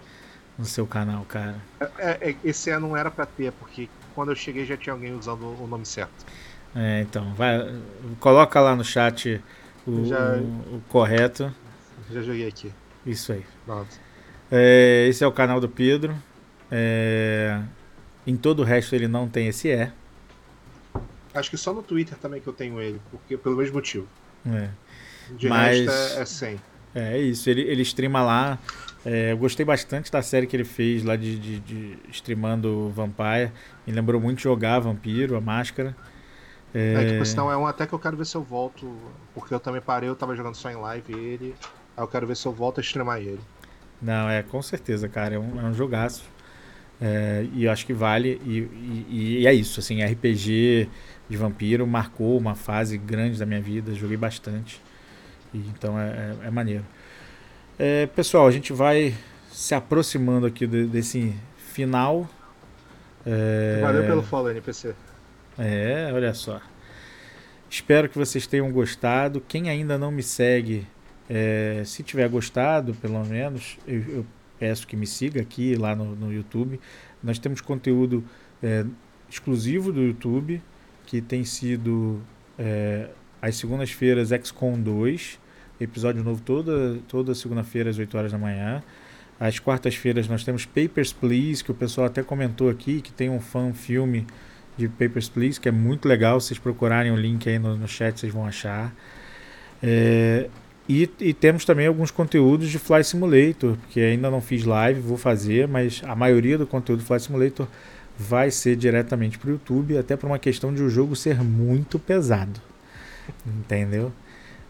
no seu canal, cara. É, é, esse é não era pra ter, porque quando eu cheguei já tinha alguém usando o nome certo. É, então, vai, coloca lá no chat o, já, o, o correto. Já joguei aqui. Isso aí. É, esse é o canal do Pedro. É, em todo o resto ele não tem esse E. Acho que só no Twitter também que eu tenho ele, porque pelo mesmo motivo. É. De Mas, resto é, é 100. É isso, ele, ele streama lá. É, eu gostei bastante da série que ele fez lá de, de, de streamando Vampire. Me lembrou muito jogar Vampiro, a máscara. É, é é um até que eu quero ver se eu volto. Porque eu também parei, eu tava jogando só em live ele. Aí eu quero ver se eu volto a streamar ele. Não, é com certeza, cara. É um, é um jogaço. É, e eu acho que vale. E, e, e, é isso, assim, RPG de vampiro marcou uma fase grande da minha vida. Joguei bastante. E, então é, é, é maneiro. É, pessoal, a gente vai se aproximando aqui de, desse final. É, Valeu pelo follow, NPC. É, olha só. Espero que vocês tenham gostado. Quem ainda não me segue, é, se tiver gostado, pelo menos, eu, eu, peço que me siga aqui lá no, no YouTube. Nós temos conteúdo é, exclusivo do YouTube, que tem sido é, às segundas-feiras XCOM 2, episódio novo toda, toda segunda-feira às 8 horas da manhã. Às quartas-feiras nós temos Papers, Please, que o pessoal até comentou aqui, que tem um fã filme de Papers, Please, que é muito legal. Se vocês procurarem o link aí no, no chat, vocês vão achar. É, e, e, temos também alguns conteúdos de Fly Simulator, que ainda não fiz live, vou fazer, mas a maioria do conteúdo do Fly Simulator vai ser diretamente para o YouTube, até por uma questão de o jogo ser muito pesado. Entendeu?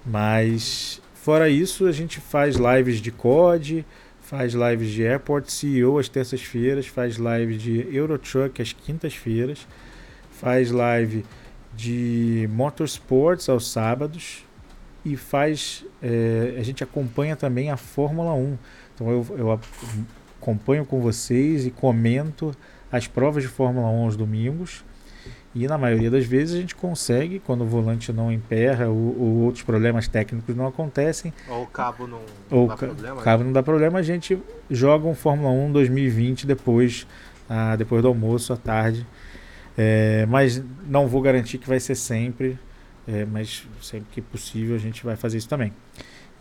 Mas fora isso, a gente faz lives de COD, faz lives de Airport CEO às terças-feiras, faz live de Eurotruck às quintas-feiras, faz live de Motorsports aos sábados e faz é, a gente acompanha também a Fórmula 1. Então eu, eu acompanho com vocês e comento as provas de Fórmula 1 aos domingos. E na maioria das vezes a gente consegue, quando o volante não emperra ou, ou outros problemas técnicos não acontecem. Ou o cabo não, não dá problema. O cabo né? não dá problema, a gente joga um Fórmula 1 2020 depois, ah, depois do almoço, à tarde. É, mas não vou garantir que vai ser sempre, é, mas sempre que possível a gente vai fazer isso também.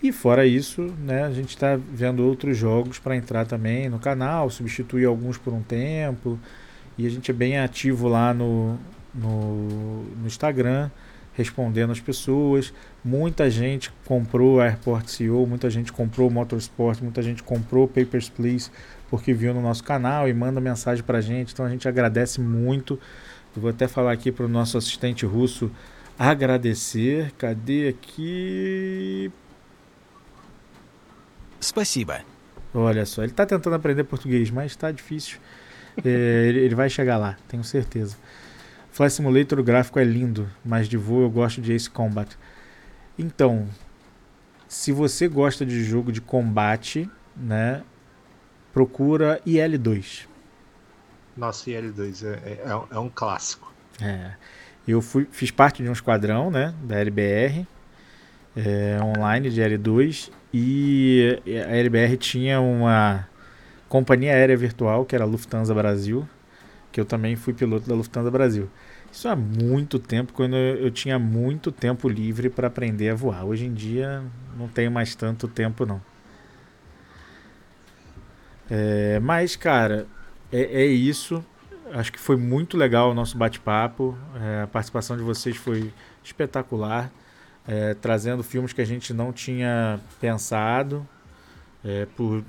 E fora isso, né, a gente está vendo outros jogos para entrar também no canal, substituir alguns por um tempo. E a gente é bem ativo lá no, no, no Instagram, respondendo as pessoas. Muita gente comprou a Airport CEO, muita gente comprou o Motorsport, muita gente comprou Papers, Please, porque viu no nosso canal e manda mensagem para a gente. Então a gente agradece muito. Eu vou até falar aqui para o nosso assistente russo agradecer. Cadê aqui? Спасибо. Olha só, ele está tentando aprender português, mas está difícil. É, ele, ele, vai chegar lá, tenho certeza. Flight Simulator, o gráfico é lindo, mas de voo eu gosto de Ace Combat. Então, se você gosta de jogo de combate, né, procura IL2. Nossa, IL2 é, é, é um clássico. É. Eu fui, fiz parte de um esquadrão, né, da LBR, é, online de L2 e a LBR tinha uma companhia aérea virtual que era a Lufthansa Brasil, que eu também fui piloto da Lufthansa Brasil. Isso há muito tempo, quando eu, tinha muito tempo livre para aprender a voar. Hoje em dia não tenho mais tanto tempo não. É, mas, cara, é, é, isso. Acho que foi muito legal o nosso bate-papo. É, a participação de vocês foi espetacular é, trazendo filmes que a gente não tinha pensado é, por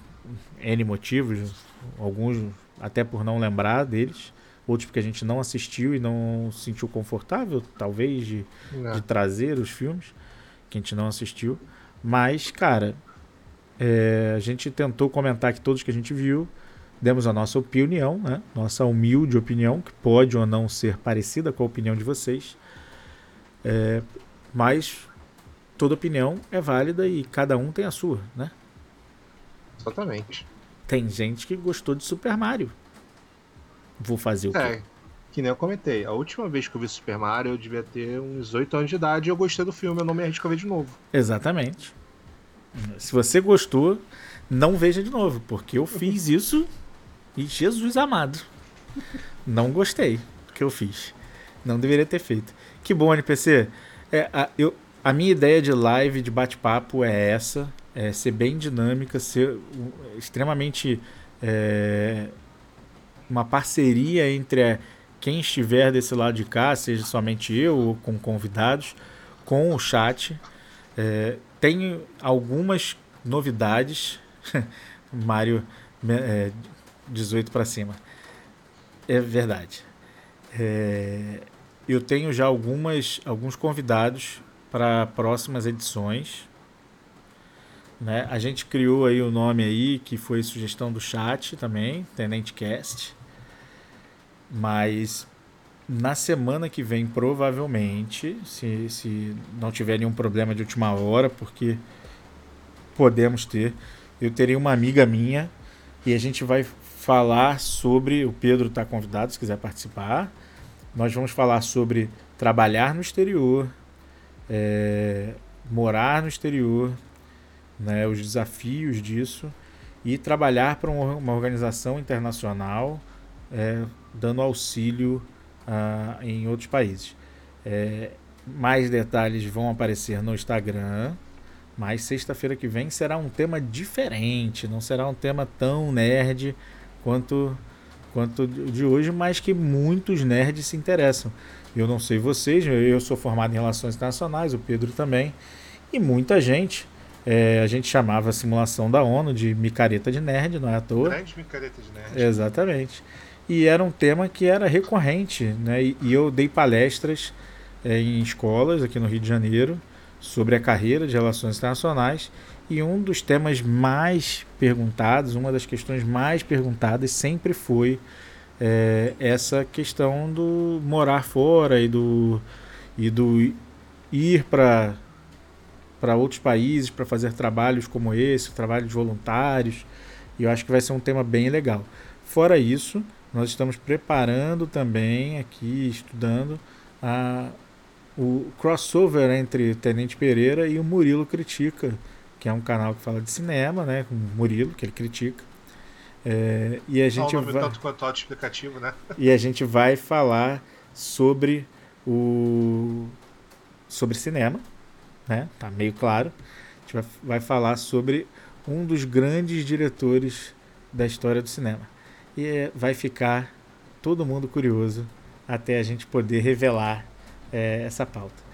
N motivos, alguns até por não lembrar deles, outros porque a gente não assistiu e não se sentiu confortável, talvez, de, de trazer os filmes que a gente não assistiu. Mas, cara, é, a gente tentou comentar aqui todos que a gente viu, demos a nossa opinião, né? nossa humilde opinião, que pode ou não ser parecida com a opinião de vocês. É, mas toda opinião é válida e cada um tem a sua, né? Exatamente. Tem gente que gostou de Super Mario. Vou fazer o quê? É, que nem eu comentei. A última vez que eu vi Super Mario, eu devia ter uns 8 anos de idade e eu gostei do filme, eu não me arrisco a ver de novo. Exatamente. Se você gostou, não veja de novo, porque eu fiz isso e Jesus amado. Não gostei do que eu fiz. Não deveria ter feito. Que bom, NPC. É, a, eu, a minha ideia de live, de bate-papo é essa. é, ser bem dinâmica, ser extremamente é, uma parceria entre quem estiver desse lado de cá, seja somente eu ou com convidados, com o chat. É, tem algumas novidades. Mário é, 18 para cima. É verdade. É, eu tenho já algumas, alguns convidados para próximas edições. Né? A gente criou aí o nome aí, que foi sugestão do chat também, Tenente Cast. Mas na semana que vem, provavelmente, se, se não tiver nenhum problema de última hora, porque podemos ter, eu terei uma amiga minha e a gente vai falar sobre. O Pedro está convidado, se quiser participar. Nós vamos falar sobre trabalhar no exterior, é, morar no exterior, né, os desafios disso e trabalhar para uma organização internacional é, dando auxílio uh, em outros países. É, mais detalhes vão aparecer no Instagram, mas sexta-feira que vem será um tema diferente, não será um tema tão nerd quanto quanto de hoje, mas que muitos nerds se interessam. Eu não sei vocês, eu sou formado em relações internacionais, o Pedro também, e muita gente. É, a gente chamava a simulação da ONU de micareta de nerd, não é à toa. Grande micareta de nerd. Exatamente. E era um tema que era recorrente, né? E, e eu dei palestras é, em escolas aqui no Rio de Janeiro sobre a carreira de relações internacionais e um dos temas mais perguntados, uma das questões mais perguntadas sempre foi é, essa questão do morar fora e do, e do ir para para outros países para fazer trabalhos como esse, trabalhos voluntários. E eu acho que vai ser um tema bem legal. Fora isso, nós estamos preparando também aqui, estudando a, o crossover entre Tenente Pereira e o Murilo Critica, que é um canal que fala de cinema, né? Com o Murilo, que ele critica. É, e a gente vai tanto quanto explicativo, né? E a gente vai falar sobre o sobre cinema, né? Tá meio claro. A gente vai, vai falar sobre um dos grandes diretores da história do cinema. E vai ficar todo mundo curioso até a gente poder revelar é, essa pauta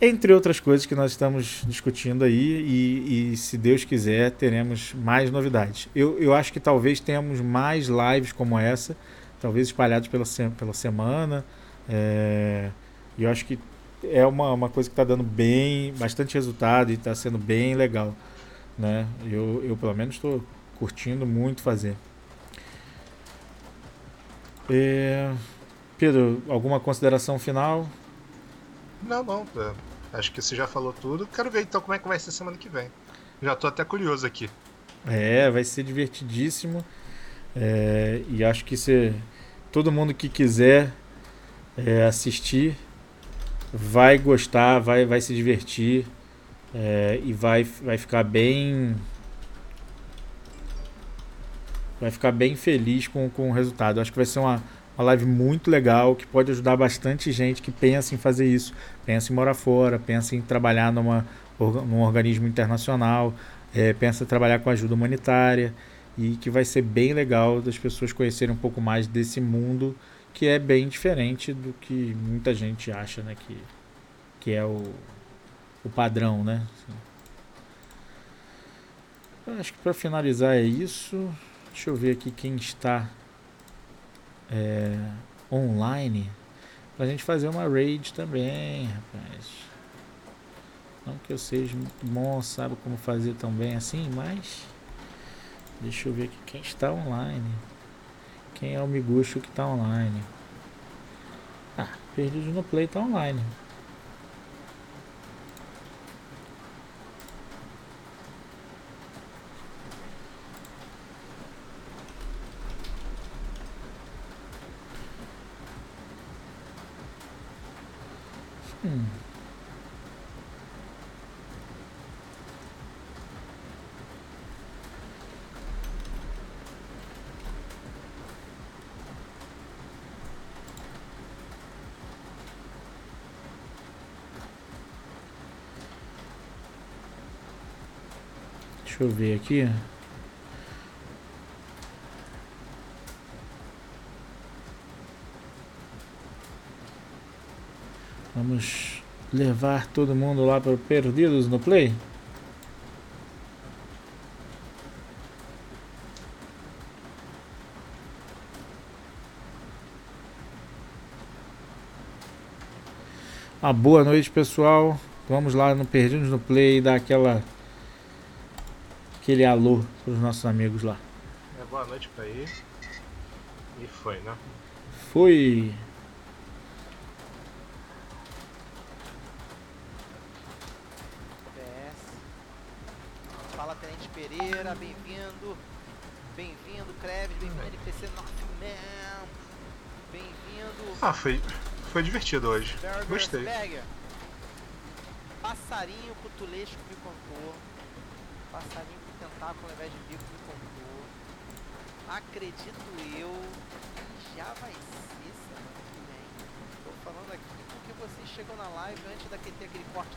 entre outras coisas que nós estamos discutindo aí, e, e, se Deus quiser, teremos mais novidades. Eu, eu acho que talvez tenhamos mais lives como essa, talvez espalhados pela, pela semana, é, eu acho que é uma, uma coisa que está dando bem, bastante resultado e está sendo bem legal. Né? Eu, eu pelo menos estou curtindo muito fazer. É, Pedro, alguma consideração final? Não, não. É, acho que você já falou tudo. Quero ver então como é que vai ser semana que vem. Já tô até curioso aqui. É, vai ser divertidíssimo. É, e acho que se todo mundo que quiser é, assistir vai gostar, vai, vai se divertir é, e vai, vai ficar bem. Vai ficar bem feliz com, com o resultado. Acho que vai ser uma, uma live muito legal que pode ajudar bastante gente que pensa em fazer isso, pensa em morar fora, pensa em trabalhar numa, num organismo internacional, é, pensa em trabalhar com ajuda humanitária e que vai ser bem legal das pessoas conhecerem um pouco mais desse mundo que é bem diferente do que muita gente acha, né, que, que é o, o padrão, né? Acho que para finalizar é isso. Deixa eu ver aqui quem está é, online pra gente fazer uma raid também, rapaz. Não que eu seja muito bom, sabe como fazer tão bem assim, mas deixa eu ver aqui quem está online. Quem é o Miguxo que está online? Ah, Perdido no Play está online. Deixa eu ver aqui. Vamos levar todo mundo lá para o Perdidos no Play? Uma boa noite, pessoal. Vamos lá no Perdidos no Play e dar aquela aquele alô para os nossos amigos lá. É, boa noite para aí. E foi, né? Foi. Fala Tenente Bem-vindo. Bem-vindo, Kreves, bem-vindo NPC Northman. Bem-vindo. Ah, foi foi divertido hoje. Gostei. Passarinho cutulesco me contou. Passarinho com tentáculo ao invés de bico me contou. Acredito eu que já vai ser semana que vem. Tô falando aqui porque vocês chegam na live antes daquele ter aquele corte